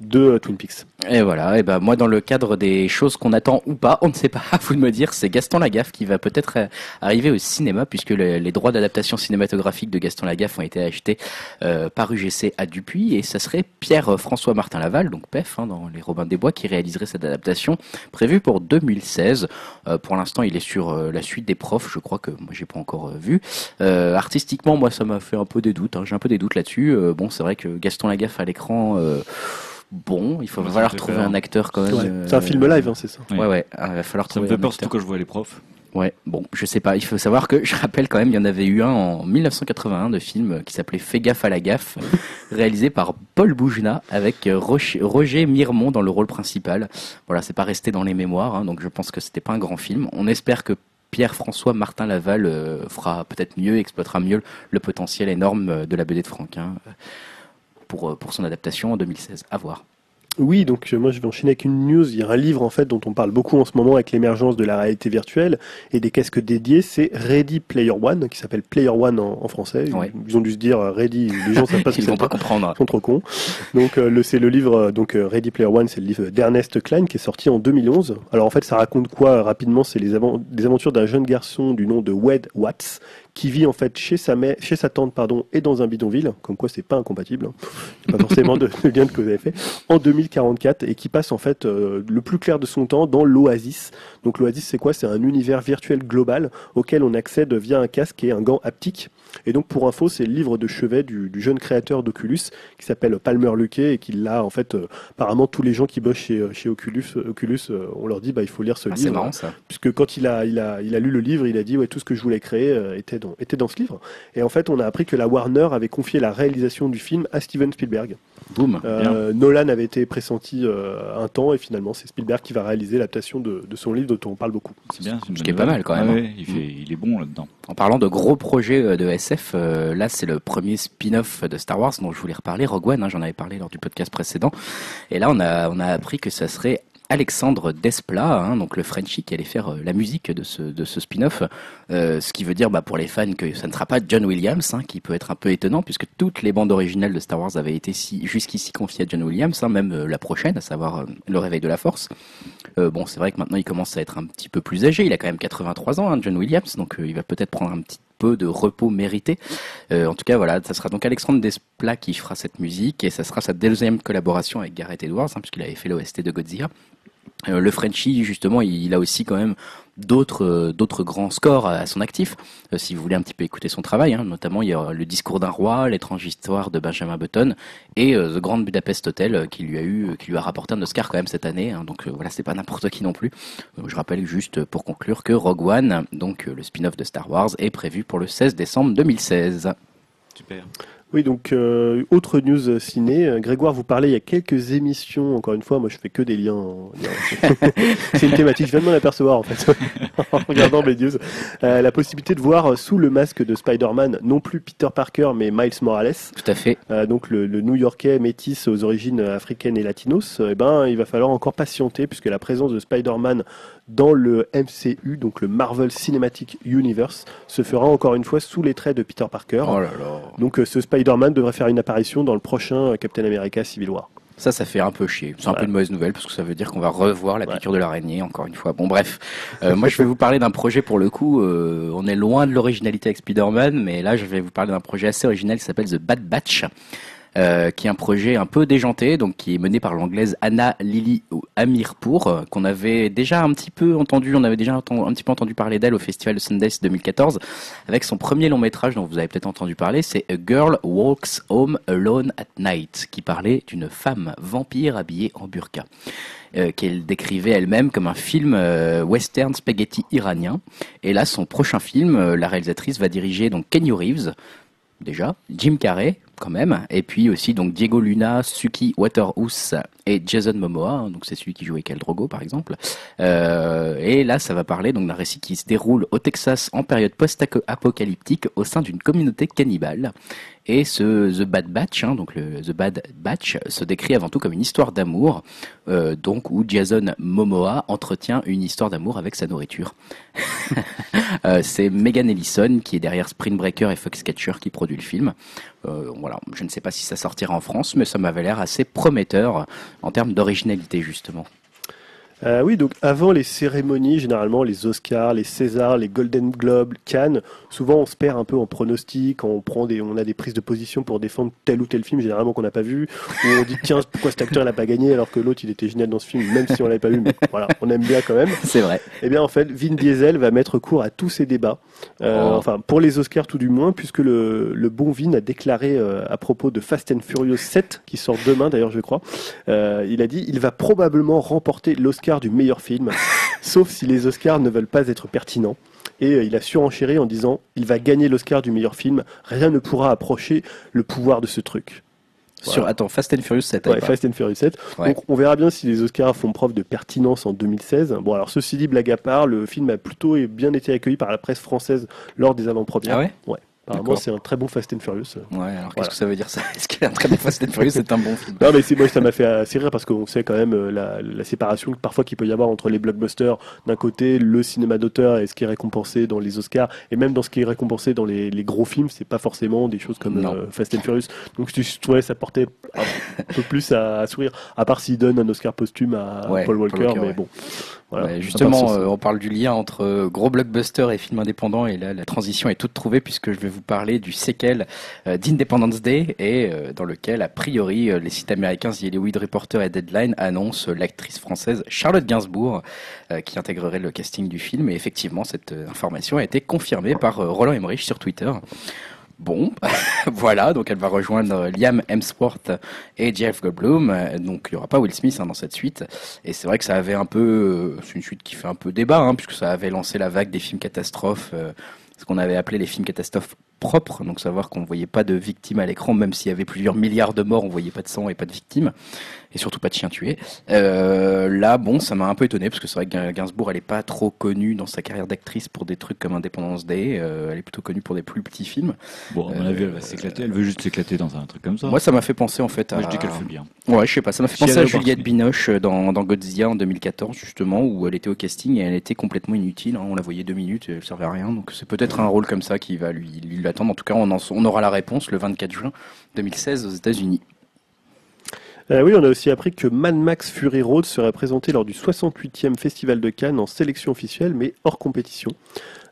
de euh, Twin Peaks. Et voilà, et ben moi dans le cadre des choses qu'on attend ou pas, on ne sait pas, à vous de me dire, c'est Gaston Lagaffe qui va peut-être arriver au cinéma puisque le- les droits d'adaptation cinématographique de Gaston Lagaffe ont été achetés euh, par UGC à Dupuis et ça serait Pierre-François Martin Laval, donc PEF hein, dans Les Robins des Bois, qui réaliserait cette adaptation prévue pour 2016. Euh, pour l'instant, il est sur euh, la suite des profs, je crois que moi j'ai pas encore euh, vu. Euh, artistiquement, moi ça m'a fait un peu des doutes, hein, j'ai un peu des doutes là-dessus. Euh, bon, c'est vrai que Gaston Lagaffe à l'écran. euh, Bon, il faut ça falloir trouver un acteur quand même. Ouais. C'est un film live, hein, c'est ça. Ouais. Ouais, ouais, il va falloir Ça trouver me fait peur surtout quand je vois les profs. Ouais, bon, je sais pas. Il faut savoir que je rappelle quand même, il y en avait eu un en 1981 de film qui s'appelait Fais gaffe à la gaffe, réalisé par Paul Boujna avec euh, Roger Miremont dans le rôle principal. Voilà, c'est pas resté dans les mémoires, hein, donc je pense que c'était pas un grand film. On espère que Pierre-François Martin Laval euh, fera peut-être mieux, exploitera mieux le potentiel énorme euh, de la BD de Franquin pour, pour son adaptation en 2016. À voir. Oui, donc euh, moi je vais enchaîner avec une news. Il y a un livre en fait dont on parle beaucoup en ce moment avec l'émergence de la réalité virtuelle et des casques dédiés. C'est Ready Player One, qui s'appelle Player One en, en français. Ouais. Ils ont dû se dire euh, Ready. Les gens savent pas ce que Ils c'est. vont pas comprendre. Ils sont trop cons. Donc euh, le c'est le livre euh, donc Ready Player One, c'est le livre d'Ernest Klein qui est sorti en 2011. Alors en fait, ça raconte quoi rapidement? C'est les, des aventures d'un jeune garçon du nom de Wed Watts qui vit en fait chez sa mère, chez sa tante pardon, et dans un bidonville. Comme quoi, c'est pas incompatible. hein. Pas forcément de, de lien de vous avez fait. En 2044 et qui passe en fait euh, le plus clair de son temps dans l'Oasis. Donc l'Oasis, c'est quoi? C'est un univers virtuel global auquel on accède via un casque et un gant haptique. Et donc pour info, c'est le livre de chevet du, du jeune créateur d'Oculus qui s'appelle Palmer Luckey et qui l'a en fait euh, apparemment tous les gens qui bossent chez, chez Oculus, Oculus euh, on leur dit bah il faut lire ce Ah, c'est livre marrant ça. puisque quand il a, il a, il a lu le livre, il a dit ouais tout ce que je voulais créer euh, était dans, était dans ce livre. Et en fait, on a appris que la Warner avait confié la réalisation du film à Steven Spielberg. Boum. Euh, Nolan avait été pressenti euh, un temps et finalement c'est Spielberg qui va réaliser l'adaptation de, de son livre dont on parle beaucoup. C'est bien. c'est Ce qui est pas mal, quand même, Ah hein. il, fait, il est bon là-dedans. En parlant de gros projets euh, de Euh, là c'est le premier spin-off de Star Wars dont je voulais reparler, Rogue One, hein, j'en avais parlé lors du podcast précédent. Et là on a, appris que ça serait Alexandre Desplat, hein, donc le Frenchie qui allait faire euh, la musique de ce, spin-off. Euh, ce qui veut dire bah, pour les fans que ça ne sera pas John Williams, hein, qui peut être un peu étonnant puisque toutes les bandes originales de Star Wars avaient été jusqu'ici confiées à John Williams, même la prochaine, à savoir Le Réveil de la Force. Bon, c'est vrai que maintenant il commence à être un petit peu plus âgé, il a quand même 83 ans, John Williams, donc il va peut-être prendre un petit peu de repos mérité. Euh, en tout cas, voilà, ça sera donc Alexandre Desplat qui fera cette musique et ça sera sa deuxième collaboration avec Gareth Edwards, hein, puisqu'il avait fait l'OST de Godzilla. Euh, le Frenchie, justement, il, a aussi quand même d'autres euh, d'autres grands scores à son actif. Euh, si vous voulez un petit peu écouter son travail, hein, notamment il y a le Discours d'un roi, l'étrange histoire de Benjamin Button et The Grand Budapest Hotel qui lui a eu qui lui a rapporté un Oscar quand même cette année. hein. donc voilà, c'est pas n'importe qui non plus. Je rappelle juste pour conclure que Rogue One, donc le spin-off de Star Wars, est prévu pour le 16 décembre 2016. Super. Oui, donc euh, autre news ciné. Grégoire vous parlait il y a quelques émissions. Encore une fois, moi je fais que des liens. en- C'est une thématique. Je viens de m'en apercevoir en fait en regardant mes news. Euh, la possibilité de voir sous le masque de Spider-Man non plus Peter Parker mais Miles Morales. Tout à fait. Euh, donc le, le New-Yorkais métis aux origines africaines et latinos, euh, eh ben, il va falloir encore patienter puisque la présence de Spider-Man dans le MCU, donc le Marvel Cinematic Universe, se fera encore une fois sous les traits de Peter Parker. Oh là là. Donc euh, ce Spider-Man devrait faire une apparition dans le prochain euh, Captain America Civil War. Ça, ça fait un peu chier. C'est un peu une mauvaise nouvelle parce que ça veut dire qu'on va revoir la Ouais. piqûre de l'araignée encore une fois. Bon, bref. Euh, moi, je vais vous parler d'un projet pour le coup. euh, on est loin de l'originalité avec Spider-Man, mais là, je vais vous parler d'un projet assez original qui s'appelle The Bad Batch. Euh, qui est un projet un peu déjanté, donc qui est mené par l'anglaise Anna Lily Amirpour, euh, qu'on avait déjà un petit peu entendu, on avait déjà petit peu entendu parler d'elle au festival de Sundance 2014, avec son premier long métrage dont vous avez peut-être entendu parler, c'est A Girl Walks Home Alone at Night, qui parlait d'une femme vampire habillée en burqa. euh, qu'elle décrivait elle-même comme un film western spaghetti iranien. Et là, son prochain film, la réalisatrice va diriger donc Kenny Reeves, déjà, Jim Carrey quand même, et puis aussi donc Diego Luna, Suki Waterhouse et Jason Momoa, hein, donc c'est celui qui jouait Khal Drogo par exemple. Euh, et là, ça va parler donc d'un récit qui se déroule au Texas en période post-apocalyptique au sein d'une communauté cannibale. Et ce The Bad Batch, hein, donc le The Bad Batch, se décrit avant tout comme une histoire d'amour, euh, donc où Jason Momoa entretient une histoire d'amour avec sa nourriture. Euh, c'est Megan Ellison qui est derrière Spring Breaker et Foxcatcher qui produit le film. Euh, voilà, je ne sais pas si ça sortira en France, mais ça m'avait l'air assez prometteur en termes d'originalité justement. Euh, oui, donc avant les cérémonies, généralement les Oscars, les Césars, les Golden Globes, Cannes, souvent on se perd un peu en pronostic, on prend des, on a des prises de position pour défendre tel ou tel film, généralement qu'on n'a pas vu, ou on dit tiens pourquoi cet acteur il a pas gagné alors que l'autre il était génial dans ce film, même si on l'avait pas vu, mais voilà, on aime bien quand même. C'est vrai. Eh bien, en fait, Vin Diesel va mettre court à tous ces débats. Euh, Oh. Enfin, pour les Oscars tout du moins, puisque le, le bon Vin a déclaré euh, à propos de Fast and Furious 7, qui sort demain d'ailleurs, je crois, il a dit il va probablement remporter l'Oscar du meilleur film, sauf si les Oscars ne veulent pas être pertinents. Et euh, il a surenchéri en disant il va gagner l'Oscar du meilleur film, rien ne pourra approcher le pouvoir de ce truc. Sur, attends, Fast and Furious 7. Ouais, Fast and Furious 7. Ouais. Donc on verra bien si les Oscars font preuve de pertinence en 2016. Bon alors ceci dit, blague à part, le film a plutôt bien été accueilli par la presse française lors des avant-premières. Ah ouais Apparemment c'est un très bon Fast and Furious. Ouais, alors qu'est-ce Voilà. que ça veut dire ça? Est-ce qu'un très bon Fast and Furious? C'est un bon film Non mais c'est moi ça m'a fait assez rire parce qu'on sait quand même euh, la, la séparation que parfois qu'il peut y avoir entre les blockbusters d'un côté, le cinéma d'auteur et ce qui est récompensé dans les Oscars et même dans ce qui est récompensé dans les, les gros films, c'est pas forcément des choses comme euh, Fast and Furious. Donc je je trouvais ça portait un peu plus à, à sourire. À part s'il donne un Oscar posthume à Ouais, Paul Walker, Paul Walker, mais ouais. bon. Voilà. Justement, euh, on parle du lien entre euh, gros blockbuster et film indépendant, et là, la transition est toute trouvée puisque je vais vous parler du séquel euh, d'Independence Day, et euh, dans lequel, a priori, les sites américains The Hollywood Reporter et Deadline annoncent l'actrice française Charlotte Gainsbourg euh, qui intégrerait le casting du film, et effectivement, cette information a été confirmée par Roland Emmerich sur Twitter. Bon, voilà, donc elle va rejoindre Liam Hemsworth et Jeff Goldblum. Donc il n'y aura pas Will Smith hein, dans cette suite. Et c'est vrai que ça avait un peu, euh, c'est une suite qui fait un peu débat, hein, puisque ça avait lancé la vague des films catastrophes, euh, ce qu'on avait appelé les films catastrophes propres. Donc savoir qu'on voyait pas de victimes à l'écran, même s'il y avait plusieurs milliards de morts, on voyait pas de sang et pas de victimes, et surtout pas de chiens tués. Euh, là, bon, ça m'a un peu étonné parce que c'est vrai que Gainsbourg, elle est pas trop connue dans sa carrière d'actrice pour des trucs comme Independence Day. Euh, elle est plutôt connue pour des plus petits films. Bon, à mon Euh, avis, elle va s'éclater. Elle veut juste s'éclater dans un truc comme ça. Moi, ça m'a fait penser en fait à. Moi, je dis qu'elle fait bien. Ouais, je sais pas, ça m'a fait Si penser à Juliette. Binoche euh, dans, dans Godzilla en 2014, justement, où elle était au casting et elle était complètement inutile. hein. On la voyait deux minutes et elle servait à rien. Donc c'est peut-être un rôle comme ça qui va lui, lui l'attendre. En tout cas, on, en- on aura la réponse le 24 juin 2016 aux États-Unis. Euh, oui, on a aussi appris que Mad Max Fury Road serait présenté lors du 68e Festival de Cannes en sélection officielle, mais hors compétition.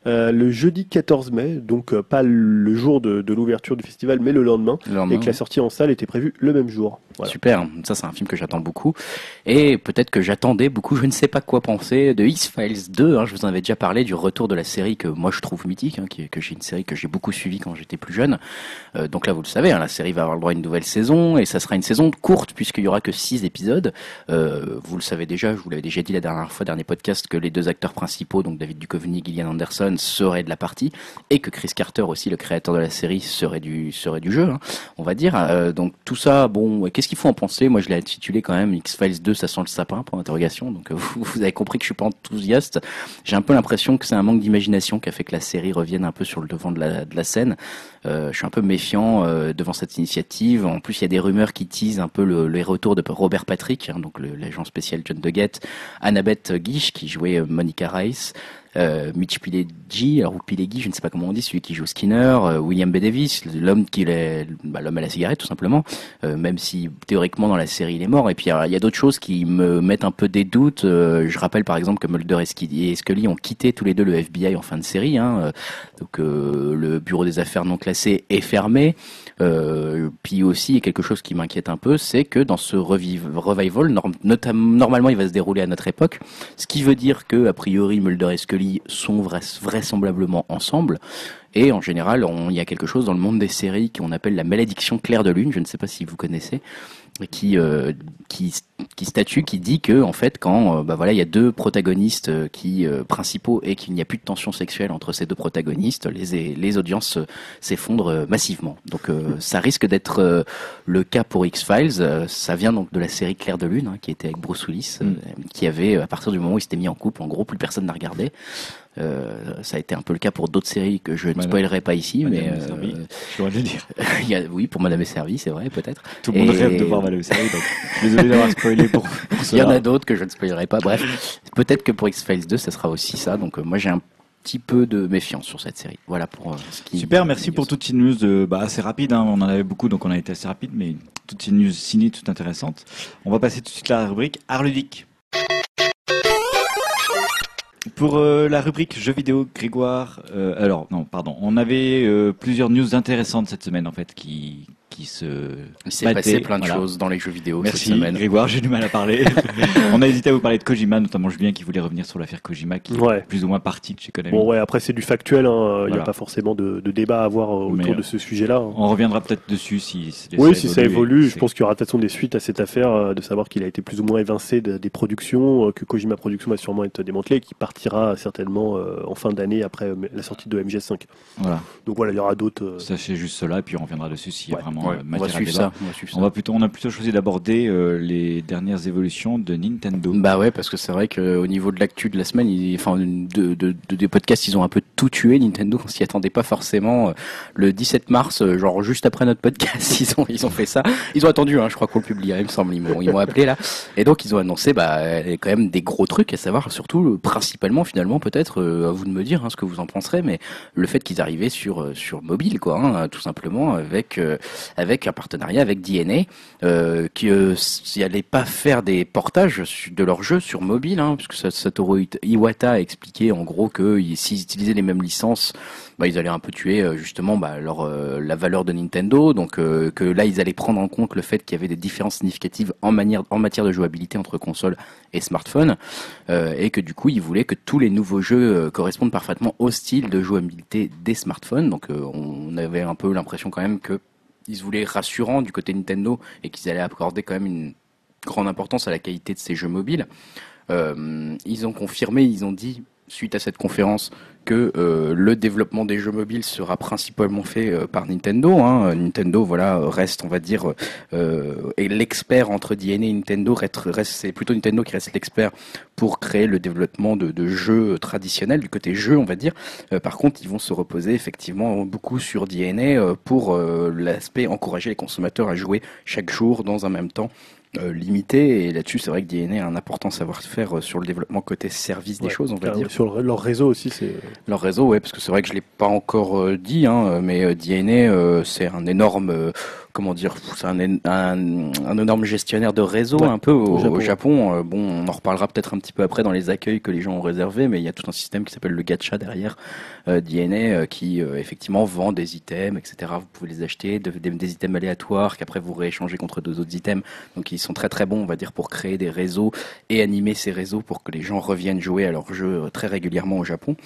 Euh, le jeudi 14 mai, donc euh, pas le jour de, de l'ouverture du festival, mais le lendemain, Le lendemain. et que la sortie en salle était prévue le même jour. Voilà. Super, ça c'est un film que j'attends beaucoup. Et peut-être que j'attendais beaucoup, je ne sais pas quoi penser, de X-Files 2. hein. je vous en avais déjà parlé du retour de la série que moi je trouve mythique, hein, qui que j'ai une série que j'ai beaucoup suivie quand j'étais plus jeune. Euh, donc là vous le savez, hein, la série va avoir le droit à une nouvelle saison, et ça sera une saison courte puisqu'il y aura que 6 épisodes. Euh, vous le savez déjà, je vous l'avais déjà dit la dernière fois, dernier podcast, que les deux acteurs principaux, donc David Duchovny et Gillian Anderson, seraient de la partie, et que Chris Carter aussi, le créateur de la série, serait du, serait du jeu. hein on va dire. Euh, donc tout ça, bon, qu'est-ce qu'il faut en penser? Moi, je l'ai intitulé quand même X-Files 2, ça sent le sapin, pour interrogation. Donc euh, vous, avez compris que je suis pas enthousiaste. J'ai un peu l'impression que c'est un manque d'imagination qui a fait que la série revienne un peu sur le devant de la, de la scène. Euh, je suis un peu méfiant devant cette initiative. En plus, il y a des rumeurs qui teasent un peu le, les retours de Robert Patrick, hein, donc l'agent spécial John DeGette, Annabeth Guiche qui jouait Monica Rice. Euh, Mitch Pileggi, alors ou Pileggi, je ne sais pas comment on dit, celui qui joue Skinner, euh, William B. Davis, l'homme qui est, bah, l'homme à la cigarette tout simplement, euh, même si théoriquement dans la série il est mort. Et puis il y a d'autres choses qui me mettent un peu des doutes. Euh, je rappelle par exemple que Mulder et Scully, ont quitté tous les deux le FBI en fin de série. Hein, euh, donc euh, le bureau des affaires non classées est fermé. Euh, puis aussi, quelque chose qui m'inquiète un peu, c'est que dans ce revival, normalement, il va se dérouler à notre époque, ce qui veut dire que, a priori, Mulder et Scully sont vrais- vraisemblablement ensemble. Et en général, il y a quelque chose dans le monde des séries qu'on appelle la malédiction claire de lune. Je ne sais pas si vous connaissez, qui euh, qui qui statue, qui dit que en fait, quand euh, bah voilà, il y a deux protagonistes euh, qui euh, principaux et qu'il n'y a plus de tension sexuelle entre ces deux protagonistes, les les audiences euh, s'effondrent euh, massivement. Donc euh, ça risque d'être le cas pour X Files. ça vient donc de la série Claire de lune, hein, qui était avec Bruce Willis, euh, qui avait à partir du moment où il s'était mis en couple, en gros, plus personne n'a regardé. Euh, ça a été un peu le cas pour d'autres séries que je ne Madame- spoilerai pas ici, Madame mais servie. euh, dois le dire. il y a, oui, pour Madame est servie, c'est vrai, peut-être. Tout le monde Et- rêve de voir Madame Série, donc je suis désolé d'avoir spoilé pour, pour Il y en cela. a d'autres que je ne spoilerai pas. Bref, peut-être que pour X-Files 2, ça sera aussi ça. Donc euh, moi, j'ai un petit peu de méfiance sur cette série. Voilà pour euh, ce qui. Super, merci pour toutes ces news euh, bah, assez rapides. Hein. On en avait beaucoup, donc on a été assez rapide, mais toutes ces news ciné, toutes intéressantes. On va passer tout de suite à la rubrique Art ludique. Pour euh, la rubrique jeux vidéo, Grégoire. euh, alors non, pardon. On avait euh, plusieurs news intéressantes cette semaine en fait qui qui se. Il s'est passé plein de Voilà. choses dans les jeux vidéo Merci cette semaine. Grégoire, j'ai du mal à parler. on a hésité à vous parler de Kojima, notamment Julien qui voulait revenir sur l'affaire Kojima, qui Ouais. est plus ou moins partie de chez Konami. Bon, ouais, après, c'est du factuel. hein. Il n'y Voilà. a pas forcément de, de débat à avoir euh, Mais, autour euh, de ce sujet-là. hein. On reviendra peut-être dessus si, si Oui, si ça évolue, je pense qu'il y aura de toute façon des suites à cette affaire, euh, de savoir qu'il a été plus ou moins évincé de- des productions, que Kojima Productions va sûrement être démantelé, et qui partira certainement en fin d'année après la sortie de MGS5. Voilà. Donc voilà, il y aura d'autres. Sachez juste cela, et puis on reviendra dessus s'il y a Ouais. vraiment Ouais, euh, on va matière à suivre débat. ça. On va suivre ça. On va plutôt, on a plutôt choisi d'aborder euh, les dernières évolutions de Nintendo. Bah ouais, parce que c'est vrai qu'au niveau de l'actu de la semaine, ils, enfin, de, de, de- des podcasts, ils ont un peu tout tué. Nintendo, on s'y attendait pas forcément. Euh, Le 17 mars, euh, genre juste après notre podcast, ils ont, ils ont fait ça. Ils ont attendu, hein, je crois qu'on le publiera, il me semble. Ils m'ont, ils m'ont appelé là. Et donc, ils ont annoncé, bah, euh, quand même des gros trucs, à savoir surtout, euh, principalement, finalement, peut-être, euh, à vous de me dire hein, ce que vous en penserez, mais le fait qu'ils arrivaient sur, euh, sur mobile, quoi, hein, tout simplement, avec, euh, avec un partenariat avec DNA euh, qui euh, n'allaient pas faire des portages de leurs jeux sur mobile, hein, puisque Sa- Satoru Iwata a expliqué en gros que s'ils utilisaient les mêmes licences, bah, ils allaient un peu tuer euh, justement bah, leur, euh, la valeur de Nintendo, donc euh, que là ils allaient prendre en compte le fait qu'il y avait des différences significatives en, manière, en matière de jouabilité entre console et smartphone, euh, et que du coup ils voulaient que tous les nouveaux jeux euh, correspondent parfaitement au style de jouabilité des smartphones, donc euh, on avait un peu l'impression quand même que ils se voulaient rassurants du côté Nintendo et qu'ils allaient accorder quand même une grande importance à la qualité de ces jeux mobiles. Euh, ils ont confirmé, ils ont dit suite à cette conférence que euh, le développement des jeux mobiles sera principalement fait euh, par Nintendo. Hein. Nintendo, voilà, reste, on va dire, euh, et l'expert entre DNA et Nintendo reste, c'est plutôt Nintendo qui reste l'expert pour créer le développement de, de jeux traditionnels du côté jeu, on va dire. Euh, par contre, ils vont se reposer effectivement beaucoup sur DNA euh, pour euh, l'aspect encourager les consommateurs à jouer chaque jour dans un même temps euh, limité et là-dessus c'est vrai que DNA a un important savoir-faire euh, sur le développement côté service des ouais, choses on va dire Sur le- leur réseau aussi, c'est. leur réseau ouais parce que c'est vrai que je l'ai pas encore euh, dit hein, mais euh, DNA euh, c'est un énorme euh, comment dire, c'est un, un, un, énorme gestionnaire de réseau un peu au, Japon. Au Japon. bon, on en reparlera peut-être un petit peu après dans les accueils que les gens ont réservés, mais il y a tout un système qui s'appelle le gacha derrière euh, DNA qui effectivement vend des items, etc. Vous pouvez les acheter, de, des, des, items aléatoires qu'après vous rééchangez contre deux autres items. Donc ils sont très très bons, on va dire, pour créer des réseaux et animer ces réseaux pour que les gens reviennent jouer à leurs jeux très régulièrement au Japon.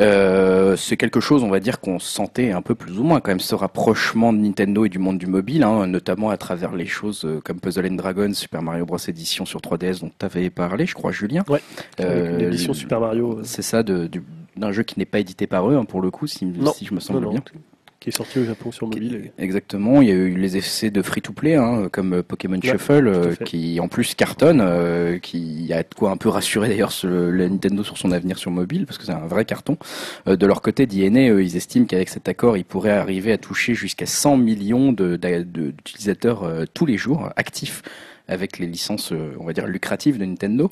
Euh, c'est quelque chose, on va dire, qu'on sentait un peu plus ou moins quand même ce rapprochement de Nintendo et du monde du mobile, hein, notamment à travers les choses euh, comme Puzzle and Dragons, Super Mario Bros édition sur 3DS dont tu avais parlé, je crois, Julien. Ouais. Euh, l'édition Super Mario. C'est ça, d'un jeu qui n'est pas édité par eux, hein, pour le coup, si, si je me semble bien qui est sorti au Japon sur mobile. Exactement, il y a eu les essais de free-to-play, hein, comme euh, Pokémon Shuffle, euh, qui en plus cartonne, euh, qui a de quoi un peu rassurer d'ailleurs le Nintendo sur son avenir sur mobile, parce que c'est un vrai carton. de leur côté, DNA, ils estiment qu'avec cet accord, ils pourraient arriver à toucher jusqu'à 100 millions d'utilisateurs de, tous les jours actifs avec les licences, on va dire, lucratives de Nintendo.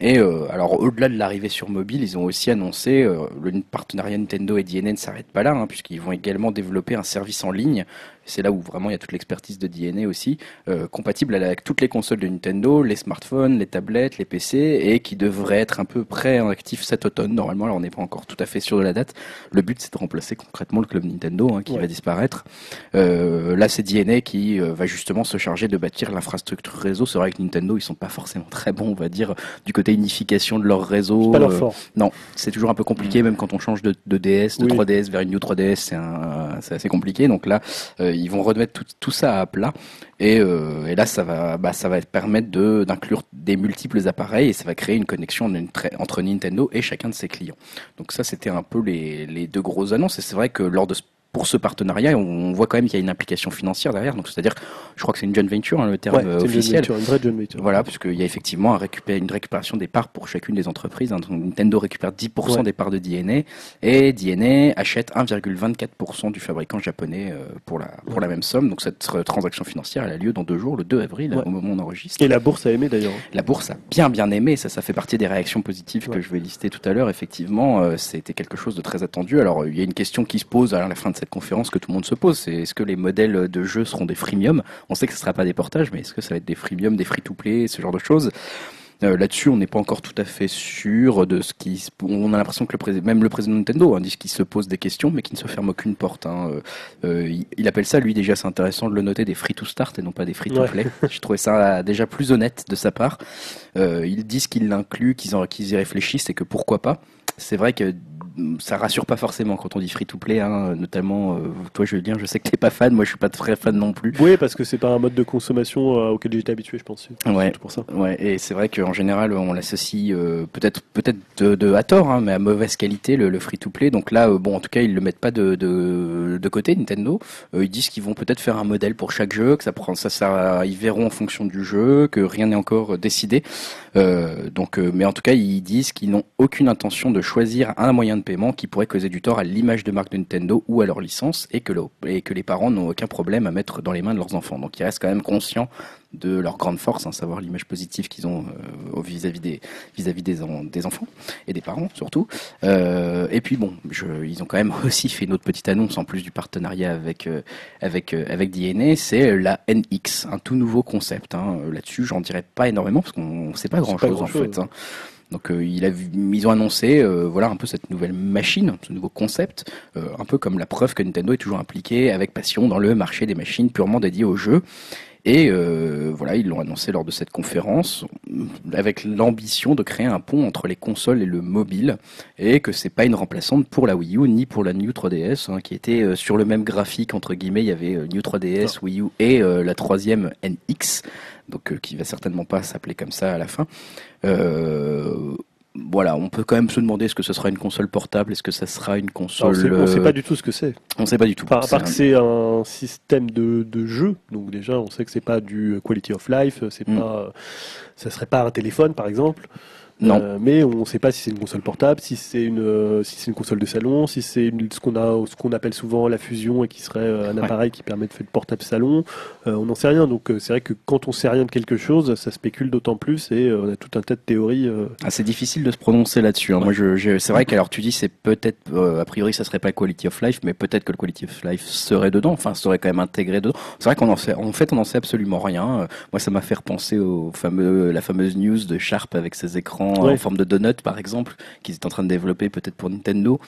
Et euh, alors, au-delà de l'arrivée sur mobile, ils ont aussi annoncé euh, le partenariat Nintendo et DNA ne s'arrête pas là, hein, puisqu'ils vont également développer un service en ligne. C'est là où vraiment il y a toute l'expertise de DNA aussi, euh, compatible avec toutes les consoles de Nintendo, les smartphones, les tablettes, les PC, et qui devrait être un peu prêt en actif cet automne. Normalement, alors on n'est pas encore tout à fait sûr de la date. Le but, c'est de remplacer concrètement le club Nintendo hein, qui va disparaître. Euh, là, c'est DNA qui euh, va justement se charger de bâtir l'infrastructure réseau. C'est vrai que Nintendo, ils sont pas forcément très bons, on va dire, du côté unification de leur réseau. Pas leur fort. non, c'est toujours un peu compliqué, mm. même quand on change de, de DS, de 3DS vers une New 3DS, c'est assez compliqué. Donc là, ils vont remettre tout, ça à plat. Et, euh, là, ça va, bah, permettre d'inclure des multiples appareils et ça va créer une connexion entre Nintendo et chacun de ses clients. Donc ça, c'était un peu les, les deux grosses annonces. Et c'est vrai que lors de ce pour ce partenariat, on voit quand même qu'il y a une implication financière derrière. Donc, c'est-à-dire, je crois que c'est une joint venture, hein, le terme officiel. Une, vraie joint venture. Voilà, puisqu'il y a effectivement un une récupération des parts pour chacune des entreprises. Hein. Nintendo récupère 10% des parts de DNA et DNA achète 1,24% du fabricant japonais euh, pour la pour la même somme. Donc, cette transaction financière, elle a lieu dans deux jours, le 2 avril, au moment où on enregistre. Et la bourse a aimé d'ailleurs. La bourse a bien bien aimé. Ça, ça fait partie des réactions positives que je vais lister tout à l'heure. Effectivement, euh, c'était quelque chose de très attendu. Alors, il y a une question qui se pose à la fin de cette conférence que tout le monde se pose. C'est est-ce que les modèles de jeu seront des freemium On sait que ce ne sera pas des portages, mais est-ce que ça va être des freemium, des free-to-play, ce genre de choses? Euh, Là-dessus, on n'est pas encore tout à fait sûr de ce qui. On a l'impression que le même le président de Nintendo hein, dit qu'il se pose des questions, mais qui ne se ferme aucune porte. Hein. Euh, euh, il, appelle ça, lui déjà, c'est intéressant de le noter, des free to start et non pas des free to play. Je trouvais ça déjà plus honnête de sa part. ils disent qu'ils l'incluent, qu'ils qu'ils y réfléchissent et que pourquoi pas. C'est vrai que ça rassure pas forcément quand on dit free to play, hein, notamment euh, toi Julien, je sais que t'es pas fan, moi je suis pas très fan non plus. Oui, parce que c'est pas un mode de consommation euh, auquel j'étais habitué, je pense. Ouais. Tout pour ça. Ouais, et c'est vrai qu'en général on l'associe euh, peut-être peut-être de, de, à tort, hein, mais à mauvaise qualité le, le free to play. Donc là, bon, en tout cas ils le mettent pas de de, de côté Nintendo. ils disent qu'ils vont peut-être faire un modèle pour chaque jeu, que ça prend ça, ça, ils verront en fonction du jeu, que rien n'est encore décidé. donc, mais en tout cas ils disent qu'ils n'ont aucune intention de choisir un moyen de paiement qui pourrait causer du tort à l'image de marque de Nintendo ou à leur licence et que, et que les parents n'ont aucun problème à mettre dans les mains de leurs enfants. Donc ils restent quand même conscients de leur grande force, à hein, savoir l'image positive qu'ils ont euh, vis-à-vis des vis-à-vis des, des, enfants et des parents surtout. Euh, et puis bon, je, ils ont quand même aussi fait une autre petite annonce en plus du partenariat avec euh, avec avec DNA, c'est la NX, un tout nouveau concept. Hein. Là-dessus, j'en dirais pas énormément parce qu'on ne sait pas grand-chose en fait. Hein. Donc euh, il a, ils ont annoncé euh, voilà un peu cette nouvelle machine, ce nouveau concept, euh, un peu comme la preuve que Nintendo est toujours impliqué avec passion dans le marché des machines purement dédiées aux jeux. Et voilà, ils l'ont annoncé lors de cette conférence, avec l'ambition de créer un pont entre les consoles et le mobile, et que c'est pas une remplaçante pour la Wii U ni pour la New 3DS, hein, qui était sur le même graphique entre guillemets. Il y avait New 3DS, Wii U et la troisième NX donc euh, qui va certainement pas s'appeler comme ça à la fin. Euh, voilà, on peut quand même se demander est-ce que ce sera une console portable, est-ce que ça sera une console. on ne sait pas du tout ce que c'est. On ne sait pas du tout. Par, à part que c'est un système de, jeu, donc déjà on sait que c'est pas du quality of life, c'est mm. pas, ça serait pas un téléphone par exemple. Non. Euh, mais on ne sait pas si c'est une console portable, si c'est une, euh, si c'est une console de salon, si c'est une- ce qu'on a, ce qu'on appelle souvent la fusion et qui serait euh, un Ouais. appareil qui permet de faire de portable salon. On n'en sait rien. Donc c'est vrai que quand on sait rien de quelque chose, ça spécule d'autant plus et on a tout un tas de théories. Ah, c'est difficile de se prononcer là-dessus. hein. Moi, je, je- c'est vrai qu'alors tu dis c'est peut-être a priori ça serait pas quality of life, mais peut-être que le quality of life serait dedans. Enfin, serait quand même intégré dedans. C'est vrai qu'on en sait, en fait, on en sait absolument rien. Moi, ça m'a fait repenser au fameux, la fameuse news de Sharp avec ses écrans Ouais. en forme de donut, par exemple, qu'ils étaient en train de développer peut-être pour Nintendo.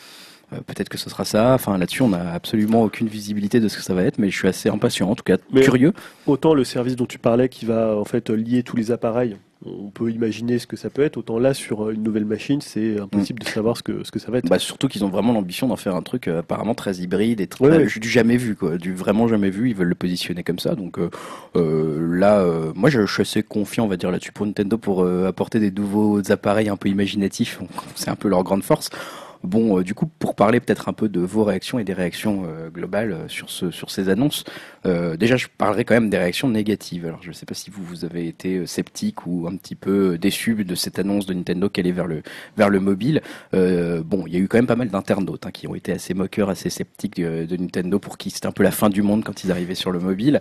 Euh, peut-être que ce sera ça. Enfin, là-dessus, on n'a absolument aucune visibilité de ce que ça va être, mais je suis assez impatient, en tout cas Mais- curieux. Autant le service dont tu parlais qui va en fait lier tous les appareils, on peut imaginer ce que ça peut être. Autant là sur euh, une nouvelle machine, c'est impossible de savoir ce que ce que ça va être. Bah, surtout qu'ils ont vraiment l'ambition d'en faire un truc euh, apparemment très hybride et très, Ouais, ouais. du jamais vu quoi, du vraiment jamais vu. Ils veulent le positionner comme ça. Donc euh, euh, là, moi je, je suis assez confiant, on va dire là-dessus pour Nintendo pour apporter des nouveaux appareils un peu imaginatifs. C'est un peu leur grande force. Bon, euh, du coup, pour parler peut-être un peu de vos réactions et des réactions euh, globales euh, sur ce sur ces annonces, déjà je parlerai quand même des réactions négatives. Alors je ne sais pas si vous vous avez été sceptique ou un petit peu déçu de cette annonce de Nintendo qu'elle est vers le vers le mobile. Bon, il y a eu quand même pas mal d'internautes hein, qui ont été assez moqueurs, assez sceptiques de, Nintendo pour qui c'était un peu la fin du monde quand ils arrivaient sur le mobile.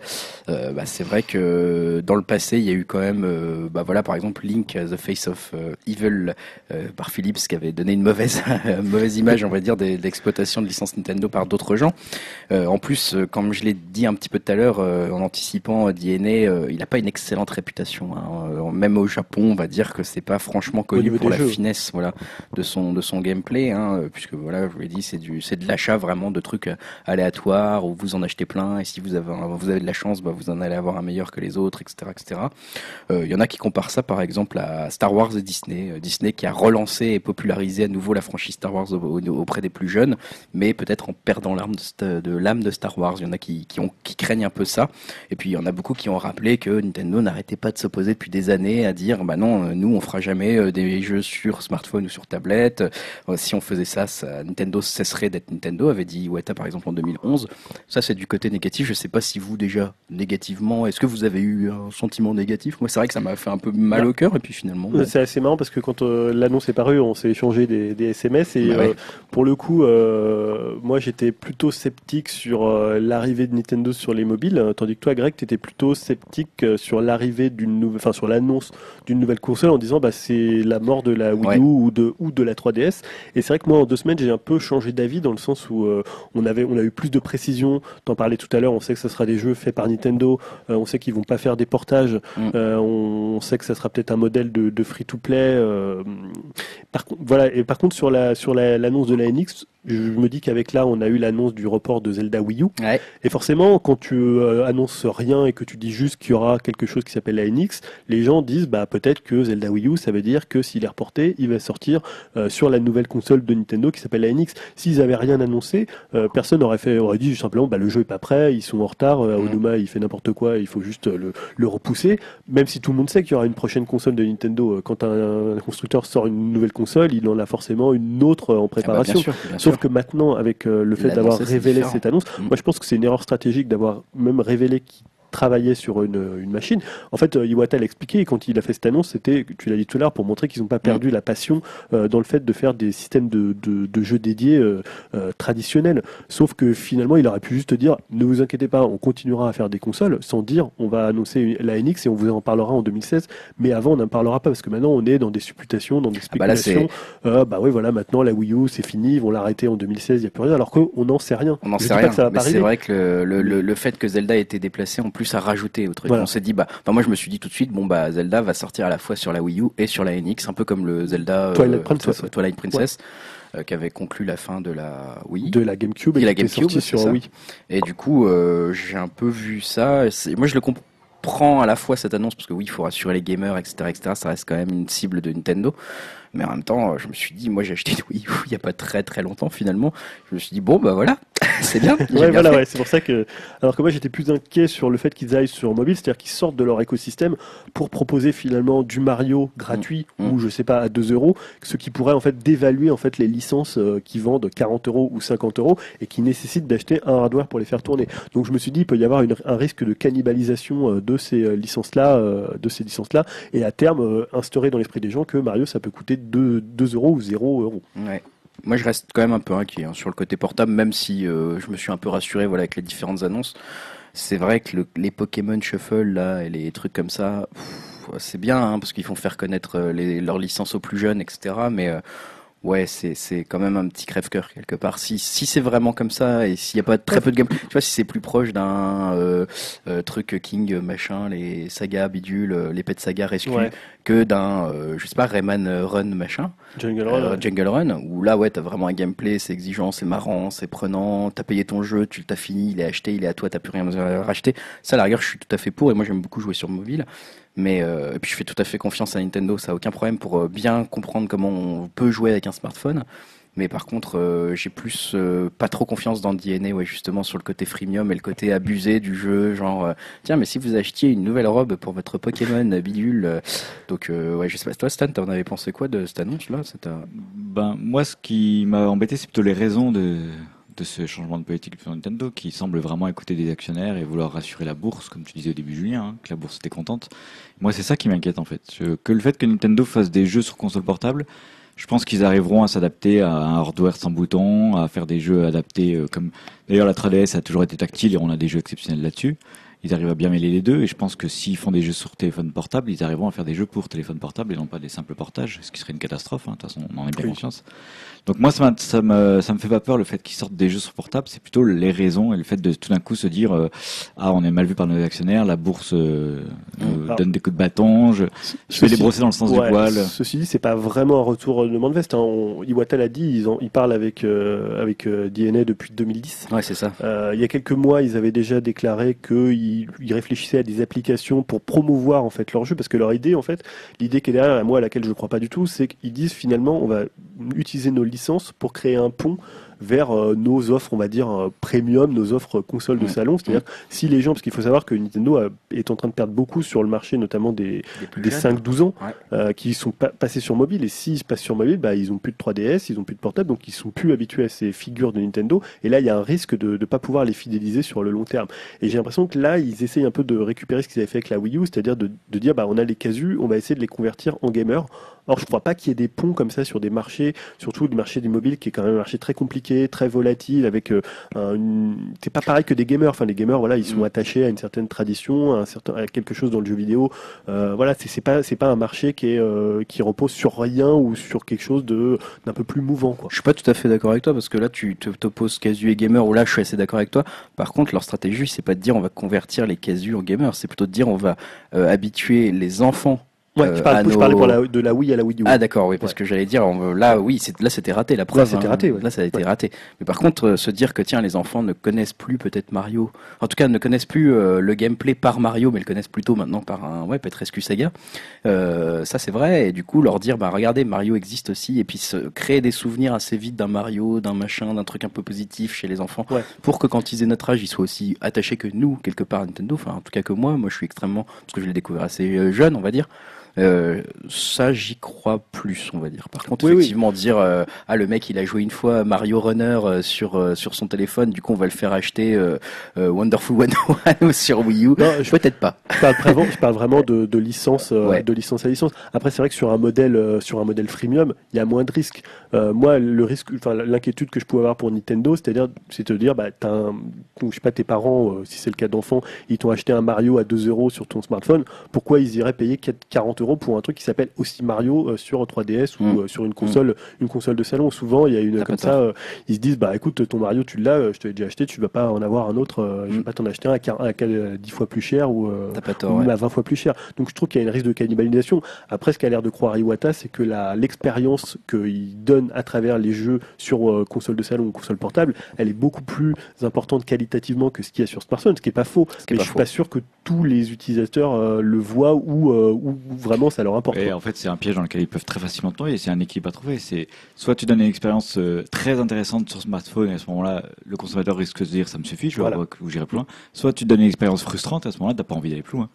Euh, bah, c'est vrai que dans le passé, il y a eu quand même, euh, bah voilà, par exemple Link, The Face of Evil euh, par Philips, qui avait donné une mauvaise mauvaise image, on va dire, de l'exploitation de licences Nintendo par d'autres gens. Euh, en plus, euh, comme je l'ai dit un petit peu tout à l'heure, euh, en anticipant euh, DNA, euh, il n'a pas une excellente réputation. hein. Euh, même au Japon, on va dire que c'est pas franchement connu pour la jeux. finesse, voilà, de son de son gameplay, hein, puisque voilà, je vous l'ai dit, c'est du c'est de l'achat vraiment de trucs aléatoires où vous en achetez plein et si vous avez vous avez de la chance, bah, vous en allez avoir un meilleur que les autres, etc., etc. Euh, Il y en a qui comparent ça, par exemple, à Star Wars et Disney. Disney qui a relancé et popularisé à nouveau la franchise Star Wars au- auprès des plus jeunes, mais peut-être en perdant l'âme de, l'âme Star Wars. Il y en a qui, qui, ont, qui craignent un peu ça. Et puis il y en a beaucoup qui ont rappelé que Nintendo n'arrêtait pas de s'opposer depuis des années à dire, bah non, euh, nous on fera jamais euh, des jeux sur smartphone ou sur tablette. Euh, si on faisait ça, ça Nintendo cesserait d'être Nintendo, avait dit Iwata par exemple en 2011. Ça c'est du côté négatif. Je sais pas si vous déjà négativement, est-ce que vous avez eu un sentiment négatif? Moi c'est vrai que ça m'a fait un peu mal au cœur et puis finalement. C'est assez marrant parce que quand euh, l'annonce est parue, on s'est échangé des, des SMS et Bah ouais. euh, pour le coup, euh, moi j'étais plutôt sceptique sur euh, l'arrivée de Nintendo sur les mobiles, euh, tandis que toi, Greg, tu étais plutôt sceptique euh, sur l'arrivée d'une nouvelle, enfin sur l'annonce d'une nouvelle console en disant bah c'est la mort de la Wii Ouais. U ou de ou de la 3DS. Et c'est vrai que moi en deux semaines j'ai un peu changé d'avis dans le sens où euh, on avait on a eu plus de précision. T'en parlais tout à l'heure, on sait que ce sera des jeux faits par Nintendo, euh, on sait qu'ils vont pas faire des portages, Mm. euh, on, on sait que ça sera peut-être un modèle de, de free-to-play. euh, par contre, voilà. Et par contre sur la sur la- l'annonce de la NX, je me dis qu'avec là on a eu l'annonce du report de Zelda Wii U. Ouais. Et forcément, quand tu euh, annonces rien et que tu dis juste qu'il y aura quelque chose qui s'appelle la NX, les gens disent bah peut-être que Zelda Wii U, ça veut dire que s'il est reporté, il va sortir euh, sur la nouvelle console de Nintendo qui s'appelle la NX. S'ils avaient rien annoncé, euh, personne aurait fait aurait dit simplement bah le jeu est pas prêt, ils sont en retard, euh, Mhm. Aonuma il fait n'importe quoi, il faut juste euh, le, le repousser. Même si tout le monde sait qu'il y aura une prochaine console de Nintendo, euh, quand un, un constructeur sort une nouvelle console, il en a forcément une autre en Ah bah, préparation. bien sûr, bien Sauf que maintenant, avec euh, le fait d'avoir révélé cette annonce, Mm. moi je pense que c'est une erreur stratégique d'avoir même révélé qu'il travaillait sur une, une machine. En fait, euh, Iwata l'a expliqué quand il a fait cette annonce, c'était, tu l'as dit tout à l'heure, pour montrer qu'ils n'ont pas perdu la passion euh, dans le fait de faire des systèmes de, de, de jeux dédiés euh, euh, traditionnels. Sauf que finalement, il aurait pu juste dire, ne vous inquiétez pas, on continuera à faire des consoles, sans dire, on va annoncer la NX et on vous en parlera en 2016. Mais avant, on n'en parlera pas parce que maintenant, on est dans des supputations, dans des bah là, spéculations. Euh, bah oui, voilà, maintenant la Wii U, c'est fini, ils vont l'arrêter en 2016, il n'y a plus rien, alors qu'on n'en sait rien. On n'en sait rien, c'est vrai que le, le, le, le fait que Zelda ait été déplacé en plus a rajouté au truc. Voilà. On s'est dit, bah, enfin, moi je me suis dit tout de suite, bon bah Zelda va sortir à la fois sur la Wii U et sur la NX, un peu comme le Zelda euh, Twilight Princess, ouais. Twilight Princess, euh, qui avait conclu la fin de la Wii. De la GameCube Et et la GameCube, sur ça. Wii. Et du coup, euh, j'ai un peu vu ça. et Moi, je le comprends à la fois cette annonce parce que oui, il faut rassurer les gamers, etc., etc. Ça reste quand même une cible de Nintendo. Mais en même temps, je me suis dit, moi j'ai acheté une Wii U il n'y a pas très très longtemps finalement. Je me suis dit, bon bah voilà, c'est bien. ouais, voilà, ouais, c'est pour ça que. Alors que moi j'étais plus inquiet sur le fait qu'ils aillent sur mobile, c'est-à-dire qu'ils sortent de leur écosystème pour proposer finalement du Mario gratuit Mm. ou je sais pas à 2 euros, ce qui pourrait en fait dévaluer en fait les licences euh, qui vendent 40 euros ou 50 euros et qui nécessitent d'acheter un hardware pour les faire tourner. Donc je me suis dit il peut y avoir une- un risque de cannibalisation euh, de ces euh, licences-là, euh, de ces licences-là, et à terme euh, instaurer dans l'esprit des gens que Mario ça peut coûter 2, 2 euros ou 0 euros. Ouais. Moi, je reste quand même un peu inquiet hein, sur le côté portable, même si euh, je me suis un peu rassuré voilà, avec les différentes annonces. C'est vrai que le- les Pokémon Shuffle là, et les trucs comme ça, c'est bien hein, parce qu'ils font faire connaître euh, les, leurs licences aux plus jeunes, etc. Mais euh, ouais, c'est c'est quand même un petit crève-cœur quelque part. Si, si c'est vraiment comme ça et s'il n'y a pas très peu de gameplay, tu vois, si c'est plus proche d'un euh, euh, truc King euh, machin, les sagas bidule, euh, les pets saga rescue, Ouais. que d'un, euh, je sais pas, Rayman Run machin. Jungle Run, ouais. Jungle Run, où là, ouais, t'as vraiment un gameplay, c'est exigeant, c'est marrant, c'est prenant, t'as payé ton jeu, tu l'as fini, il est acheté, il est à toi, t'as plus rien à racheter. Ça, à la rigueur, je suis tout à fait pour, et moi, j'aime beaucoup jouer sur mobile. Mais, euh, puis, je fais tout à fait confiance à Nintendo, ça a aucun problème pour euh, bien comprendre comment on peut jouer avec un smartphone. Mais par contre, euh, j'ai plus euh, pas trop confiance dans le DNA, ouais, justement, sur le côté freemium et le côté abusé du jeu. Genre, tiens, mais si vous achetiez une nouvelle robe pour votre Pokémon bidule. donc, ouais, je sais pas. Toi, Stan, t'en avais pensé quoi de cette annonce-là? C'est un- Ben, moi, ce qui m'a embêté, c'est plutôt les raisons de, de ce changement de politique de Nintendo, qui semble vraiment écouter des actionnaires et vouloir rassurer la bourse, comme tu disais au début, Julien, hein, que la bourse était contente. Moi, c'est ça qui m'inquiète, en fait. Je- que le fait que Nintendo fasse des jeux sur console portable, je pense qu'ils arriveront à s'adapter à un hardware sans bouton, à faire des jeux adaptés euh, comme... D'ailleurs, la 3DS a toujours été tactile et on a des jeux exceptionnels là-dessus. Ils arrivent à bien mêler les deux et je pense que s'ils font des jeux sur téléphone portable, ils arriveront à faire des jeux pour téléphone portable et non pas des simples portages, ce qui serait une catastrophe. hein. De toute façon, on en est bien Oui. conscience. Donc moi, ça, ça me ça me fait pas peur le fait qu'ils sortent des jeux sur portable. C'est plutôt les raisons et le fait de tout d'un coup se dire euh, ah on est mal vu par nos actionnaires, la bourse euh, nous Alors- donne des coups de bâton, je, je vais les brosser dans le sens Ouais, du poil. Ceci dit, c'est pas vraiment un retour de de veste. Hein. On- Iwata l'a dit, ils, ont, ils parlent avec, euh, avec euh, DNA depuis 2010. Ouais, c'est ça. Euh, il y a quelques mois, ils avaient déjà déclaré qu'ils ils réfléchissaient à des applications pour promouvoir en fait leur jeu, parce que leur idée, en fait, l'idée qui est derrière, moi à laquelle je ne crois pas du tout, c'est qu'ils disent finalement, on va utiliser nos licences pour créer un pont vers euh, nos offres, on va dire, euh, premium, nos offres consoles de salon. C'est-à-dire si les gens, parce qu'il faut savoir que Nintendo a- est en train de perdre beaucoup sur le marché, notamment des, des jeunes. 5-12 ans Ouais. euh, qui sont pas passés sur mobile et s'ils se passent sur mobile bah, ils ont plus de 3DS ils ont plus de portable donc ils sont plus habitués à ces figures de Nintendo et là il y a un risque de ne pas pouvoir les fidéliser sur le long terme et j'ai l'impression que là ils essayent un peu de récupérer ce qu'ils avaient fait avec la Wii U c'est-à-dire de, de dire bah on a les casus on va essayer de les convertir en gamers Or, je crois pas qu'il y ait des ponts comme ça sur des marchés, surtout le marché du mobile qui est quand même un marché très compliqué, très volatile, avec euh, un- une... c'est pas pareil que des gamers. Enfin, les gamers, voilà, ils sont Mm. attachés à une certaine tradition, à, un certain... à quelque chose dans le jeu vidéo. Euh, voilà, c'est c'est pas c'est pas un marché qui est euh, qui repose sur rien ou sur quelque chose de d'un peu plus mouvant, quoi. Je suis pas tout à fait d'accord avec toi parce que là tu te- t'opposes casu et gamer ou là je suis assez d'accord avec toi. Par contre leur stratégie c'est pas de dire on va convertir les casus en gamers, c'est plutôt de dire on va euh, habituer les enfants. Ouais, euh, je, parlais nos- pour la, de la Wii à la Wii U. Ah d'accord oui parce que j'allais dire on là oui là c'était raté la preuve. c'était hein. raté, ouais. Là ça a été Ouais. raté. Mais par contre euh, se dire que tiens les enfants ne connaissent plus peut-être Mario, en tout cas ne connaissent plus euh, le gameplay par Mario mais le connaissent plutôt maintenant par un ouais Petrescu Saga. Euh, ça c'est vrai et du coup leur dire bah regardez Mario existe aussi et puis se créer des souvenirs assez vite d'un Mario, d'un machin, d'un truc un peu positif chez les enfants Ouais. pour que quand ils aient notre âge ils soient aussi attachés que nous quelque part à Nintendo, enfin en tout cas que moi, moi je suis extrêmement parce que je l'ai découvert assez euh, jeune on va dire. Euh, ça j'y crois plus on va dire. Par contre Oui, oui. effectivement dire euh, ah le mec il a joué une fois Mario Runner euh, sur sur son téléphone du coup on va le faire acheter Wonderful 101 sur Wii U. Peut-être pas. je parle vraiment, je parle vraiment de, de licence, Ouais. de licence à licence. Après, c'est vrai que sur un modèle, sur un modèle freemium, il y a moins de risques. Moi, le risque, enfin, l'inquiétude que je pouvais avoir pour Nintendo, c'est-à-dire, c'est de dire, bah, t'as un, je sais pas, tes parents, si c'est le cas d'enfants, ils t'ont acheté un Mario à 2 euros sur ton smartphone. Pourquoi ils iraient payer 4 40 euros pour un truc qui s'appelle aussi Mario euh, sur 3DS ou Mm. euh, sur une console, une console de salon Souvent, il y a une comme ça, euh, ils se disent, bah, écoute, ton Mario, tu l'as, je te l'ai déjà acheté, tu vas pas en avoir un autre, je vais Mm. pas t'en acheter un à, quar- à quel- euh, 10 fois plus cher ou. pas tort. ouais. à 20 fois plus cher. Donc je trouve qu'il y a une risque de cannibalisation. Après, ce qu'a l'air de croire Iwata, c'est que l'expérience qu'il donne à travers les jeux sur euh, console de salon ou console portable, elle est beaucoup plus importante qualitativement que ce qu'il y a sur smartphone, ce qui est pas faux. est Mais pas je suis faux. pas sûr que tous les utilisateurs euh, le voient ou, euh, ou vraiment ça leur importe. Et quoi. en fait, c'est un piège dans lequel ils peuvent très facilement tomber. et C'est un équilibre à trouver. C'est soit tu donnes une expérience euh, très intéressante sur smartphone et à ce moment-là, le consommateur risque de se dire ça me suffit, je vais Voilà. où j'irai plus loin. Soit tu donnes une expérience frustrante et à ce moment-là, t'as pas envie d'aller plus loin.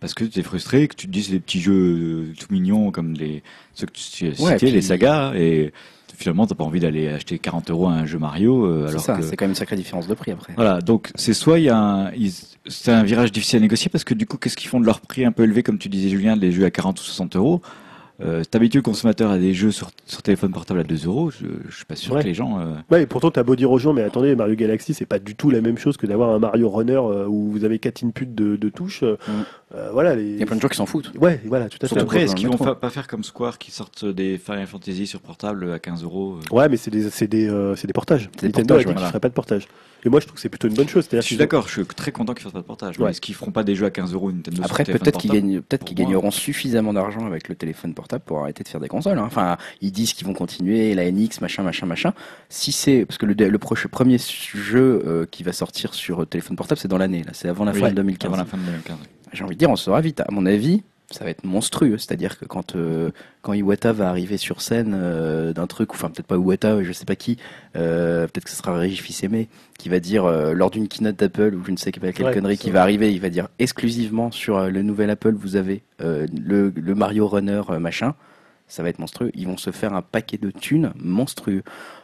Parce que tu es frustré, que tu te dis c'est des petits jeux euh, tout mignons comme les ceux que tu Ouais, puis- les sagas, et finalement t'as pas envie d'aller acheter 40 euros à un jeu Mario. euh, C'est ça, que... c'est quand même une sacrée différence de prix après. Voilà, donc c'est soit il y a un, ils- c'est un virage difficile à négocier parce que du coup, qu'est-ce qu'ils font de leur prix un peu élevé, comme tu disais Julien, des jeux à 40 ou 60 euros? Euh, t'habitues le consommateur à des jeux sur, sur téléphone portable à 2 euros, je, je suis pas sûr Ouais. que les gens. euh, Ouais, et pourtant, t'as beau dire aux gens, mais attendez, Mario Galaxy, c'est pas du tout la même chose que d'avoir un Mario Runner euh, où vous avez quatre inputs de, de touches. euh, Mm. euh, voilà, les... Il y a plein de gens qui s'en foutent. Ouais, voilà, tout à fait. Surtout Après, dans est-ce qu'ils vont fa- pas faire comme Square qui sortent des Final Fantasy sur portable à 15 euros Ouais, mais c'est des, c'est des, euh, c'est des portages. C'est des Nintendo portages, a dit feraient pas de portage. Et moi, je trouve que c'est plutôt une bonne chose. Je suis d'accord, je suis très content qu'ils fassent pas de portage. Ouais. est-ce qu'ils feront pas des jeux à 15 euros Nintendo sur Après, peut-être qu'ils gagneront suffisamment d'argent avec le téléphone portable pour arrêter de faire des consoles. hein. Enfin, ils disent qu'ils vont continuer la NX, machin, machin, machin. Si c'est parce que le, le proche- premier jeu euh, qui va sortir sur téléphone portable, c'est dans l'année. Là, c'est avant la Oui, fin de 2015. Avant la fin de 2015. J'ai envie de dire, on saura vite. À mon avis, ça va être monstrueux. C'est-à-dire que quand euh, quand Iwata va arriver sur scène euh, d'un truc, ou enfin peut-être pas Iwata, je sais pas qui, euh, peut-être que ce sera Régis Fils-Aimé qui va dire lors d'une keynote d'Apple ou je ne sais quelle Ouais, connerie qui va arriver, il va dire exclusivement sur le nouvel Apple, vous avez le, le Mario Runner machin. Ça va être monstrueux. Ils vont se faire un paquet de thunes monstrueux.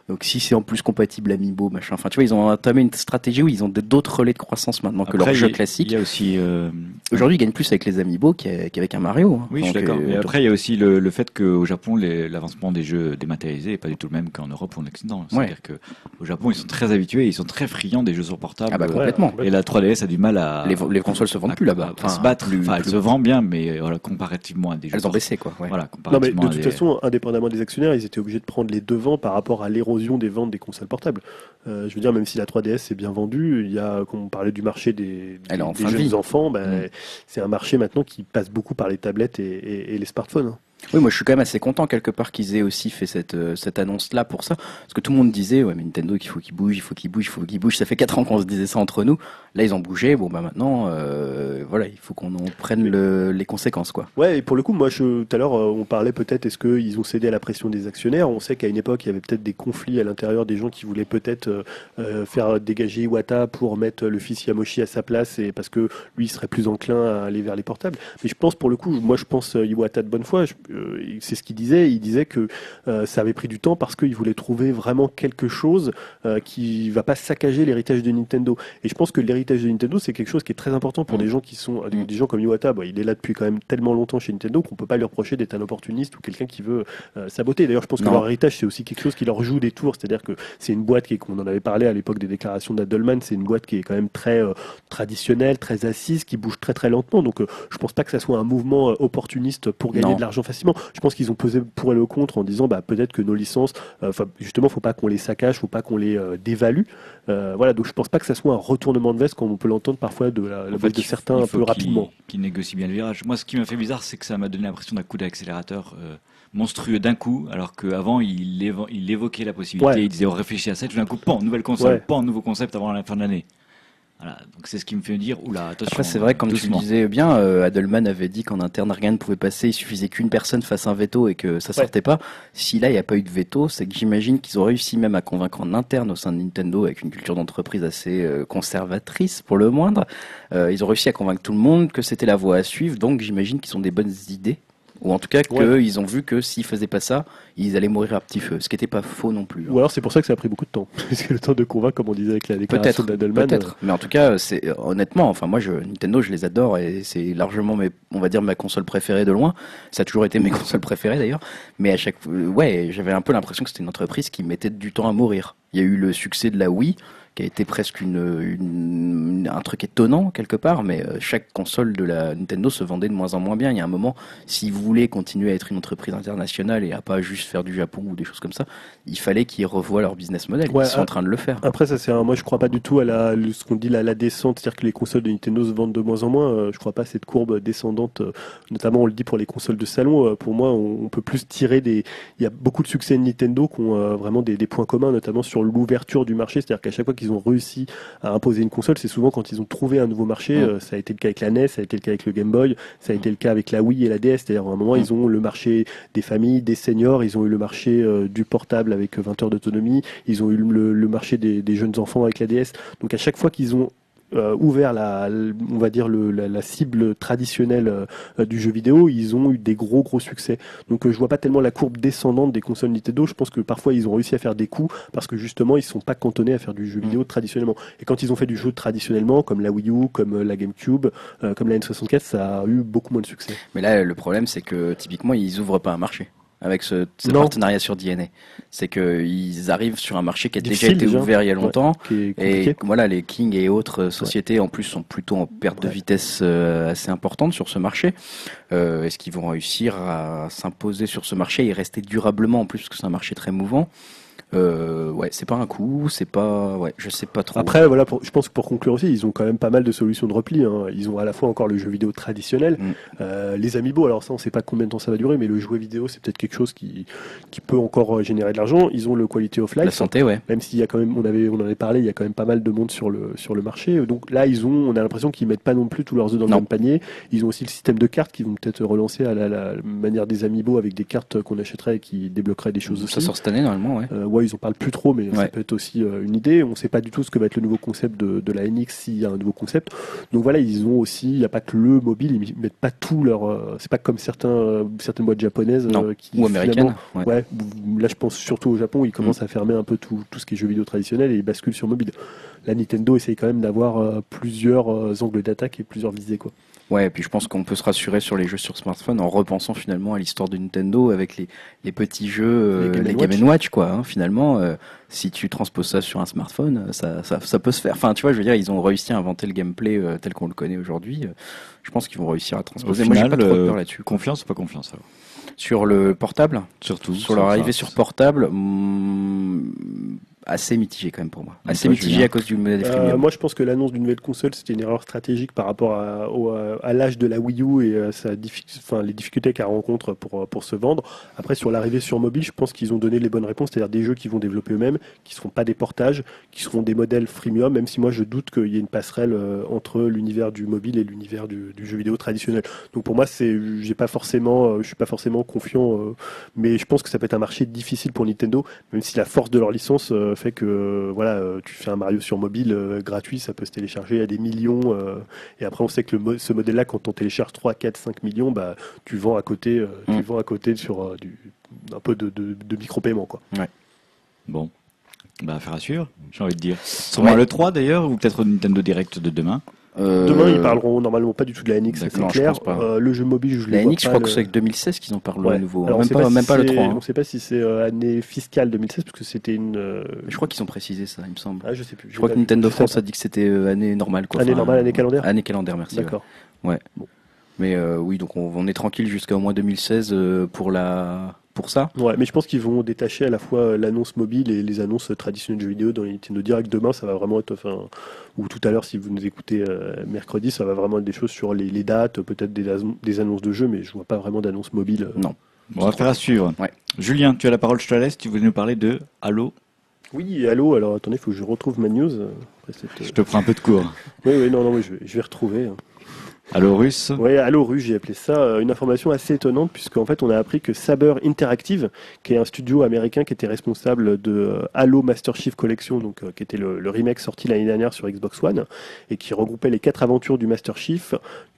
Donc si c'est en plus compatible Amiibo, machin. Enfin, tu vois, ils ont entamé une stratégie où ils ont d'autres relais de croissance maintenant que Après, jeux a- classiques. Il y a aussi. euh, Aujourd'hui, ils gagnent plus avec les Amiibo qu'avec un Mario. hein. Oui, je suis d'accord. euh, après, il y a aussi le, le fait qu'au Japon, l'avancement des jeux dématérialisés n'est pas du tout le même qu'en Europe ou en Occident. C'est-à-dire qu'au Japon, ils sont très habitués, ils sont très friands des jeux sur portable. Ah bah Euh, complètement. Et la 3DS a du mal à, Les, les consoles se vendent à- plus là-bas. à se battre. plus- Enfin, elle plus- se vend bien, mais voilà, comparativement à des jeux. elles ont baissé quoi. ouais. Voilà, Non, mais comparativement de toute des- façon, indépendamment des actionnaires, ils étaient obligés de prendre les devants par rapport à l'érosion des ventes des consoles portables. Euh, je veux dire, même si la 3DS est bien vendue, il y a, comme on parlait du marché des, en des jeunes vie. enfants, ben, Mm. c'est un marché maintenant qui passe beaucoup par les tablettes et, et- et les smartphones. hein. Oui, moi je suis quand même assez content quelque part qu'ils aient aussi fait cette, euh, cette annonce-là pour ça. Parce que tout le monde disait, ouais, mais Nintendo, il faut qu'il bouge, il faut qu'il bouge, il faut qu'il bouge. Ça fait 4 ans qu'on se disait ça entre nous. Là, ils ont bougé. Bon, bah maintenant, euh, voilà, il faut qu'on en prenne le- les conséquences, quoi. Ouais, et pour le coup, moi, je, tout à l'heure, euh, on parlait peut-être, est-ce qu'ils ont cédé à la pression des actionnaires? On sait qu'à une époque, il y avait peut-être des conflits à l'intérieur des gens qui voulaient peut-être euh, euh, faire dégager Iwata pour mettre le fils Yamoshi à sa place, et parce que lui, il serait plus enclin à aller vers les portables. Mais je pense, pour le coup, moi, je pense euh, Iwata de bonne foi, euh, c'est ce qu'il disait. Il disait que euh, ça avait pris du temps parce qu'il voulait trouver vraiment quelque chose euh, qui va pas saccager l'héritage de Nintendo. Et je pense que l'héritage de Nintendo, c'est quelque chose qui est très important pour Mm. des gens qui sont, des, Mm. des gens comme Iwata. Bon, il est là depuis quand même tellement longtemps chez Nintendo qu'on peut pas lui reprocher d'être un opportuniste ou quelqu'un qui veut euh, saboter. D'ailleurs, je pense que leur héritage, c'est aussi quelque chose qui leur joue des tours. C'est-à-dire que c'est une boîte qui, est- qu'on en avait parlé à l'époque des déclarations d'Adelman, c'est une boîte qui est quand même très euh, traditionnelle, très assise, qui bouge très très lentement. Donc, euh, je pense pas que ça soit un mouvement euh, opportuniste pour gagner Non. de l'argent facilement. Je pense qu'ils ont pesé pour et le contre en disant, bah peut-être que nos licences, justement, faut pas qu'on les saccage, faut pas qu'on les dévalue. Euh, voilà, donc je pense pas que ça soit un retournement de veste comme on peut l'entendre parfois de la, fait, de certains un peu rapidement. Qu'il négocie bien le virage. Moi, ce qui m'a fait bizarre, c'est que ça m'a donné l'impression d'un coup d'accélérateur euh, monstrueux d'un coup, alors qu'avant, il, évo- il évoquait la possibilité, Ouais. il disait on réfléchit à ça, tout d'un coup, pan, nouvelle console, Ouais. pan, nouveau concept avant la fin de l'année. Voilà, donc c'est ce qui me fait dire, oula, attention. Après, c'est vrai, comme tu doucement. le disais bien, euh, Adelman avait dit qu'en interne, rien ne pouvait passer. Il suffisait qu'une personne fasse un veto et que ça Ouais. sortait pas. Si là, il n'y a pas eu de veto, c'est que j'imagine qu'ils ont réussi même à convaincre en interne au sein de Nintendo, avec une culture d'entreprise assez euh, conservatrice pour le moindre. Euh, ils ont réussi à convaincre tout le monde que c'était la voie à suivre. Donc, j'imagine qu'ils ont des bonnes idées. Ou en tout cas, Ouais. qu'ils ont vu que s'ils faisaient pas ça, ils allaient mourir à petit feu. Ce qui n'était pas faux non plus. hein. Ou alors c'est pour ça que ça a pris beaucoup de temps. Parce que le temps de convaincre, comme on disait avec la déclaration Peut-être, d'Adelman. peut-être. Mais en tout cas, c'est euh, honnêtement, enfin moi, je, Nintendo, je les adore et c'est largement, mes, on va dire, ma console préférée de loin. Ça a toujours été mes consoles préférées d'ailleurs. Mais à chaque fois, ouais, j'avais un peu l'impression que c'était une entreprise qui mettait du temps à mourir. Il y a eu le succès de la Wii, qui a été presque une, une- un truc étonnant quelque part, mais euh, chaque console de la Nintendo se vendait de moins en moins bien. Il y a un moment, si vous voulez continuer à être une entreprise internationale et à pas juste faire du Japon ou des choses comme ça, il fallait qu'ils revoient leur business model. Ouais, Ils sont ah, en train de le faire. Après, ça c'est un- moi je crois pas du tout à la, ce qu'on dit la, la descente, c'est-à-dire que les consoles de Nintendo se vendent de moins en moins. Euh, je crois pas à cette courbe descendante, euh, notamment on le dit pour les consoles de salon. Pour moi, on, on peut plus tirer des. Il y a beaucoup de succès de Nintendo qui ont vraiment des, des points communs, notamment sur sur l'ouverture du marché, c'est-à-dire qu'à chaque fois qu'ils ont réussi à imposer une console, c'est souvent quand ils ont trouvé un nouveau marché. Euh, ça a été le cas avec la NES, ça a été le cas avec le Game Boy, ça a été le cas avec la Wii et la DS. C'est-à-dire à un moment, ils ont le marché des familles, des seniors, ils ont eu le marché euh, du portable avec 20 heures d'autonomie, ils ont eu le, le marché des, des jeunes enfants avec la DS. Donc à chaque fois qu'ils ont euh, ouvert la, on va dire le, la, la cible traditionnelle euh, du jeu vidéo, ils ont eu des gros gros succès. Donc euh, je vois pas tellement la courbe descendante des consoles Nintendo. Je pense que parfois ils ont réussi à faire des coups parce que justement ils sont pas cantonnés à faire du jeu vidéo traditionnellement. Et quand ils ont fait du jeu traditionnellement, comme la Wii U, comme euh, la GameCube, euh, comme la N64, ça a eu beaucoup moins de succès. Mais là, le problème, c'est que typiquement, ils ouvrent pas un marché avec ce, ce partenariat sur DNA. C'est qu'ils arrivent sur un marché qui a déjà été déjà. ouvert il y a longtemps. Est Et voilà, les King et autres euh, sociétés en plus sont plutôt en perte de Ouais. vitesse euh, assez importante sur ce marché. Euh, Est-ce qu'ils vont réussir à s'imposer sur ce marché et rester durablement en plus parce que c'est un marché très mouvant? Euh, Ouais, c'est pas un coup, c'est pas, ouais, je sais pas trop. Après, voilà, pour- je pense que pour conclure aussi, ils ont quand même pas mal de solutions de repli. hein. Ils ont à la fois encore le jeu vidéo traditionnel, Mm. euh, les amiibo. Alors ça, on sait pas combien de temps ça va durer, mais le jouet vidéo, c'est peut-être quelque chose qui, qui peut encore euh, générer de l'argent. Ils ont le quality of la life. santé, ouais. Même s'il y a quand même, on avait, on en avait parlé, il y a quand même pas mal de monde sur le sur le marché. Donc là, ils ont, on a l'impression qu'ils mettent pas non plus tous leurs œufs dans le même panier. Ils ont aussi le système de cartes qui vont peut-être relancer à la, la manière des amiibo avec des cartes qu'on achèterait et qui débloqueraient des choses Ça aussi. sort cette année normalement, ouais. Euh, ouais, ils en parlent plus trop, mais ça peut être aussi euh, une idée. On ne sait pas du tout ce que va être le nouveau concept de, de la NX s'il y a un nouveau concept. Donc voilà, ils ont aussi, il n'y a pas que le mobile, ils mettent pas tout leur. euh, c'est pas comme certains, euh, certaines boîtes japonaises Non. qui Ou américaine. finalement- Ouais. Ouais, là je pense surtout au Japon, ils commencent à fermer un peu tout, tout ce qui est jeux vidéo traditionnel et ils basculent sur mobile. La Nintendo essaye quand même d'avoir plusieurs angles d'attaque et plusieurs visées quoi. Ouais, et puis je pense qu'on peut se rassurer sur les jeux sur smartphone en repensant finalement à l'histoire de Nintendo avec les, les petits jeux, euh, Les les Game Watch. Watch, quoi. hein. finalement, euh, si tu transposes ça sur un smartphone, euh, ça, ça, ça peut se faire. Enfin, tu vois, je veux dire, ils ont réussi à inventer le gameplay euh, tel qu'on le connaît aujourd'hui. Euh, Je pense qu'ils vont réussir à Au transposer. Moi, j'ai pas trop euh, peur là-dessus. Confiance ou pas confiance alors? Sur le portable, Surtout. sur leur arrivée sur portable, hmm, assez mitigé quand même pour moi. Et Assez toi, mitigé Julien à cause du modèle Euh, freemium. moi, je pense que l'annonce d'une nouvelle console, c'était une erreur stratégique par rapport à, au- à l'âge de la Wii U et à sa enfin, les difficultés qu'elle rencontre pour, pour se vendre. Après, sur l'arrivée sur mobile, je pense qu'ils ont donné les bonnes réponses, c'est-à-dire des jeux qui vont développer eux-mêmes, qui ne seront pas des portages, qui seront des modèles freemium, même si moi, je doute qu'il y ait une passerelle euh, entre l'univers du mobile et l'univers du, du jeu vidéo traditionnel. Donc pour moi, c'est, j'ai pas forcément, euh, je suis pas forcément confiant, euh, mais je pense que ça peut être un marché difficile pour Nintendo, même si la force de leur licence euh, fait que euh, voilà, euh, tu fais un Mario sur mobile euh, gratuit, ça peut se télécharger à des millions. euh, et après, on sait que le ce modèle-là, quand on télécharge 3, 4, 5 millions, bah, tu vends à côté, euh, tu Mm. vends à côté sur euh, du, un peu de, de, de micro-paiement. Quoi. Bon. Bah, affaire à suivre, j'ai envie de dire. Sûrement Ouais. le 3 d'ailleurs, ou peut-être Nintendo Direct de demain. Euh, Demain, ils parleront normalement pas du tout de la NX, ça, c'est clair. Euh, le jeu mobile, je La NX, je crois que c'est avec 2016 qu'ils en parlent Ouais. au nouveau. Alors, on même pas, le c'est- 3. hein. On ne sait pas si c'est euh, année fiscale 2016, parce que c'était une. Je crois qu'ils ont précisé ça, il me semble. Ah, je sais plus. Je crois que Nintendo France a dit que c'était année normale. Quoi. Année normale, année calendaire Année calendaire, merci. ouais. D'accord. Mais euh, oui, donc on, est tranquille jusqu'au mois 2016 euh, pour, la... pour ça. Ouais, mais je pense qu'ils vont détacher à la fois euh, l'annonce mobile et les annonces traditionnelles de jeux vidéo dans les Nintendo Direct. Demain, ça va vraiment être, enfin, ou tout à l'heure, si vous nous écoutez euh, mercredi, ça va vraiment être des choses sur les, les dates, peut-être des, annonces de jeux, mais je vois pas vraiment d'annonce mobile. euh. Non. Bon, affaire à suivre. Ouais. Julien, tu as la parole, je te la laisse. Tu voulais nous parler de Halo? Oui, allô, alors attendez, il faut que je retrouve ma news. après cette, Je te prends un peu de cours. Oui, oui, non, non, oui, je, vais, je vais retrouver. Halo russe. Oui, Halo Rue, j'ai appelé ça euh, une information assez étonnante puisqu'en fait on a appris que Saber Interactive, qui est un studio américain qui était responsable de euh, Halo Master Chief Collection, donc euh, qui était le, remake sorti l'année dernière sur Xbox One et qui regroupait les quatre aventures du Master Chief,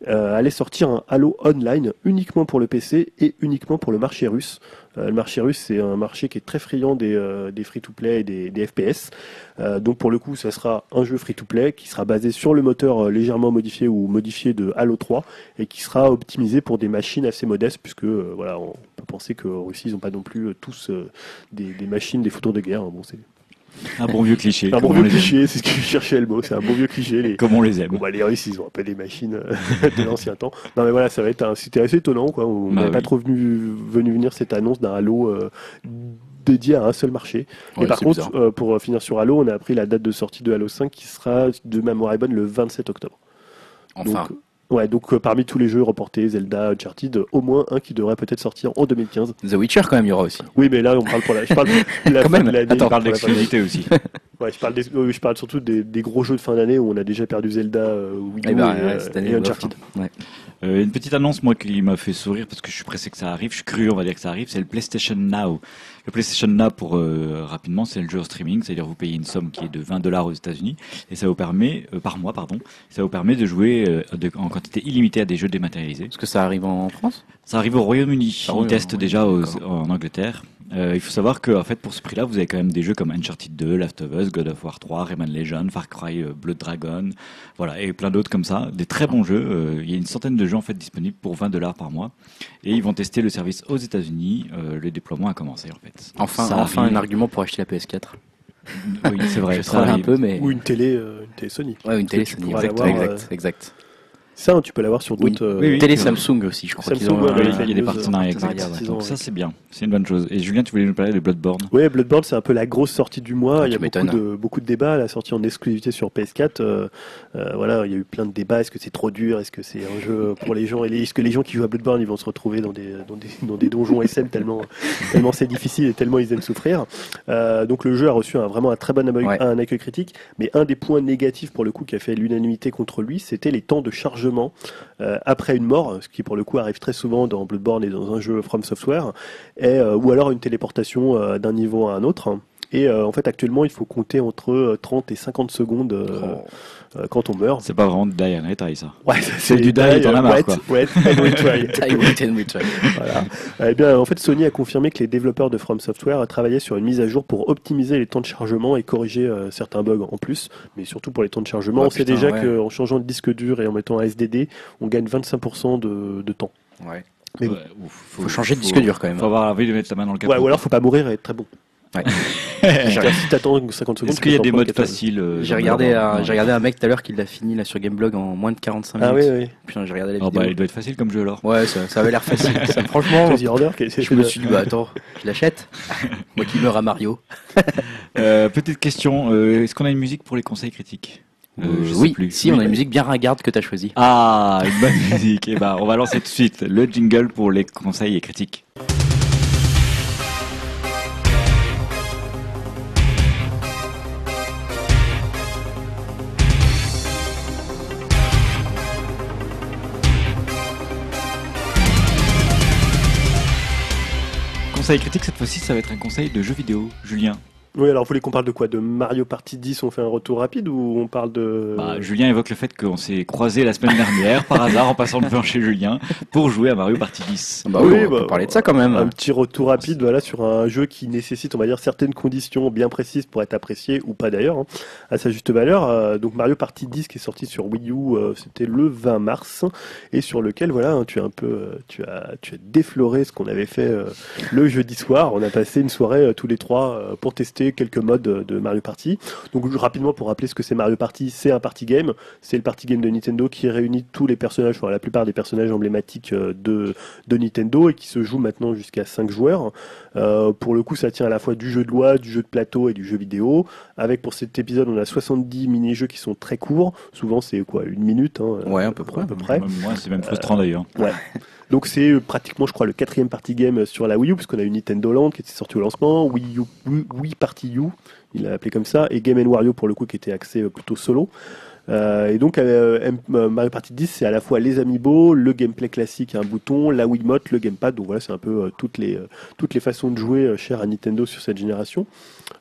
allait sortir un Halo Online uniquement pour le PC et uniquement pour le marché russe. Euh, le marché russe, c'est un marché qui est très friand des, euh, des free-to-play et des, FPS. Euh, donc pour le coup, ça sera un jeu free-to-play qui sera basé sur le moteur légèrement modifié ou modifié de Halo 3 et qui sera optimisé pour des machines assez modestes puisque voilà, on peut penser qu'en Russie, ils n'ont pas non plus tous des, machines, des photos de guerre. Un bon vieux cliché. un bon on vieux cliché, c'est ce que je cherchais le mot, c'est un bon vieux cliché. Les... Comme on les aime. Bon, bah, les Russes, ils ont peu des machines euh, de l'ancien temps. Non, mais voilà, ça va être un... C'était assez étonnant, quoi. On Bah n'avait oui. pas trop venu, venu venir cette annonce d'un Halo euh, dédié à un seul marché. Ouais, Et par contre, euh, pour finir sur Halo, on a appris la date de sortie de Halo 5 qui sera de mémoire bonne le 27 octobre. Enfin, Donc, Ouais, donc euh, parmi tous les jeux reportés, Zelda, Uncharted, au moins un qui devrait peut-être sortir en 2015. The Witcher quand même, il y aura aussi. Oui, mais là, on parle pour la. Je parle de la Quand fin même. de l'année, Attends, On parle d'exclusivité aussi. Ouais, je parle, des- je parle surtout des, des gros jeux de fin d'année où on a déjà perdu Zelda, euh, Wii U Eh ben, et, ouais, euh, cette année, et on doit Uncharted. Ouais. Euh, une petite annonce, moi, qui m'a fait sourire parce que je suis pressé que ça arrive. Je suis curieux, on va dire que ça arrive. C'est le PlayStation Now. Le PlayStation Now, pour euh, rapidement, c'est le jeu en streaming, c'est-à-dire vous payez une somme qui est de 20 dollars aux États-Unis et ça vous permet, euh, par mois, pardon, ça vous permet de jouer euh, de- en quantité illimitée à des jeux dématérialisés. Est-ce que ça arrive en France? Ça arrive au Royaume-Uni. Ils testent déjà aux- en Angleterre. Euh, il faut savoir que, en fait, pour ce prix-là, vous avez quand même des jeux comme Uncharted 2, Last of Us, God of War 3, Rayman Legend, Far Cry, euh, Blood Dragon, voilà, et plein d'autres comme ça. Des très bons jeux. Euh, il y a une centaine de jeux en fait disponibles pour 20 dollars par mois. Et ils vont tester le service aux États-Unis. Euh, le déploiement a commencé en fait. Enfin, Ça enfin un argument pour acheter la PS4. Oui, c'est vrai. Je ça un peu, mais. Ou une télé, euh, une télé Sony. Ouais, une télé Sony. Exact, exact, euh, exact. Ça, hein, tu peux l'avoir sur Oui. d'autres. euh, Oui, oui. Télé Samsung aussi, je crois qu'ils Samsung, ont. ouais, Oui, il y a des partenariats euh, partenariat, Donc ouais. ça c'est bien, c'est une bonne chose. Et Julien, tu voulais nous parler de Bloodborne? Oui, Bloodborne, c'est un peu la grosse sortie du mois. Ah, il y a beaucoup de, beaucoup de débats. La sortie en exclusivité sur PS4, euh, euh, voilà, il y a eu plein de débats. Est-ce que c'est trop dur? Est-ce que c'est un jeu pour les gens Est-ce que les gens qui jouent à Bloodborne, ils vont se retrouver dans des, dans des, dans des donjons SM tellement, tellement c'est difficile et tellement ils aiment souffrir? Euh, Donc le jeu a reçu un, vraiment un très bon accueil, Ouais. un accueil critique. Mais un des points négatifs pour le coup qui a fait l'unanimité contre lui, c'était les temps de chargement euh, après une mort, ce qui pour le coup arrive très souvent dans Bloodborne et dans un jeu From Software, euh, ou alors une téléportation euh, d'un niveau à un autre. Et euh, en fait, actuellement, il faut compter entre euh, 30 et 50 secondes euh, euh, quand on meurt. C'est pas vraiment de Die and Retry ça. Ouais, c'est du die, t'en as marre, quoi. wet and wait and retry. Voilà. Eh bien, en fait, Sony a confirmé que les développeurs de From Software travaillaient sur une mise à jour pour optimiser les temps de chargement et corriger euh, certains bugs en plus, mais surtout pour les temps de chargement. On sait putain, déjà ouais. qu'en changeant de disque dur et en mettant un SDD, on gagne 25% de, de temps. Ouais. Mais Ouais, bon. ouf, Faut changer de disque dur quand même. Faut avoir envie de mettre la main dans le capot. Ouais, ou alors faut pas mourir et être très bon. Ouais. Si t'attends 50 secondes, Est-ce qu'il y a tu des modes faciles euh, J'ai dans regardé, Bloodborne un, Non. j'ai regardé un mec tout à l'heure qui l'a fini là sur Gameblog en moins de 45 minutes. Ah oui, oui. Putain, j'ai regardé la Oh, vidéo. bah, il doit être facile comme jeu alors. Ouais, ça, ça avait l'air facile. Ça, franchement, Order, je me suis dit, bah attends, je l'achète. Moi qui meurs à Mario. Euh, petite question, euh, est-ce qu'on a une musique pour les conseils critiques Euh, je sais oui, plus. si, Oui. on a une musique bien ringarde que t'as choisie. Ah, une bonne musique. Et ben, on va lancer tout de suite le jingle pour les conseils et critiques. Conseil critique cette fois-ci, ça va être un conseil de jeu vidéo. Julien. Oui, alors vous voulez qu'on parle de quoi? De Mario Party 10, on fait un retour rapide ou on parle de... Bah, Julien évoque le fait qu'on s'est croisé la semaine dernière par hasard en passant devant chez Julien pour jouer à Mario Party 10. Bah oui, Oui, on bah, peut parler de ça quand même. Un petit retour rapide voilà, sur un jeu qui nécessite, on va dire, certaines conditions bien précises pour être apprécié, ou pas d'ailleurs, hein, à sa juste valeur. Euh, donc Mario Party 10 qui est sorti sur Wii U, euh, c'était le 20 mars, et sur lequel voilà, hein, tu as un peu, euh, tu as, tu as défloré ce qu'on avait fait euh, le jeudi soir. On a passé une soirée euh, tous les trois euh, pour tester quelques modes de Mario Party. Donc rapidement pour rappeler ce que c'est Mario Party, c'est un party game, c'est le party game de Nintendo qui réunit tous les personnages, enfin la plupart des personnages emblématiques euh, de de Nintendo et qui se joue maintenant jusqu'à 5 joueurs. Euh, pour le coup, ça tient à la fois du jeu de loi, du jeu de plateau et du jeu vidéo. Avec pour cet épisode, on a 70 mini-jeux qui sont très courts. Souvent, c'est quoi, une minute hein, Ouais, à peu près. À peu près. Moi, c'est même frustrant d'ailleurs. Donc c'est euh, pratiquement, je crois, le quatrième party game sur la Wii U, puisqu'on a eu Nintendo Land qui était sorti au lancement, Wii U, Wii, Wii Party U, il l'a appelé comme ça, et Game Wario pour le coup qui était axé euh, plutôt solo. Euh, et donc euh, M- euh, Mario Party 10, c'est à la fois les amiibo, le gameplay classique, un bouton, la Wiimote, le gamepad. Donc voilà, c'est un peu euh, toutes les euh, toutes les façons de jouer euh, chères à Nintendo sur cette génération.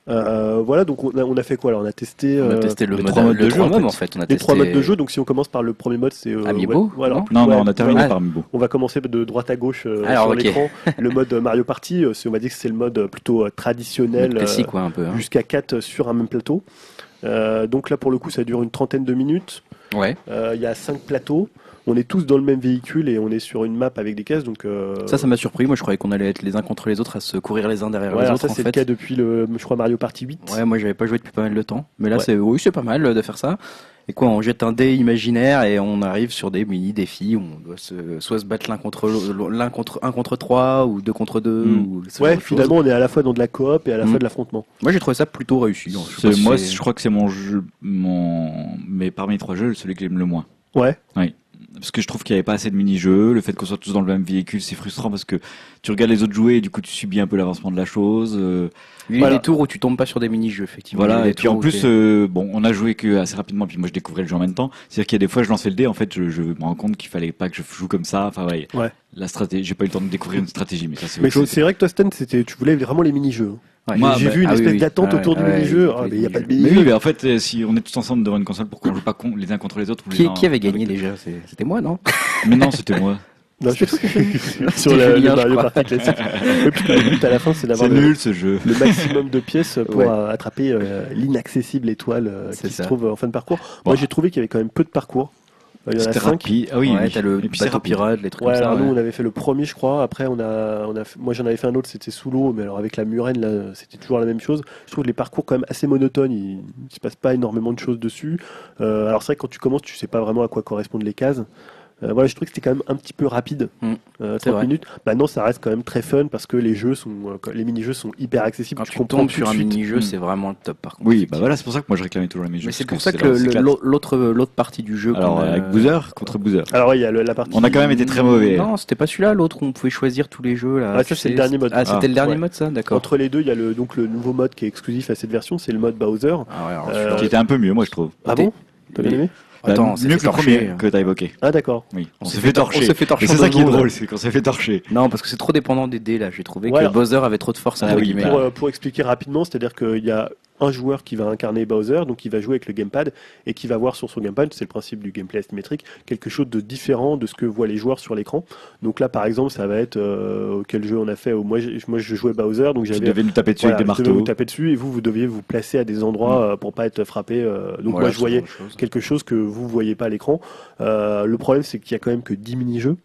Euh, voilà, donc on a, on a fait quoi Alors on a testé, On a testé le les mode trois modes le de jeu, trois en fait. en fait. On a les testé trois modes de jeu. Donc si on commence par le premier mode, c'est euh, Amiibo, ouais, voilà. non Non, Ouais, non, on a terminé Ah. par Amiibo. on va commencer de droite à gauche euh, Alors, sur ok. l'écran. Le mode Mario Party, euh, on va dire que c'est le mode plutôt traditionnel, Mode classique, euh, quoi, un peu. hein. jusqu'à 4 sur un même plateau. Euh, donc là, pour le coup, ça dure une trentaine de minutes. Ouais. Euh, Il y a 5 plateaux. On est tous dans le même véhicule et on est sur une map avec des caisses. Donc euh, Ça, ça m'a surpris. Moi, je croyais qu'on allait être les uns contre les autres à se courir les uns derrière ouais, les alors autres. ça c'est le cas depuis le, je crois Mario Party 8. Ouais, moi, j'avais pas joué depuis pas mal de temps. Mais là, Ouais. c'est oui, c'est pas mal de faire ça. Et quoi, on jette un dé imaginaire et on arrive sur des mini défis où on doit se, soit se battre l'un contre l'un contre un contre trois ou deux contre deux. Mm. Ou Ouais, finalement, on est à la fois dans de la coop et à la Mm. fois de l'affrontement. Moi, j'ai trouvé ça plutôt réussi. Donc, je si moi, je crois que c'est mon jeu, mon, mais parmi les trois jeux, celui que j'aime le moins. Ouais. Parce que je trouve qu'il n'y avait pas assez de mini-jeux. Le fait qu'on soit tous dans le même véhicule, c'est frustrant parce que tu regardes les autres jouer et du coup tu subis un peu l'avancement de la chose. euh, Il y a Voilà. des tours où tu tombes pas sur des mini-jeux, effectivement. Voilà, et puis en plus, euh, bon, on a joué que assez rapidement, puis moi je découvrais le jeu en même temps. C'est-à-dire qu'il y a des fois, je lançais le dé, en fait, je, je me rends compte qu'il fallait pas que je joue comme ça. Enfin, ouais. Ouais. La stratégie, j'ai pas eu le temps de découvrir une stratégie, mais ça c'est Mais c'est vrai que toi, Stan, c'était, tu voulais vraiment les mini-jeux. Ouais. Moi, J'ai bah, vu une ah espèce oui. d'attente Ah autour du ah mini-jeu. oui, Ah, mais il n'y a pas de oui. Mais oui, mini-jeu. mais en fait, si on est tous ensemble devant une console, pourquoi on joue pas con, les uns contre les autres ou les Qui, uns qui avait gagné déjà C'était moi, non Mais non, c'était moi. Non, c'est sur le, Mario. Party classique. Le but à la fin, c'est d'avoir C'est le, nul ce jeu. le maximum de pièces pour Ouais. euh, attraper euh, l'inaccessible étoile euh, qui ça. se trouve en fin de parcours. Moi, j'ai trouvé qu'il y avait quand même peu de parcours. Il y en a C'était cinq. rapide. Ah oui, Ouais, oui. t'as le bateau pirate, les trucs Ouais, comme ça. alors nous ouais. on avait fait le premier je crois, après on a, on a fait- moi j'en avais fait un autre, c'était sous l'eau, mais alors avec la murène là c'était toujours la même chose. Je trouve les parcours quand même assez monotones, il, il se passe pas énormément de choses dessus. Euh, alors c'est vrai que quand tu commences tu sais pas vraiment à quoi correspondent les cases. Euh, voilà, je trouve que c'était quand même un petit peu rapide, Mm. euh, C'est 30 vrai. minutes. Maintenant ça reste quand même très fun parce que les jeux sont, euh, les mini-jeux sont hyper accessibles. Quand tu tu tombes sur un mini-jeu, Mm. c'est vraiment le top par contre. Oui, bah voilà, c'est pour ça que moi je réclamais toujours les mini-jeux. Mais c'est pour ça que le- s'éclate. l'autre l'autre partie du jeu. Alors, avec Boozer contre Boozer. Alors il y a le- la partie. On a quand même été très mauvais. Non, c'était pas celui-là, l'autre où on pouvait choisir tous les jeux là. Ah, ça, c'est le dernier mode. Ah, c'était Ah, le dernier ouais. mode ça, d'accord. Entre les deux, il y a le, donc le nouveau mode qui est exclusif à cette version, c'est le mode Bowser. Ah ouais, alors Euh, celui-là, Qui était un peu mieux, moi je trouve. Ah bon? T'as bien aimé? Attends, Bah, on s'est mieux fait que le torcher. premier que t'as évoqué. Ah d'accord. Oui, on, On s'est fait fait tor- torcher. on s'est fait torcher Et c'est ça qui est drôle, c'est qu'on s'est fait torcher. Non, parce que c'est trop dépendant des dés là. J'ai trouvé que Bowser avait trop de force Ah euh, pour expliquer rapidement, c'est-à-dire qu'il y a un joueur qui va incarner Bowser, donc il va jouer avec le gamepad et qui va voir sur son gamepad, c'est le principe du gameplay asymétrique, quelque chose de différent de ce que voient les joueurs sur l'écran. Donc là, par exemple, ça va être euh, quel jeu on a fait Moi, j'ai- moi, je jouais Bowser, donc Tu j'avais devais nous taper dessus voilà, avec des je devais vous marteaux. taper dessus et vous, vous deviez vous placer à des endroits euh, pour pas être frappé. euh, donc Voilà, moi, je voyais chose. quelque chose que vous voyez pas à l'écran. Euh, le problème, c'est qu'il y a quand même que 10 mini-jeux.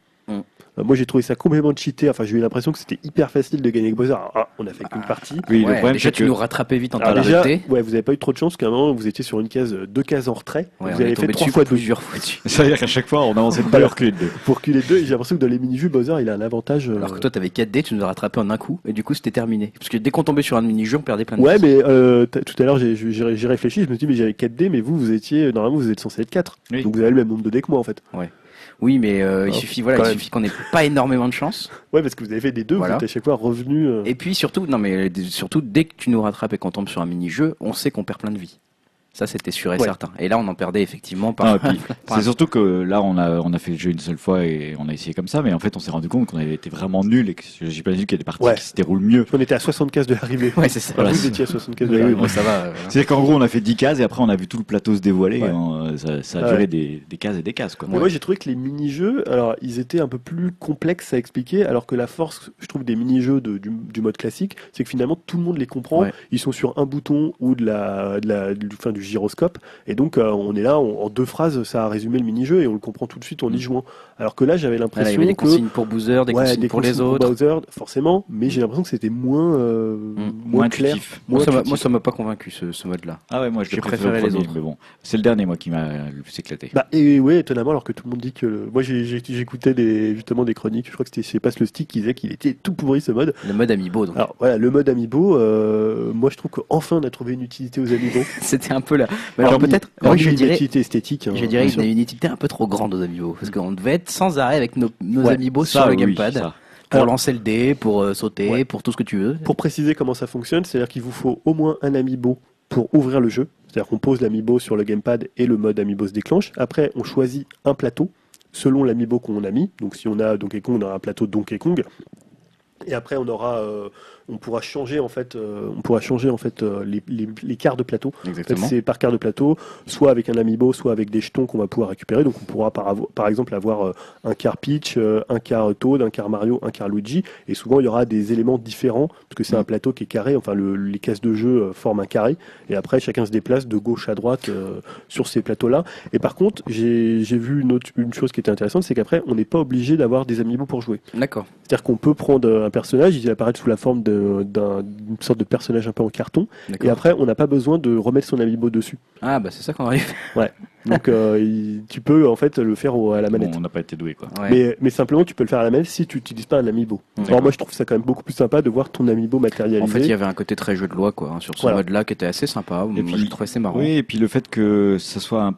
Euh, moi, j'ai trouvé ça complètement cheaté. Enfin, j'ai eu l'impression que c'était hyper facile de gagner avec Bowser. Ah, on a fait qu'une partie. Oui, le Ouais, problème déjà tu que nous rattrapais vite en train déjà, ouais, vous avez pas eu trop de chance parce qu'à un moment, vous étiez sur une case, euh, deux cases en retrait. Ouais, vous avez fait trois fois deux plusieurs fois dessus. ça veut dire qu'à chaque fois on avançait de pas leur cul de deux. pour reculer deux. Et j'ai l'impression que dans les mini-jeux, Bowser, il a un avantage. euh, Alors que toi t'avais 4 dés, tu nous as rattrapé en un coup et du coup c'était terminé. Parce que dès qu'on tombait sur un mini-jeu, on perdait plein de Ouais, mais euh, tout à l'heure, j'ai- réfléchi. Je me suis dit, mais j'avais 4 dés, mais vous, vous étiez, normalement, vous êtes censé être 4. Oui. Donc vous avez le même nombre de dés que moi, en fait. Oui, mais euh, il Ah, suffit voilà, il suffit qu'on ait pas énormément de chance. Ouais, parce que vous avez fait des deux, Voilà. vous êtes à chaque fois revenu. euh, Et puis surtout, non mais surtout dès que tu nous rattrapes et qu'on tombe sur un mini-jeu, on sait qu'on perd plein de vie. Ça c'était sûr et Ouais. certain. Et là on en perdait effectivement par. Par- c'est surtout que là, on a, on a fait le jeu une seule fois et on a essayé comme ça, mais en fait, on s'est rendu compte qu'on avait été vraiment nul et que j'ai pas vu qu'il y a des parties Ouais. qui se déroulent mieux. On était à 60 cases de l'arrivée. Ouais, c'est ça. Voilà, vous étiez à 60 cases de Oui, oui, l'arrivée. bon, ça va. euh. C'est-à-dire qu'en gros, on a fait 10 cases et après, on a vu tout le plateau se dévoiler. Ouais. et on- ça, ça a Ah duré ouais. des, des cases et des cases, quoi. Mais moi j'ai trouvé que les mini-jeux, alors ils étaient un peu plus complexes à expliquer, alors que la force, je trouve, des mini-jeux de- du, du mode classique, c'est que finalement tout le monde les comprend. Ouais. Ils sont sur un bouton ou de la, de la, du, enfin, du gyroscope, et donc euh, on est là, on- en deux phrases, ça a résumé le mini-jeu et on le comprend tout de suite en y jouant. Alors que là j'avais Voilà, il y l'impression avait des que consignes pour Boozer, des ouais, consignes des pour les autres. Bowser, forcément, mais j'ai l'impression que c'était moins, euh, moins, Moins clair. Moi, ça m'a- intuitif. moi, ça m'a pas convaincu ce, ce mode-là. Ah ouais, moi, je au les autres. Mais bon, c'est le dernier, moi, qui m'a le plus éclaté. Bah, et ouais, étonnamment, alors que tout le monde dit que. le- Moi, j'écoutais des, justement des chroniques, je crois que c'était chez Passe le Stick qui disait qu'il était tout pourri ce mode. Le mode Amiibo, donc. Alors voilà, le mode Amiibo, euh, moi je trouve qu'enfin on a trouvé une utilité aux Amiibo. C'était un peu là. Mais Alors, alors peut-être, Alors, moi je une dirais, esthétique. hein, je dirais a une utilité un peu trop grande aux Amiibo. Parce qu'on devait être sans arrêt avec nos, nos Ouais, Amiibo Ça, sur le oui, gamepad. ça. Pour Alors- lancer le dé, pour euh, sauter, Ouais. pour tout ce que tu veux. Pour préciser comment ça fonctionne, c'est-à-dire qu'il vous faut au moins un Amiibo pour ouvrir le jeu. C'est-à-dire qu'on pose l'Amiibo sur le gamepad et le mode Amiibo se déclenche. Après, on choisit un plateau selon l'Amiibo qu'on a mis. Donc si on a Donkey Kong, on aura un plateau de Donkey Kong. Et après, on aura, euh, on pourra changer en fait, euh, on pourra changer en fait euh, les, les, les quarts de plateau. En fait, Exactement. c'est par quart de plateau, soit avec un amiibo, soit avec des jetons qu'on va pouvoir récupérer. Donc on pourra par, par exemple avoir euh, un quart Peach, un quart Toad, un quart Mario, un quart Luigi. Et souvent il y aura des éléments différents, parce que c'est Mm. un plateau qui est carré, enfin le- les cases de jeu forment un carré. Et après chacun se déplace de gauche à droite euh, sur ces plateaux-là. Et par contre, j'ai j'ai vu une, autre, une chose qui était intéressante, c'est qu'après on n'est pas obligé d'avoir des amiibo pour jouer. D'accord. C'est-à-dire qu'on peut prendre un personnage, il apparaît sous la forme de- d'un- d'une sorte de personnage un peu en carton. Et après, on n'a pas besoin de remettre son amiibo dessus. Ah bah c'est ça qu'on arrive. Donc euh, il- tu peux en fait le faire au- à la manette. Bon, on n'a pas été doué, quoi. Ouais. Mais, mais simplement, tu peux le faire à la manette si tu n'utilises pas un amiibo. Alors moi, je trouve ça quand même beaucoup plus sympa de voir ton amiibo matérialisé. En fait, il y avait un côté très jeu de loi quoi, hein, sur ce Voilà. mode-là qui était assez sympa. Et Moi, puis- je trouvais c'est marrant. Oui, et puis le fait que ça soit un-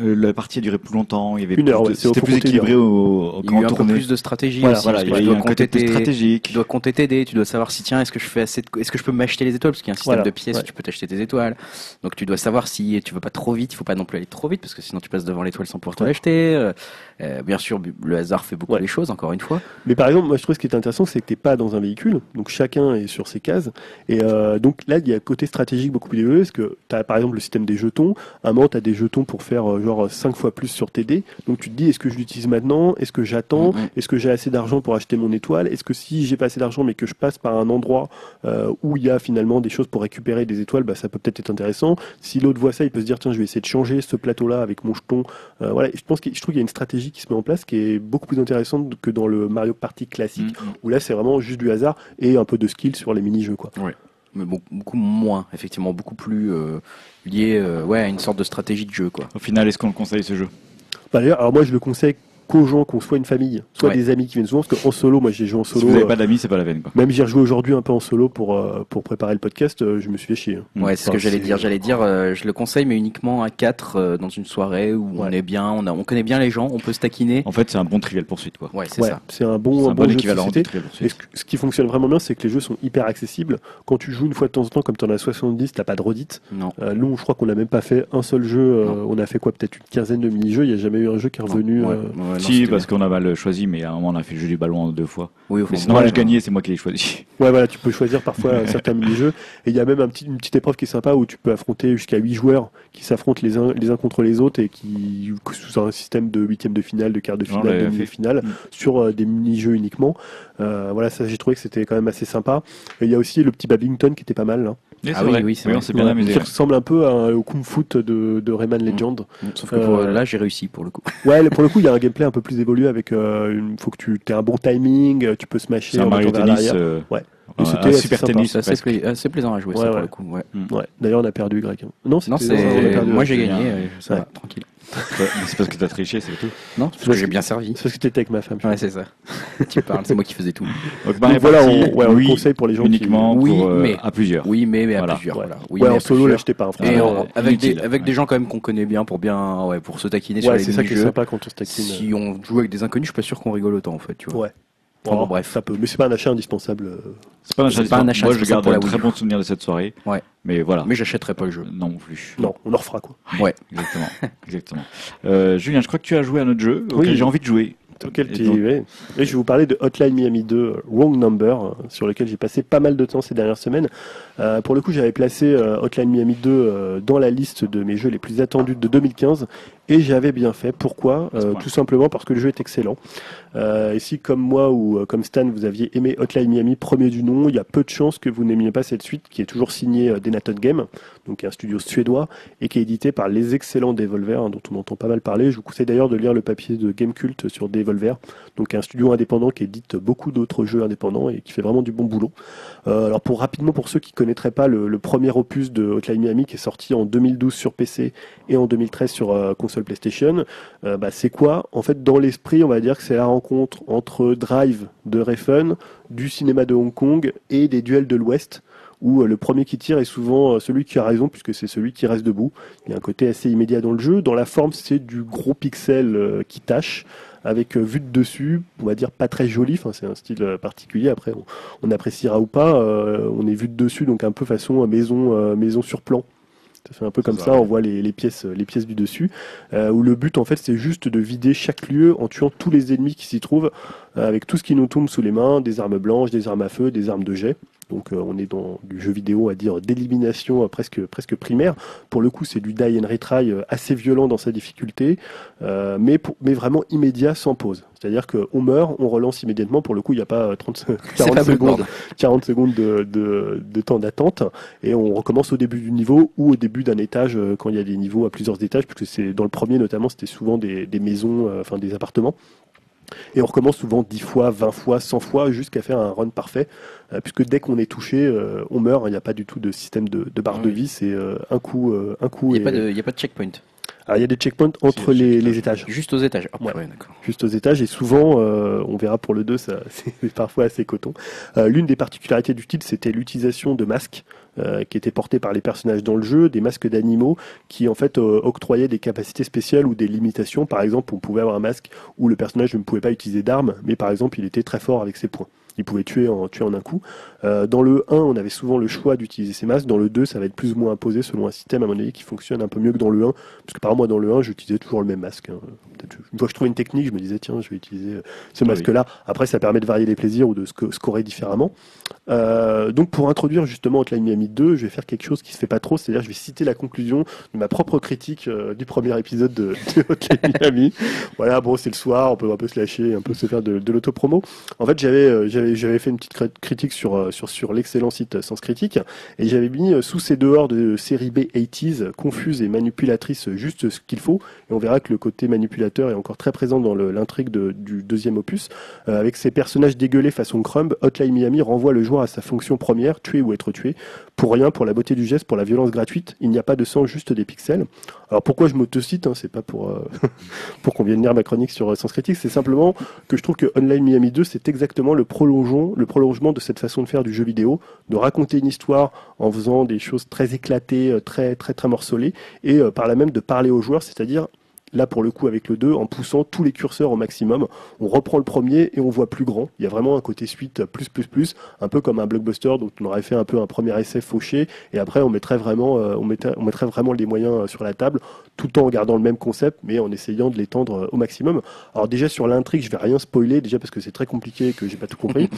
euh, la partie a duré plus longtemps. Il y avait Une plus heure, ouais, c'était plus équilibré au, au- Il y quand a eu un peu plus de stratégie Voilà, aussi. Voilà, il y a eu un côté compter plus tes- stratégique. Tu dois compter tes dés, tu dois savoir si tiens est-ce que je fais assez de- est-ce que je peux m'acheter les étoiles parce qu'il y a un système Voilà, de pièces ouais. où tu peux t'acheter tes étoiles. Donc tu dois savoir si tu veux pas trop vite, il faut pas non plus aller trop vite parce que sinon tu passes devant l'étoile sans pouvoir te l'acheter. Euh, bien sûr, le hasard fait beaucoup Ouais. les choses encore une fois. Mais par exemple, moi je trouve ce qui est intéressant, c'est que t'es pas dans un véhicule, donc chacun est sur ses cases. Et euh, donc là, il y a un côté stratégique beaucoup plus élevé, parce que tu as par exemple le système des jetons. À un moment, tu as des jetons pour faire euh, genre 5 fois plus sur tes dés. Donc tu te dis, est-ce que je l'utilise maintenant? Est-ce que j'attends? Mhm. Est-ce que j'ai assez d'argent pour acheter mon étoile? Est-ce que si j'ai pas assez d'argent, mais que je passe par un endroit euh, où il y a finalement des choses pour récupérer des étoiles, bah, ça peut peut-être être intéressant. Si l'autre voit ça, il peut se dire, tiens, je vais essayer de changer ce plateau-là avec mon jeton. Euh, voilà, Et je pense que je trouve qu'il y a une stratégie qui se met en place qui est beaucoup plus intéressante que dans le Mario Party classique Mm, où là c'est vraiment juste du hasard et un peu de skill sur les mini-jeux quoi. Mais bon, beaucoup moins, effectivement, beaucoup plus euh, lié euh, ouais, à une sorte de stratégie de jeu quoi. Au final, est-ce qu'on le conseille ce jeu? Bah, D'ailleurs, alors moi je le conseille qu'aux gens, qu'on soit une famille, soit Ouais. des amis qui viennent souvent, parce qu'en solo, moi j'ai joué en Si solo. vous n'avez euh, pas d'amis, c'est pas la peine. Quoi. Même j'ai rejoué aujourd'hui un peu en solo pour, euh, pour préparer le podcast, euh, je me suis fait chier. hein. Ouais, c'est ce que j'allais dire. J'allais dire, euh, je le conseille, mais uniquement à 4 dans une soirée où on est bien, on, a, on connaît bien les gens, on peut se taquiner. En fait, c'est un bon trivial poursuite. Quoi. Ouais, c'est Ouais, ça. c'est un bon, un un bon bon jeu de équivalent trivial Et poursuite. ce, ce qui fonctionne vraiment bien, c'est que les jeux sont hyper accessibles. Quand tu joues une fois de temps en temps, comme tu en as 70, t'as pas de redite. Non. Euh, nous, je crois qu'on n'a même pas fait un seul jeu. euh, on a fait quoi Peut-être une quinzaine de mini-jeux. Il n'y a jamais eu un jeu qui est revenu. Ouais, ouais, non, Si, parce qu'on a mal choisi, mais à un moment, on a fait le jeu du ballon en deux fois. Oui, Mais ouais, moi, je gagnais, c'est moi qui l'ai choisi. Ouais, voilà, tu peux choisir parfois un certain mini-jeu. Et il y a même un petit, une petite épreuve qui est sympa où tu peux affronter jusqu'à 8 joueurs qui s'affrontent les uns, les uns contre les autres et qui, sous un système de huitième de finale, de quart de On finale, de demi-finale, Mm. sur euh, des mini-jeux uniquement. Euh, voilà, ça, j'ai trouvé que c'était quand même assez sympa. Et il y a aussi le petit badminton qui était pas mal, là. Ah c'est oui, oui, c'est bien Ouais, amusé. qui ressemble un peu à- au Kung Fu de, de Rayman Legend. Sauf que pour- Euh, là, j'ai réussi pour le coup. Ouais, pour le coup, il y a un gameplay un peu plus évolué avec. Il faut que tu aies un bon timing, euh, tu peux smasher C'est un Mario Tennis. euh, Ouais. c'était super sympa. tennis. C'est assez, presque. pla- assez plaisant à jouer, Ouais, ça, pour ouais. le coup. Ouais. Ouais. D'ailleurs, on a perdu Greg. Non, Non, perdu, Moi, j'ai gagné, euh, ça va, tranquille. Ouais, mais C'est parce que t'as triché, c'est tout. Non, c'est parce que j'ai bien servi. C'est parce que t'étais avec ma femme. Ouais, c'est ça. tu parles, c'est moi qui faisais tout. Donc, voilà, on, ouais, on oui, conseille pour les gens uniquement Oui, pour, euh, mais- à plusieurs. Oui, mais, mais à Voilà. plusieurs. qui. Voilà. Oui, Ouais, mais en solo, l'achetez pas. hein, Et en- avec des, avec des gens quand même qu'on connaît bien pour bien, ouais, pour se taquiner sur Ouais, les c'est ça qui est sympa quand on se taquine. Si on joue avec des inconnus, je suis pas sûr qu'on rigole autant en fait, tu vois. Ouais. Enfin, bon, bref. Ça peut, mais c'est pas un achat indispensable. euh. C'est pas un achat. pas un Moi, achat je indispensable garde un très bon souvenir de cette soirée. Ouais. Mais voilà. Mais j'achèterai pas le jeu. Non plus. Non, on en refera quoi. Ouais. Exactement. Exactement. Euh, Julien, je crois que tu as joué à notre jeu auquel Oui. j'ai envie de jouer. Auquel Et tu- donc- ouais. Et je vais vous parler de Hotline Miami 2 euh, Wrong Number, euh, sur lequel j'ai passé pas mal de temps ces dernières semaines. Euh, pour le coup, j'avais placé euh, Hotline Miami 2 euh, dans la liste de mes jeux les plus attendus de 2015 et j'avais bien fait. Pourquoi? Euh. Tout simplement parce que le jeu est excellent. Euh, et si, comme moi ou euh, comme Stan, vous aviez aimé Hotline Miami premier du nom, il y a peu de chances que vous n'aimiez pas cette suite qui est toujours signée Denaton Game, donc un studio suédois et qui est édité par les excellents Devolver, hein, dont on entend pas mal parler. Je vous conseille d'ailleurs de lire le papier de Gamecult sur Devolver, donc un studio indépendant qui édite beaucoup d'autres jeux indépendants et qui fait vraiment du bon boulot. Euh, alors pour rapidement pour ceux qui connaîtraient pas le, premier opus de Hotline Miami qui est sorti en 2012 sur PC et en 2013 sur euh, console PlayStation, euh, bah, c'est quoi? En fait, dans l'esprit, on va dire que c'est la rencontre entre Drive de Refn, du cinéma de Hong Kong et des duels de l'Ouest où euh, le premier qui tire est souvent celui qui a raison puisque c'est celui qui reste debout. Il y a un côté assez immédiat dans le jeu. Dans la forme, c'est du gros pixel qui tâche avec euh, vue de dessus, on va dire pas très joli, enfin, c'est un style euh, particulier, après on, on appréciera ou pas, euh, on est vu de dessus donc un peu façon maison, euh, maison sur plan. Ça fait un peu comme Ça, on voit les, les pièces, les pièces du dessus. Euh, où le but en fait c'est juste de vider chaque lieu en tuant tous les ennemis qui s'y trouvent, euh, avec tout ce qui nous tombe sous les mains, des armes blanches, des armes à feu, des armes de jet. Donc euh, on est dans du jeu vidéo à dire d'élimination presque presque primaire. Pour le coup c'est du die and retry euh, assez violent dans sa difficulté, euh, mais pour- mais vraiment immédiat sans pause. C'est-à-dire qu'on meurt, on relance immédiatement. Pour le coup il n'y a pas euh, 30 C'est 40 pas secondes Bloodborne. 40 secondes de, de, de temps d'attente et on recommence au début du niveau ou au début d'un étage quand il y a des niveaux à plusieurs étages puisque c'est dans le premier notamment c'était souvent des, des maisons euh, enfin des appartements et on recommence souvent 10 fois, 20 fois, 100 fois jusqu'à faire un run parfait. Euh, puisque dès qu'on est touché euh, on meurt, il n'y a pas du tout de système de, de barre de vie, c'est euh, un coup un coup Il n'y a pas de checkpoint. Alors, il y a des checkpoints entre les, étages. Juste aux étages. Ouais. ouais, juste aux étages et souvent euh, on verra pour le 2 ça c'est parfois assez coton Euh, l'une des particularités du titre c'était l'utilisation de masques euh, qui étaient portés par les personnages dans le jeu des masques d'animaux qui en fait euh, octroyaient des capacités spéciales ou des limitations par exemple on pouvait avoir un masque où le personnage ne pouvait pas utiliser d'armes mais par exemple il était très fort avec ses poings il pouvait tuer en, tuer en un coup. Euh, dans le 1, on avait souvent le choix d'utiliser ces masques. Dans le 2, ça va être plus ou moins imposé selon un système, à mon avis, qui fonctionne un peu mieux que dans le 1. Parce que par exemple, moi, dans le 1, j'utilisais toujours le même masque. hein. Une fois que je trouvais une technique, je me disais, tiens, je vais utiliser euh, ce masque-là. Après, ça permet de varier les plaisirs ou de sco- scorer différemment. Euh, donc, pour introduire justement Hotline Miami 2, je vais faire quelque chose qui se fait pas trop, c'est-à-dire je vais citer la conclusion de ma propre critique euh, du premier épisode de, de Hotline Miami. voilà, bon, c'est le soir, on peut un peu se lâcher, un peu se faire de, de l'autopromo. En fait, j'avais j'avais fait une petite cri- critique sur euh, sur sur l'excellent site Sens Critique et j'avais mis euh, sous ces dehors de série B 80s confuse et manipulatrice juste ce qu'il faut et on verra que le côté manipulateur est encore très présent dans l'intrigue du deuxième opus Euh, avec ces personnages dégueulés façon Crumb Hotline Miami renvoie le joueur à sa fonction première tuer ou être tué. Pour rien pour la beauté du geste pour la violence gratuite il n'y a pas de sang juste des pixels. Alors pourquoi je m'autocite hein, c'est pas pour euh, pour qu'on vienne lire ma chronique sur euh, Sens Critique c'est simplement que je trouve que Online Miami 2, c'est exactement le le prolongement de cette façon de faire du jeu vidéo, de raconter une histoire en faisant des choses très éclatées, euh, très très très morcelées, et euh, par là même de parler aux joueurs, c'est-à-dire là pour le coup avec le 2, en poussant tous les curseurs au maximum, on reprend le premier et on voit plus grand. Il y a vraiment un côté suite plus plus plus, un peu comme un blockbuster dont on aurait fait un peu un premier essai fauché, et après on mettrait vraiment, euh, on mettrait, on mettrait vraiment les moyens euh, sur la table, tout en gardant le même concept, mais en essayant de l'étendre euh, au maximum. Alors déjà sur l'intrigue, je vais rien spoiler, déjà parce que c'est très compliqué et que j'ai pas tout compris.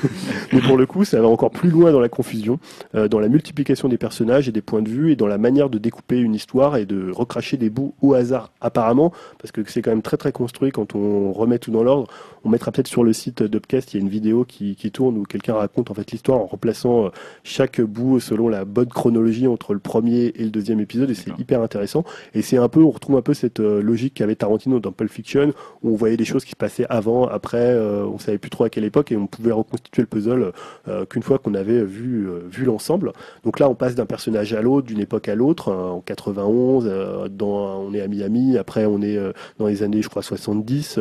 Mais pour le coup, ça va encore plus loin dans la confusion, dans la multiplication des personnages et des points de vue, et dans la manière de découper une histoire et de recracher des bouts au hasard apparemment, parce que c'est quand même très très construit quand on remet tout dans l'ordre. On mettra peut-être sur le site d'Upcast, il y a une vidéo qui, qui tourne où quelqu'un raconte en fait l'histoire en replaçant euh, chaque bout selon la bonne chronologie entre le premier et le deuxième épisode, et c'est hyper intéressant. Et c'est un peu, on retrouve un peu cette euh, logique qu'avait Tarantino dans Pulp Fiction, où on voyait des choses qui se passaient avant, après, euh, on savait plus trop à quelle époque, et on pouvait reconstituer le puzzle euh, qu'une fois qu'on avait vu, euh, vu l'ensemble. Donc là, on passe d'un personnage à l'autre, d'une époque à l'autre. euh, en 91, euh, dans, on est à Miami, après on est euh, dans les années, je crois, 70.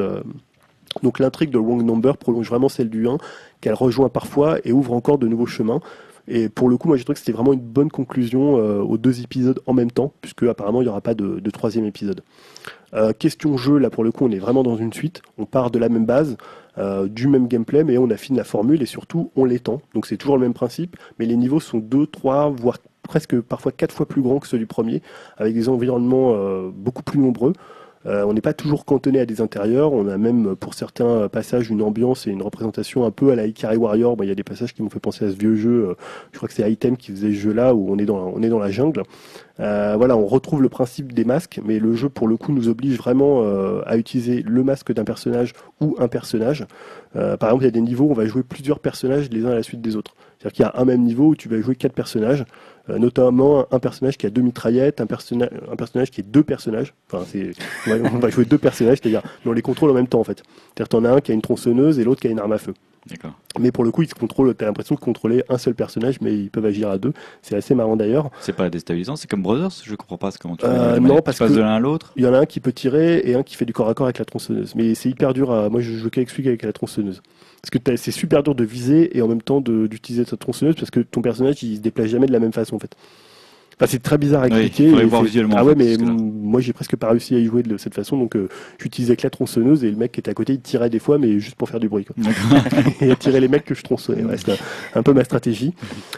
Donc l'intrigue de Wrong Number prolonge vraiment celle du 1, qu'elle rejoint parfois et ouvre encore de nouveaux chemins. Et pour le coup, moi, j'ai trouvé que c'était vraiment une bonne conclusion euh, aux deux épisodes en même temps, puisque apparemment il n'y aura pas de, troisième épisode. Euh, question jeu, là pour le coup, on est vraiment dans une suite. On part de la même base, euh, du même gameplay, mais on affine la formule et surtout on l'étend. Donc c'est toujours le même principe, mais les niveaux sont deux, trois, voire presque parfois quatre fois plus grands que ceux du premier, avec des environnements beaucoup plus nombreux. Euh, on n'est pas toujours cantonné à des intérieurs, on a même pour certains passages une ambiance et une représentation un peu à la Ikari Warrior. Il y a des passages qui m'ont fait penser à ce vieux jeu, euh, je crois que c'est Item qui faisait ce jeu-là où on est dans, on est dans la jungle. Euh, voilà, on retrouve le principe des masques, mais le jeu pour le coup nous oblige vraiment euh, à utiliser le masque d'un personnage ou un personnage. Euh, par exemple, il y a des niveaux où on va jouer plusieurs personnages les uns à la suite des autres. C'est-à-dire qu'il y a un même niveau où tu vas jouer quatre personnages, euh, notamment un personnage qui a deux mitraillettes, un, personnage un personnage qui est deux personnages. Enfin, c'est, on, va, jouer deux personnages, c'est-à-dire mais on les contrôle en même temps en fait. C'est-à-dire t'en as un qui a une tronçonneuse et l'autre qui a une arme à feu. D'accord. Mais pour le coup, ils se contrôlent. T'as l'impression de contrôler un seul personnage, mais ils peuvent agir à deux. C'est assez marrant d'ailleurs. C'est pas déstabilisant, c'est comme Brothers, je comprends pas comment tu Euh, non, parce que- de l'un à l'autre. Il y en a un qui peut tirer et un qui fait du corps à corps avec la tronçonneuse. Mais c'est hyper dur à. Moi, je joue qu'avec celui avec la tronçonneuse. Parce que c'est super dur de viser et en même temps d'utiliser ta tronçonneuse parce que ton personnage il se déplace jamais de la même façon en fait. Enfin, c'est très bizarre à Oui, expliquer. voir visuellement, Ah ouais, mais moi j'ai presque pas réussi à y jouer de cette façon donc euh, j'utilisais que la tronçonneuse et le mec qui était à côté il tirait des fois mais juste pour faire du bruit. Quoi. et attirer les mecs que je tronçonnais. Ouais, c'était un, un peu ma stratégie.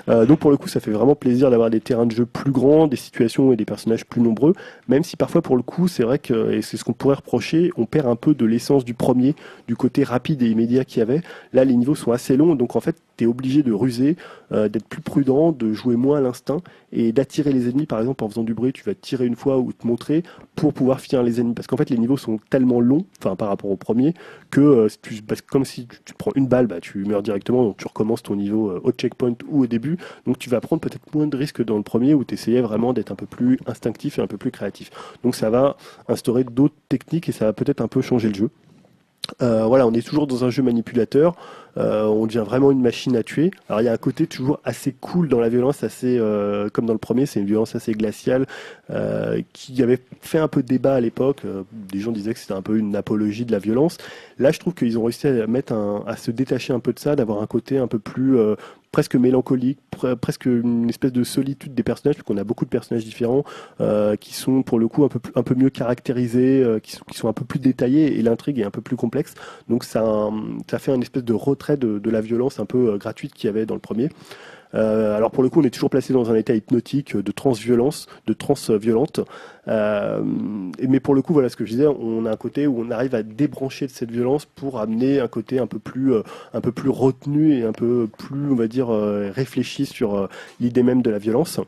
Euh, donc pour le coup, ça fait vraiment plaisir d'avoir des terrains de jeu plus grands, des situations et des personnages plus nombreux. Même si parfois pour le coup, c'est vrai que et c'est ce qu'on pourrait reprocher, on perd un peu de l'essence du premier, du côté rapide et immédiat qu'il y avait. Là, les niveaux sont assez longs, donc en fait, tu obligé de ruser, euh, d'être plus prudent, de jouer moins à l'instinct et d'attirer les ennemis. Par exemple, en faisant du bruit, tu vas tirer une fois ou te montrer pour pouvoir finir les ennemis. Parce qu'en fait, les niveaux sont tellement longs, par rapport au premier, que euh, tu, que comme si tu, prends une balle, bah, tu meurs directement, donc tu recommences ton niveau euh, au checkpoint ou au début. Donc tu vas prendre peut-être moins de risques que dans le premier où tu essayais vraiment d'être un peu plus instinctif et un peu plus créatif. Donc ça va instaurer d'autres techniques et ça va peut-être un peu changer le jeu. Euh, voilà, on est toujours dans un jeu manipulateur. Euh, on devient vraiment une machine à tuer. Alors il y a un côté toujours assez cool dans la violence, assez euh, comme dans le premier, c'est une violence assez glaciale euh, qui avait fait un peu de débat à l'époque. Euh, des gens disaient que c'était un peu une apologie de la violence. Là, je trouve qu'ils ont réussi à mettre un, à se détacher un peu de ça, d'avoir un côté un peu plus euh, presque mélancolique, pre- presque une espèce de solitude des personnages, puisqu'on a beaucoup de personnages différents euh, qui sont pour le coup un peu, un peu mieux caractérisés, euh, qui, sont, qui sont un peu plus détaillés et l'intrigue est un peu plus complexe. Donc ça, ça fait une espèce de retrait de, de la violence un peu euh, gratuite qu'il y avait dans le premier. Euh, alors pour le coup, on est toujours placé dans un état hypnotique euh, de transviolence, de transviolente. Euh, mais pour le coup, voilà ce que je disais, on a un côté où on arrive à débrancher de cette violence pour amener un côté un peu plus, euh, un peu plus retenu et un peu plus, on va dire, euh, réfléchi sur l'idée même de la violence.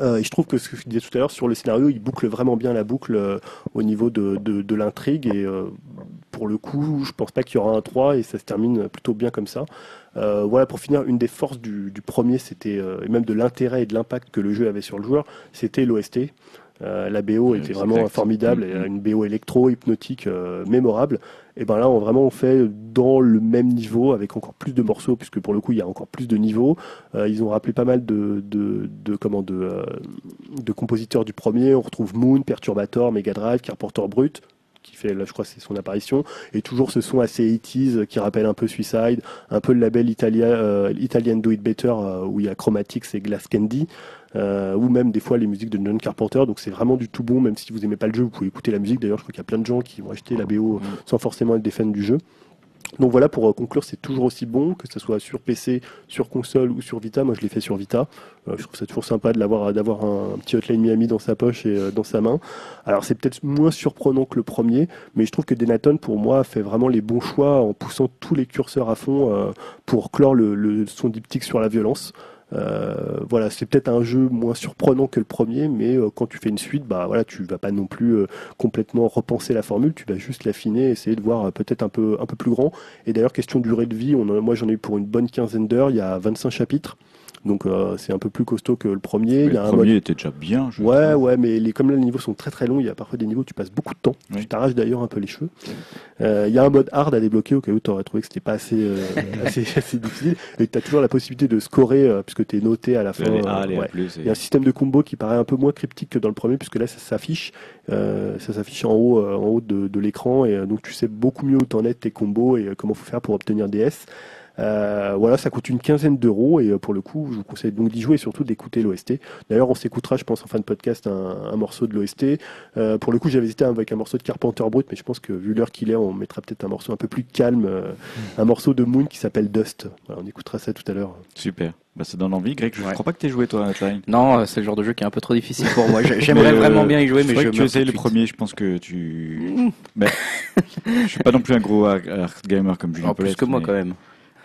Euh, et je trouve que ce que je disais tout à l'heure sur le scénario, il boucle vraiment bien la boucle euh, au niveau de, de, de l'intrigue. Et euh, pour le coup, je pense pas qu'il y aura un 3 et ça se termine plutôt bien comme ça. Euh, voilà, pour finir, une des forces du, du premier, c'était, euh, et même de l'intérêt et de l'impact que le jeu avait sur le joueur, c'était l'OST. Euh, la BO était vraiment exact. formidable, Mhm. et une BO électro, hypnotique, mémorable. Et ben là, on vraiment on fait dans le même niveau avec encore plus de morceaux, puisque pour le coup, il y a encore plus de niveaux. Ils ont rappelé pas mal de, de, de comment de, de compositeurs du premier. On retrouve Moon, Perturbator, Mega Drive, Carpenter Brut qui fait là je crois c'est son apparition. Et toujours ce son assez 80s qui rappelle un peu Suicide un peu le label italien euh, Italian Do It Better euh, où il y a Chromatics et Glass Candy euh, ou même des fois les musiques de John Carpenter. Donc c'est vraiment du tout bon même si vous aimez pas le jeu vous pouvez écouter la musique. D'ailleurs je crois qu'il y a plein de gens qui vont acheter la BO sans forcément être des fans du jeu donc voilà, pour euh, conclure, c'est toujours aussi bon, que ce soit sur PC, sur console ou sur Vita. Moi, je l'ai fait sur Vita. Euh, je trouve ça toujours sympa de l'avoir, d'avoir un, petit Hotline Miami dans sa poche et euh, dans sa main. Alors, c'est peut-être moins surprenant que le premier, mais je trouve que Denaton, pour moi, fait vraiment les bons choix en poussant tous les curseurs à fond euh, pour clore le, le, son diptyque sur la violence. Euh, voilà, c'est peut-être un jeu moins surprenant que le premier, mais euh, quand tu fais une suite, bah voilà, tu vas pas non plus euh, complètement repenser la formule, tu vas juste l'affiner, essayer de voir peut-être un peu un peu plus grand. Et d'ailleurs, question durée de vie, moi j'en ai eu pour une bonne quinzaine d'heures, il y a 25 chapitres, donc euh, c'est un peu plus costaud que le premier. il y le un premier mode- était déjà bien. je Ouais, trouve. ouais, mais les, comme là, les niveaux sont très très longs, il y a parfois des niveaux où tu passes beaucoup de temps. Oui. Tu t'arraches d'ailleurs un peu les cheveux. Euh, Il y a un mode hard à débloquer au cas où tu aurais trouvé que c'était pas assez, euh, assez, assez difficile. Et tu as toujours la possibilité de scorer euh, puisque tu es noté à la fin. Euh, ouais. et- Il y a un système de combo qui paraît un peu moins cryptique que dans le premier, puisque là, ça s'affiche, euh, ça s'affiche en haut, euh, en haut de, de l'écran, et donc tu sais beaucoup mieux où t'en es tes combos et comment faut faire pour obtenir des S. Euh, voilà, ça coûte une quinzaine d'euros et euh, pour le coup, je vous conseille donc d'y jouer et surtout d'écouter l'OST. D'ailleurs, on s'écoutera, je pense, en fin de podcast, un, un morceau de l'OST. Euh, pour le coup, j'avais hésité avec un morceau de Carpenter Brut, mais je pense que vu l'heure qu'il est, on mettra peut-être un morceau un peu plus calme, euh, un morceau de Moon qui s'appelle Dust. Voilà, on écoutera ça tout à l'heure. Super. Bah, ça donne envie. Greg, je Ouais. crois pas que t'aies joué toi Hotline. Non, c'est le genre de jeu qui est un peu trop difficile pour moi. J'ai- J'aimerais vraiment bien y jouer, mais je que tu essayes le premier. Je pense que tu. Mais je suis pas non plus un gros hard gamer comme Julien En plus que moi mais... quand même.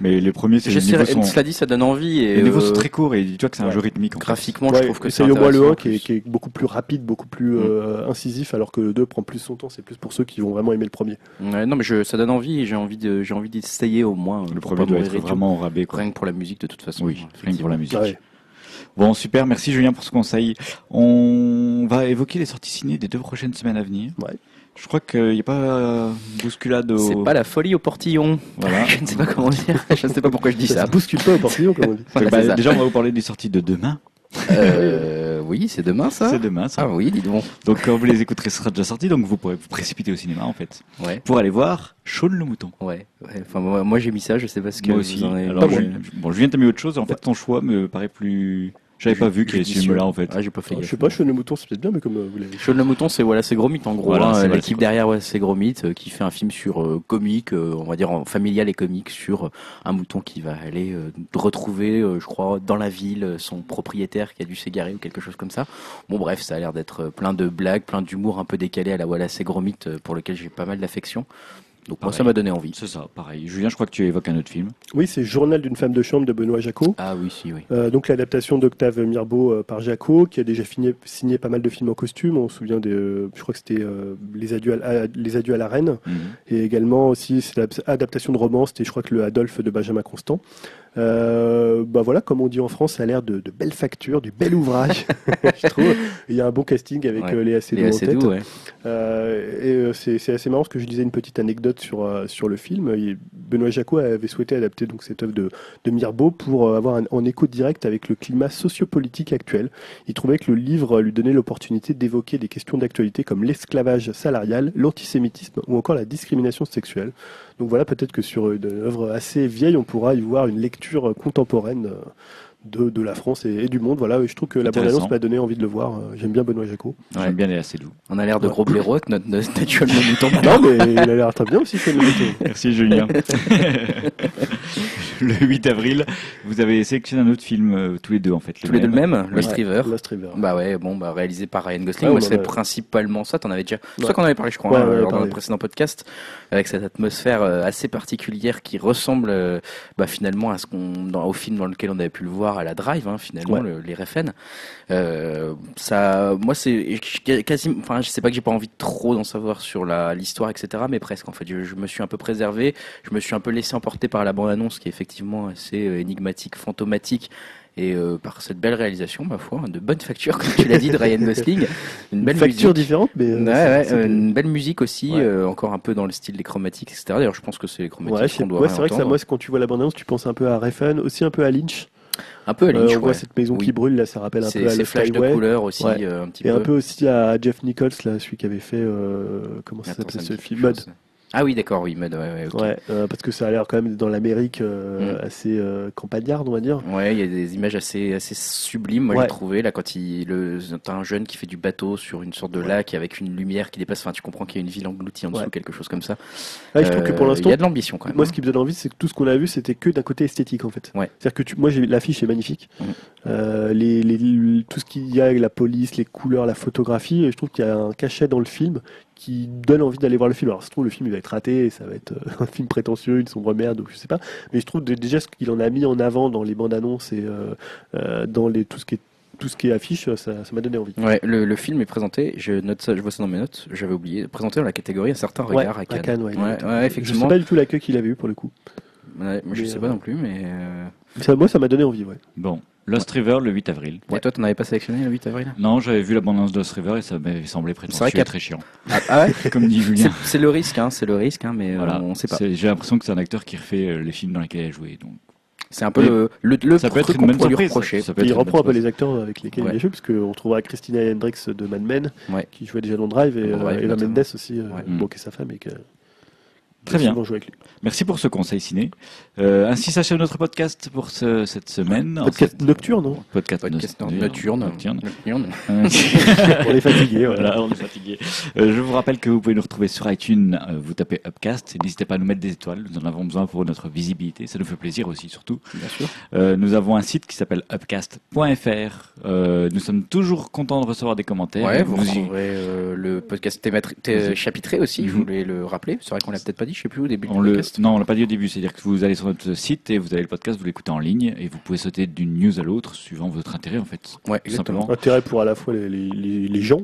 Mais le premier, c'est les sont. Cela dit, ça donne envie et Les niveaux euh, sont très courts et dis-toi que c'est un jeu rythmique. Graphiquement, Ouais, je trouve que c'est au moins le 1 qui est, plus. qui est beaucoup plus rapide, beaucoup plus Mm. euh, incisif, alors que le 2 prend plus son temps. C'est plus pour ceux qui vont vraiment aimer le premier. Ouais, non, mais je, ça donne envie et j'ai envie de, j'ai envie d'essayer au moins. euh, Le pour premier doit être vraiment au rabais. Quoi. Rien que pour la musique, de toute façon. Oui, rien que pour la musique. Ouais. Bon, super. Merci Julien pour ce conseil. On va évoquer les sorties ciné des deux prochaines semaines à venir. Ouais. Je crois qu'il n'y a pas euh, bousculade au. C'est pas la folie au portillon. Voilà. Je ne sais pas comment dire. Je ne sais pas pourquoi je dis Ça ça. bouscule pas au portillon, comme on dit. Voilà, Bah, déjà, on va vous parler des sorties de demain. Euh, oui, c'est demain ça. C'est demain, ça. Ah oui, dis donc. Donc, quand vous les écouterez, ce sera déjà sorti. Donc, vous pourrez vous précipiter au cinéma, en fait, Ouais, pour aller voir Shaun le mouton. ouais. ouais. Enfin, moi, moi, j'ai mis ça. Je sais pas ce que Moi vous aussi. en avez- Alors, Pas je, bon, Julien, t'as mis autre chose. En fait, ton choix me paraît plus. J'avais pas vu qu'il y avait ce film-là, en fait. Ah, j'ai pas fait Je sais pas, Cheval le mouton, c'est peut-être bien, mais comme euh, vous l'avez Sean le Mouton, c'est voilà, c'est Gromit en gros. Voilà, hein, L'équipe derrière, ouais, c'est Gromit euh, qui fait un film sur euh, comique, euh, on va dire en familial et comique, sur un mouton qui va aller euh, retrouver, euh, je crois, dans la ville, son propriétaire qui a dû s'égarer ou quelque chose comme ça. Bon, bref, ça a l'air d'être plein de blagues, plein d'humour un peu décalé à la Wallace et Gromit, euh, pour lequel j'ai pas mal d'affection. Donc moi, ça m'a donné envie. C'est ça, pareil. Julien, je crois que tu évoques un autre film. Oui, c'est Journal d'une femme de chambre de Benoît Jacot. Ah oui, si, oui. Euh, donc l'adaptation d'Octave Mirbeau euh, par Jacot, qui a déjà fini- signé pas mal de films en costume. On se souvient des, euh, je crois que c'était euh, les, adieux à, la- les adieux à la reine, et également aussi c'est l'adaptation de roman. C'était, je crois que le Adolphe de Benjamin Constant. Euh, bah voilà, comme on dit en France, ça a l'air de, de belle facture, du bel ouvrage, je trouve. Il y a un bon casting avec Ouais. euh, Léa Seydoux en tête. Ouais. Euh, et euh, c'est assez marrant parce que je lisais une petite anecdote euh, sur le film. Il- Benoît Jacot avait souhaité adapter donc cette œuvre de, de Mirbeau pour euh, avoir un, écho direct avec le climat sociopolitique actuel. Il trouvait que le livre lui donnait l'opportunité d'évoquer des questions d'actualité comme l'esclavage salarial, l'antisémitisme ou encore la discrimination sexuelle. Donc voilà, peut-être que sur une œuvre assez vieille, on pourra y voir une lecture contemporaine euh, de, de la France et, et du monde. Voilà, et je trouve que la Intéressant. bande-annonce m'a donné envie de le voir. Euh, J'aime bien Benoît Jacot. J'aime bien les assez doux. On a l'air de Ouais. gros blaireaux avec notre, notre naturel mouton. Non, mais il a l'air très bien aussi. Merci Julien. le 8 avril, vous avez sélectionné un autre film euh, tous les deux en fait. Tous les deux le même, Lost Ouais, River. Lost River. Bah ouais, bon, bah réalisé par Ryan Gosling. C'est principalement ça. T'en avais déjà. C'est Ouais. ça qu'on avait parlé, je crois, Ouais, hein, ouais, lors de pareil. notre précédent podcast, avec cette atmosphère euh, assez particulière qui ressemble, euh, bah, finalement, à ce qu'on, dans, au film dans lequel on avait pu le voir à la Drive, hein, finalement, Ouais. le- les Refn. Euh, ça, moi, c'est quasi, enfin, je sais pas que j'ai pas envie de trop d'en savoir sur la l'histoire, etc., mais presque. En fait, je, je me suis un peu préservé. Je me suis un peu laissé emporter par la bande-annonce, qui est effectivement assez euh, énigmatique, fantomatique. Et euh, par cette belle réalisation, ma foi, de bonne facture, comme tu l'as dit, de Ryan Gosling, une belle Facture musique. différente, mais. euh, Ouais, ouais, une belle musique aussi, Ouais. euh, encore un peu dans le style des chromatiques, etc. D'ailleurs, je pense que c'est les chromatiques qu'on doit ouais, c'est vrai que ça, moi, quand tu vois la bande-annonce, tu penses un peu à Refn, aussi un peu à Lynch. Un peu à Euh, Lynch, on voit ouais. cette maison Oui. qui brûle, là, ça rappelle un peu à Lost flashs de couleurs aussi, Ouais. euh, un petit Et peu. un peu aussi à Jeff Nichols, là, celui qui avait fait. euh, comment ça ça ce film? Mud. Ah oui, d'accord, oui, Mud, ouais, ouais, ok. Ouais, euh, parce que ça a l'air quand même dans l'Amérique euh, Mm. assez euh, campagnarde, on va dire. Ouais, il y a des images assez, assez sublimes, moi Ouais. j'ai trouvé, là, quand il, le, t'as un jeune qui fait du bateau sur une sorte de lac avec une lumière qui dépasse, enfin, tu comprends qu'il y a une ville engloutie en dessous, quelque chose comme ça. Là, je trouve que pour Euh, l'instant, Il y a de l'ambition quand même. moi, hein. ce qui me donne envie, c'est que tout ce qu'on a vu, c'était que d'un côté esthétique, en fait. C'est-à-dire que tu, moi, j'ai l'affiche est magnifique. Les, les- tout ce qu'il y a avec la police, les couleurs, la photographie, et je trouve qu'il y a un cachet dans le film qui donne envie d'aller voir le film. Alors, ça se trouve, le film, il va être raté, et ça va être euh, un film prétentieux, une sombre merde, ou je sais pas. Mais je trouve déjà ce qu'il en a mis en avant dans les bandes annonces et euh, euh, dans les, tout ce qui est tout ce qui est affiche, ça m'a donné envie. Ouais, le, le film est présenté, je note ça, je vois ça dans mes notes, j'avais oublié, présenté dans la catégorie Un certain regard à à Cannes. Cannes, ouais, ouais, Je sais effectivement. pas du tout l'accueil qu'il avait eu pour le coup. Ouais, moi, je Mais, sais euh, pas non plus, mais. euh, Ça, moi, ça m'a donné envie, ouais. Bon, Lost River le 8 avril. Et toi, t'en avais pas sélectionné le 8 avril? Non, j'avais vu l'abondance de Lost River et ça m'avait semblé C'est vrai prétentieux qu'à- et très chiant. ah, ah ouais Comme dit Julien. C'est- C'est le risque, hein, c'est le risque, hein, mais euh, Voilà. on sait pas. C'est- J'ai l'impression que c'est un acteur qui refait euh, les films dans lesquels il a joué. Donc, C'est un peu Mais le, le, le ça peut être truc une qu'on bonne pourrait lui surprise. reprocher. Ça peut Et être il une reprend un bonne peu les acteurs avec lesquels Ouais. il a joué, parce qu'on trouvera Christina Hendricks de Mad Men, Ouais. qui jouait déjà dans Drive, et Dans Drive, euh, Eva notamment. Mendes aussi, euh, Ouais. bon, qui est sa femme, et qui a Très bien. avec lui. Merci pour ce conseil ciné. Euh, ainsi s'achève notre podcast pour ce- cette semaine. Podcast cette- nocturne, non Podcast, Podcast nocturne. nocturne. Nocturne. Nocturne. On est fatigué, voilà. Voilà, on est fatigué. Euh, je vous rappelle que vous pouvez nous retrouver sur iTunes, euh, vous tapez Upcast, et n'hésitez pas à nous mettre des étoiles, nous en avons besoin pour notre visibilité, ça nous fait plaisir aussi surtout. Bien sûr. Euh, nous avons un site qui s'appelle upcast.fr, euh, nous sommes toujours contents de recevoir des commentaires. Ouais, vous Nous y- retrouverez euh, le podcast thématri- chapitré aussi, je Mhm. voulais le rappeler. C'est vrai qu'on l'a peut-être pas dit, je sais plus au début on du le, podcast. non, on l'a pas dit au début, c'est-à-dire que vous allez sur notre site et vous avez le podcast, vous l'écoutez en ligne et vous pouvez sauter d'une news à l'autre suivant votre intérêt en fait. Ouais, exactement. simplement. Intérêt pour à la fois les, les gens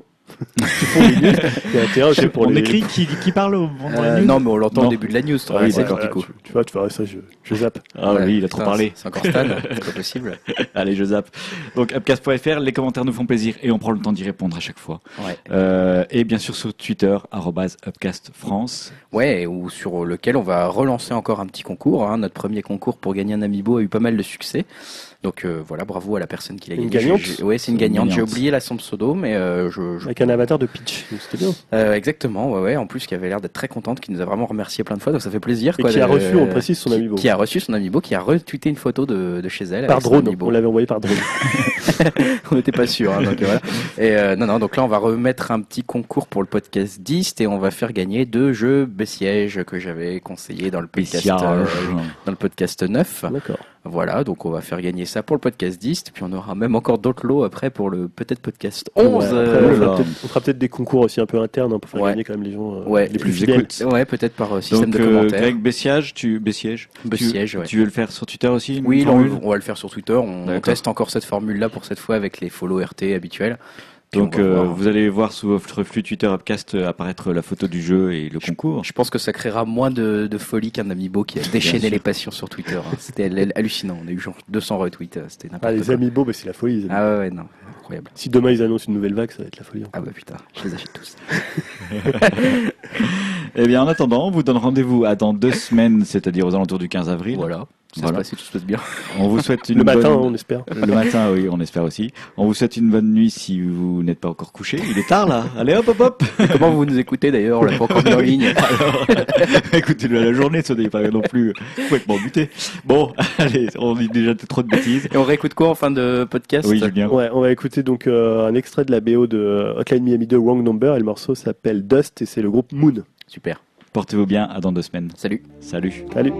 les news, intérêt pour on les... écrit qui, qui parle au moment de la Euh, news non, mais on l'entend Non. au début de la news, Ah, oui, voilà, d'accord, voilà, du coup. tu, tu vois, tu verras ça, je, je zappe. Ah Ouais, oui, il a trop putain, parlé. C'est c'est encore Stan, c'est pas possible. Allez, je zappe. Donc, upcast.fr, les commentaires nous font plaisir et on prend le temps d'y répondre à chaque fois. Ouais. Euh, et bien sûr sur Twitter, arrobase upcastfrance. Ouais, ou sur lequel on va relancer encore un petit concours. hein. Notre premier concours pour gagner un amiibo a eu pas mal de succès. Donc euh, voilà, bravo à la personne qui l'a Une gagné. gagnante J'ai- j'ai- Ouais, c'est une une gagnante. J'ai gagnante. oublié la son pseudo, mais euh, je, je- Avec un avatar de Peach, donc c'était bien. Euh, exactement. Ouais, ouais. En plus, qui avait l'air d'être très contente, qui nous a vraiment remercié plein de fois, donc ça fait plaisir. Et quoi, qui a reçu, on précise, son qui- amiibo. Qui a reçu son amiibo, qui a retweeté une photo de, de chez elle. Par drone, on l'avait envoyé par drone. on n'était pas sûr. hein, donc voilà. Et euh, non, non. Donc là, on va remettre un petit concours pour le podcast 10 et on va faire gagner deux jeux Bessiège que j'avais conseillé dans le podcast, euh, dans le podcast 9. D'accord. Voilà. Donc on va faire gagner ça pour le podcast 10. Puis on aura même encore d'autres lots après pour le peut-être podcast 11. Ouais, après, euh, on, fera là. peut-être, on fera peut-être des concours aussi un peu internes hein, pour faire Ouais. gagner quand même les gens euh, Ouais, les plus fidèles. Ouais, peut-être par euh, système Donc, de euh, commentaires. Greg Bessiage, tu, Bessiège, Bessiège, tu, ouais. tu veux le faire sur Twitter aussi Oui, on, formule on va le faire sur Twitter. On, teste encore cette formule-là pour cette fois avec les follow RT habituels. Donc, euh, vous allez voir sous votre flux Twitter Upcast euh, apparaître la photo du jeu et le concours. Je pense que ça créera moins de, de folie qu'un amiibo qui a déchaîné les passions sur Twitter. hein. C'était hallucinant. On a eu genre 200 retweets. euh, C'était Ah, n'importe les quoi. amiibo, bah, c'est la folie. les. Ah ouais, ouais, non. Incroyable. Si demain ils annoncent une nouvelle vague, ça va être la folie. Ah bah putain, je les achète tous. Eh bien, en attendant, on vous donne rendez-vous à dans deux semaines, c'est-à-dire aux alentours du 15 avril. Voilà. Ça Voilà. se passe si tout se passe bien. On vous souhaite une Le matin, bonne... on espère. Le matin, oui, on espère aussi. On vous souhaite une bonne nuit si vous n'êtes pas encore couché. Il est tard là. Allez hop hop hop. Comment vous nous écoutez d'ailleurs On l'a pas encore mis en ligne. Écoutez-le à la journée, ce n'est pas non plus complètement buté. Bon, allez, on dit déjà trop de bêtises. Et on réécoute quoi en fin de podcast Oui, Julien. Ouais, on va écouter donc euh, un extrait de la BO de Hotline Miami 2 Wrong Number et le morceau s'appelle Dust et c'est le groupe Moon. Super. Portez-vous bien. À dans deux semaines. Salut. Salut. Salut.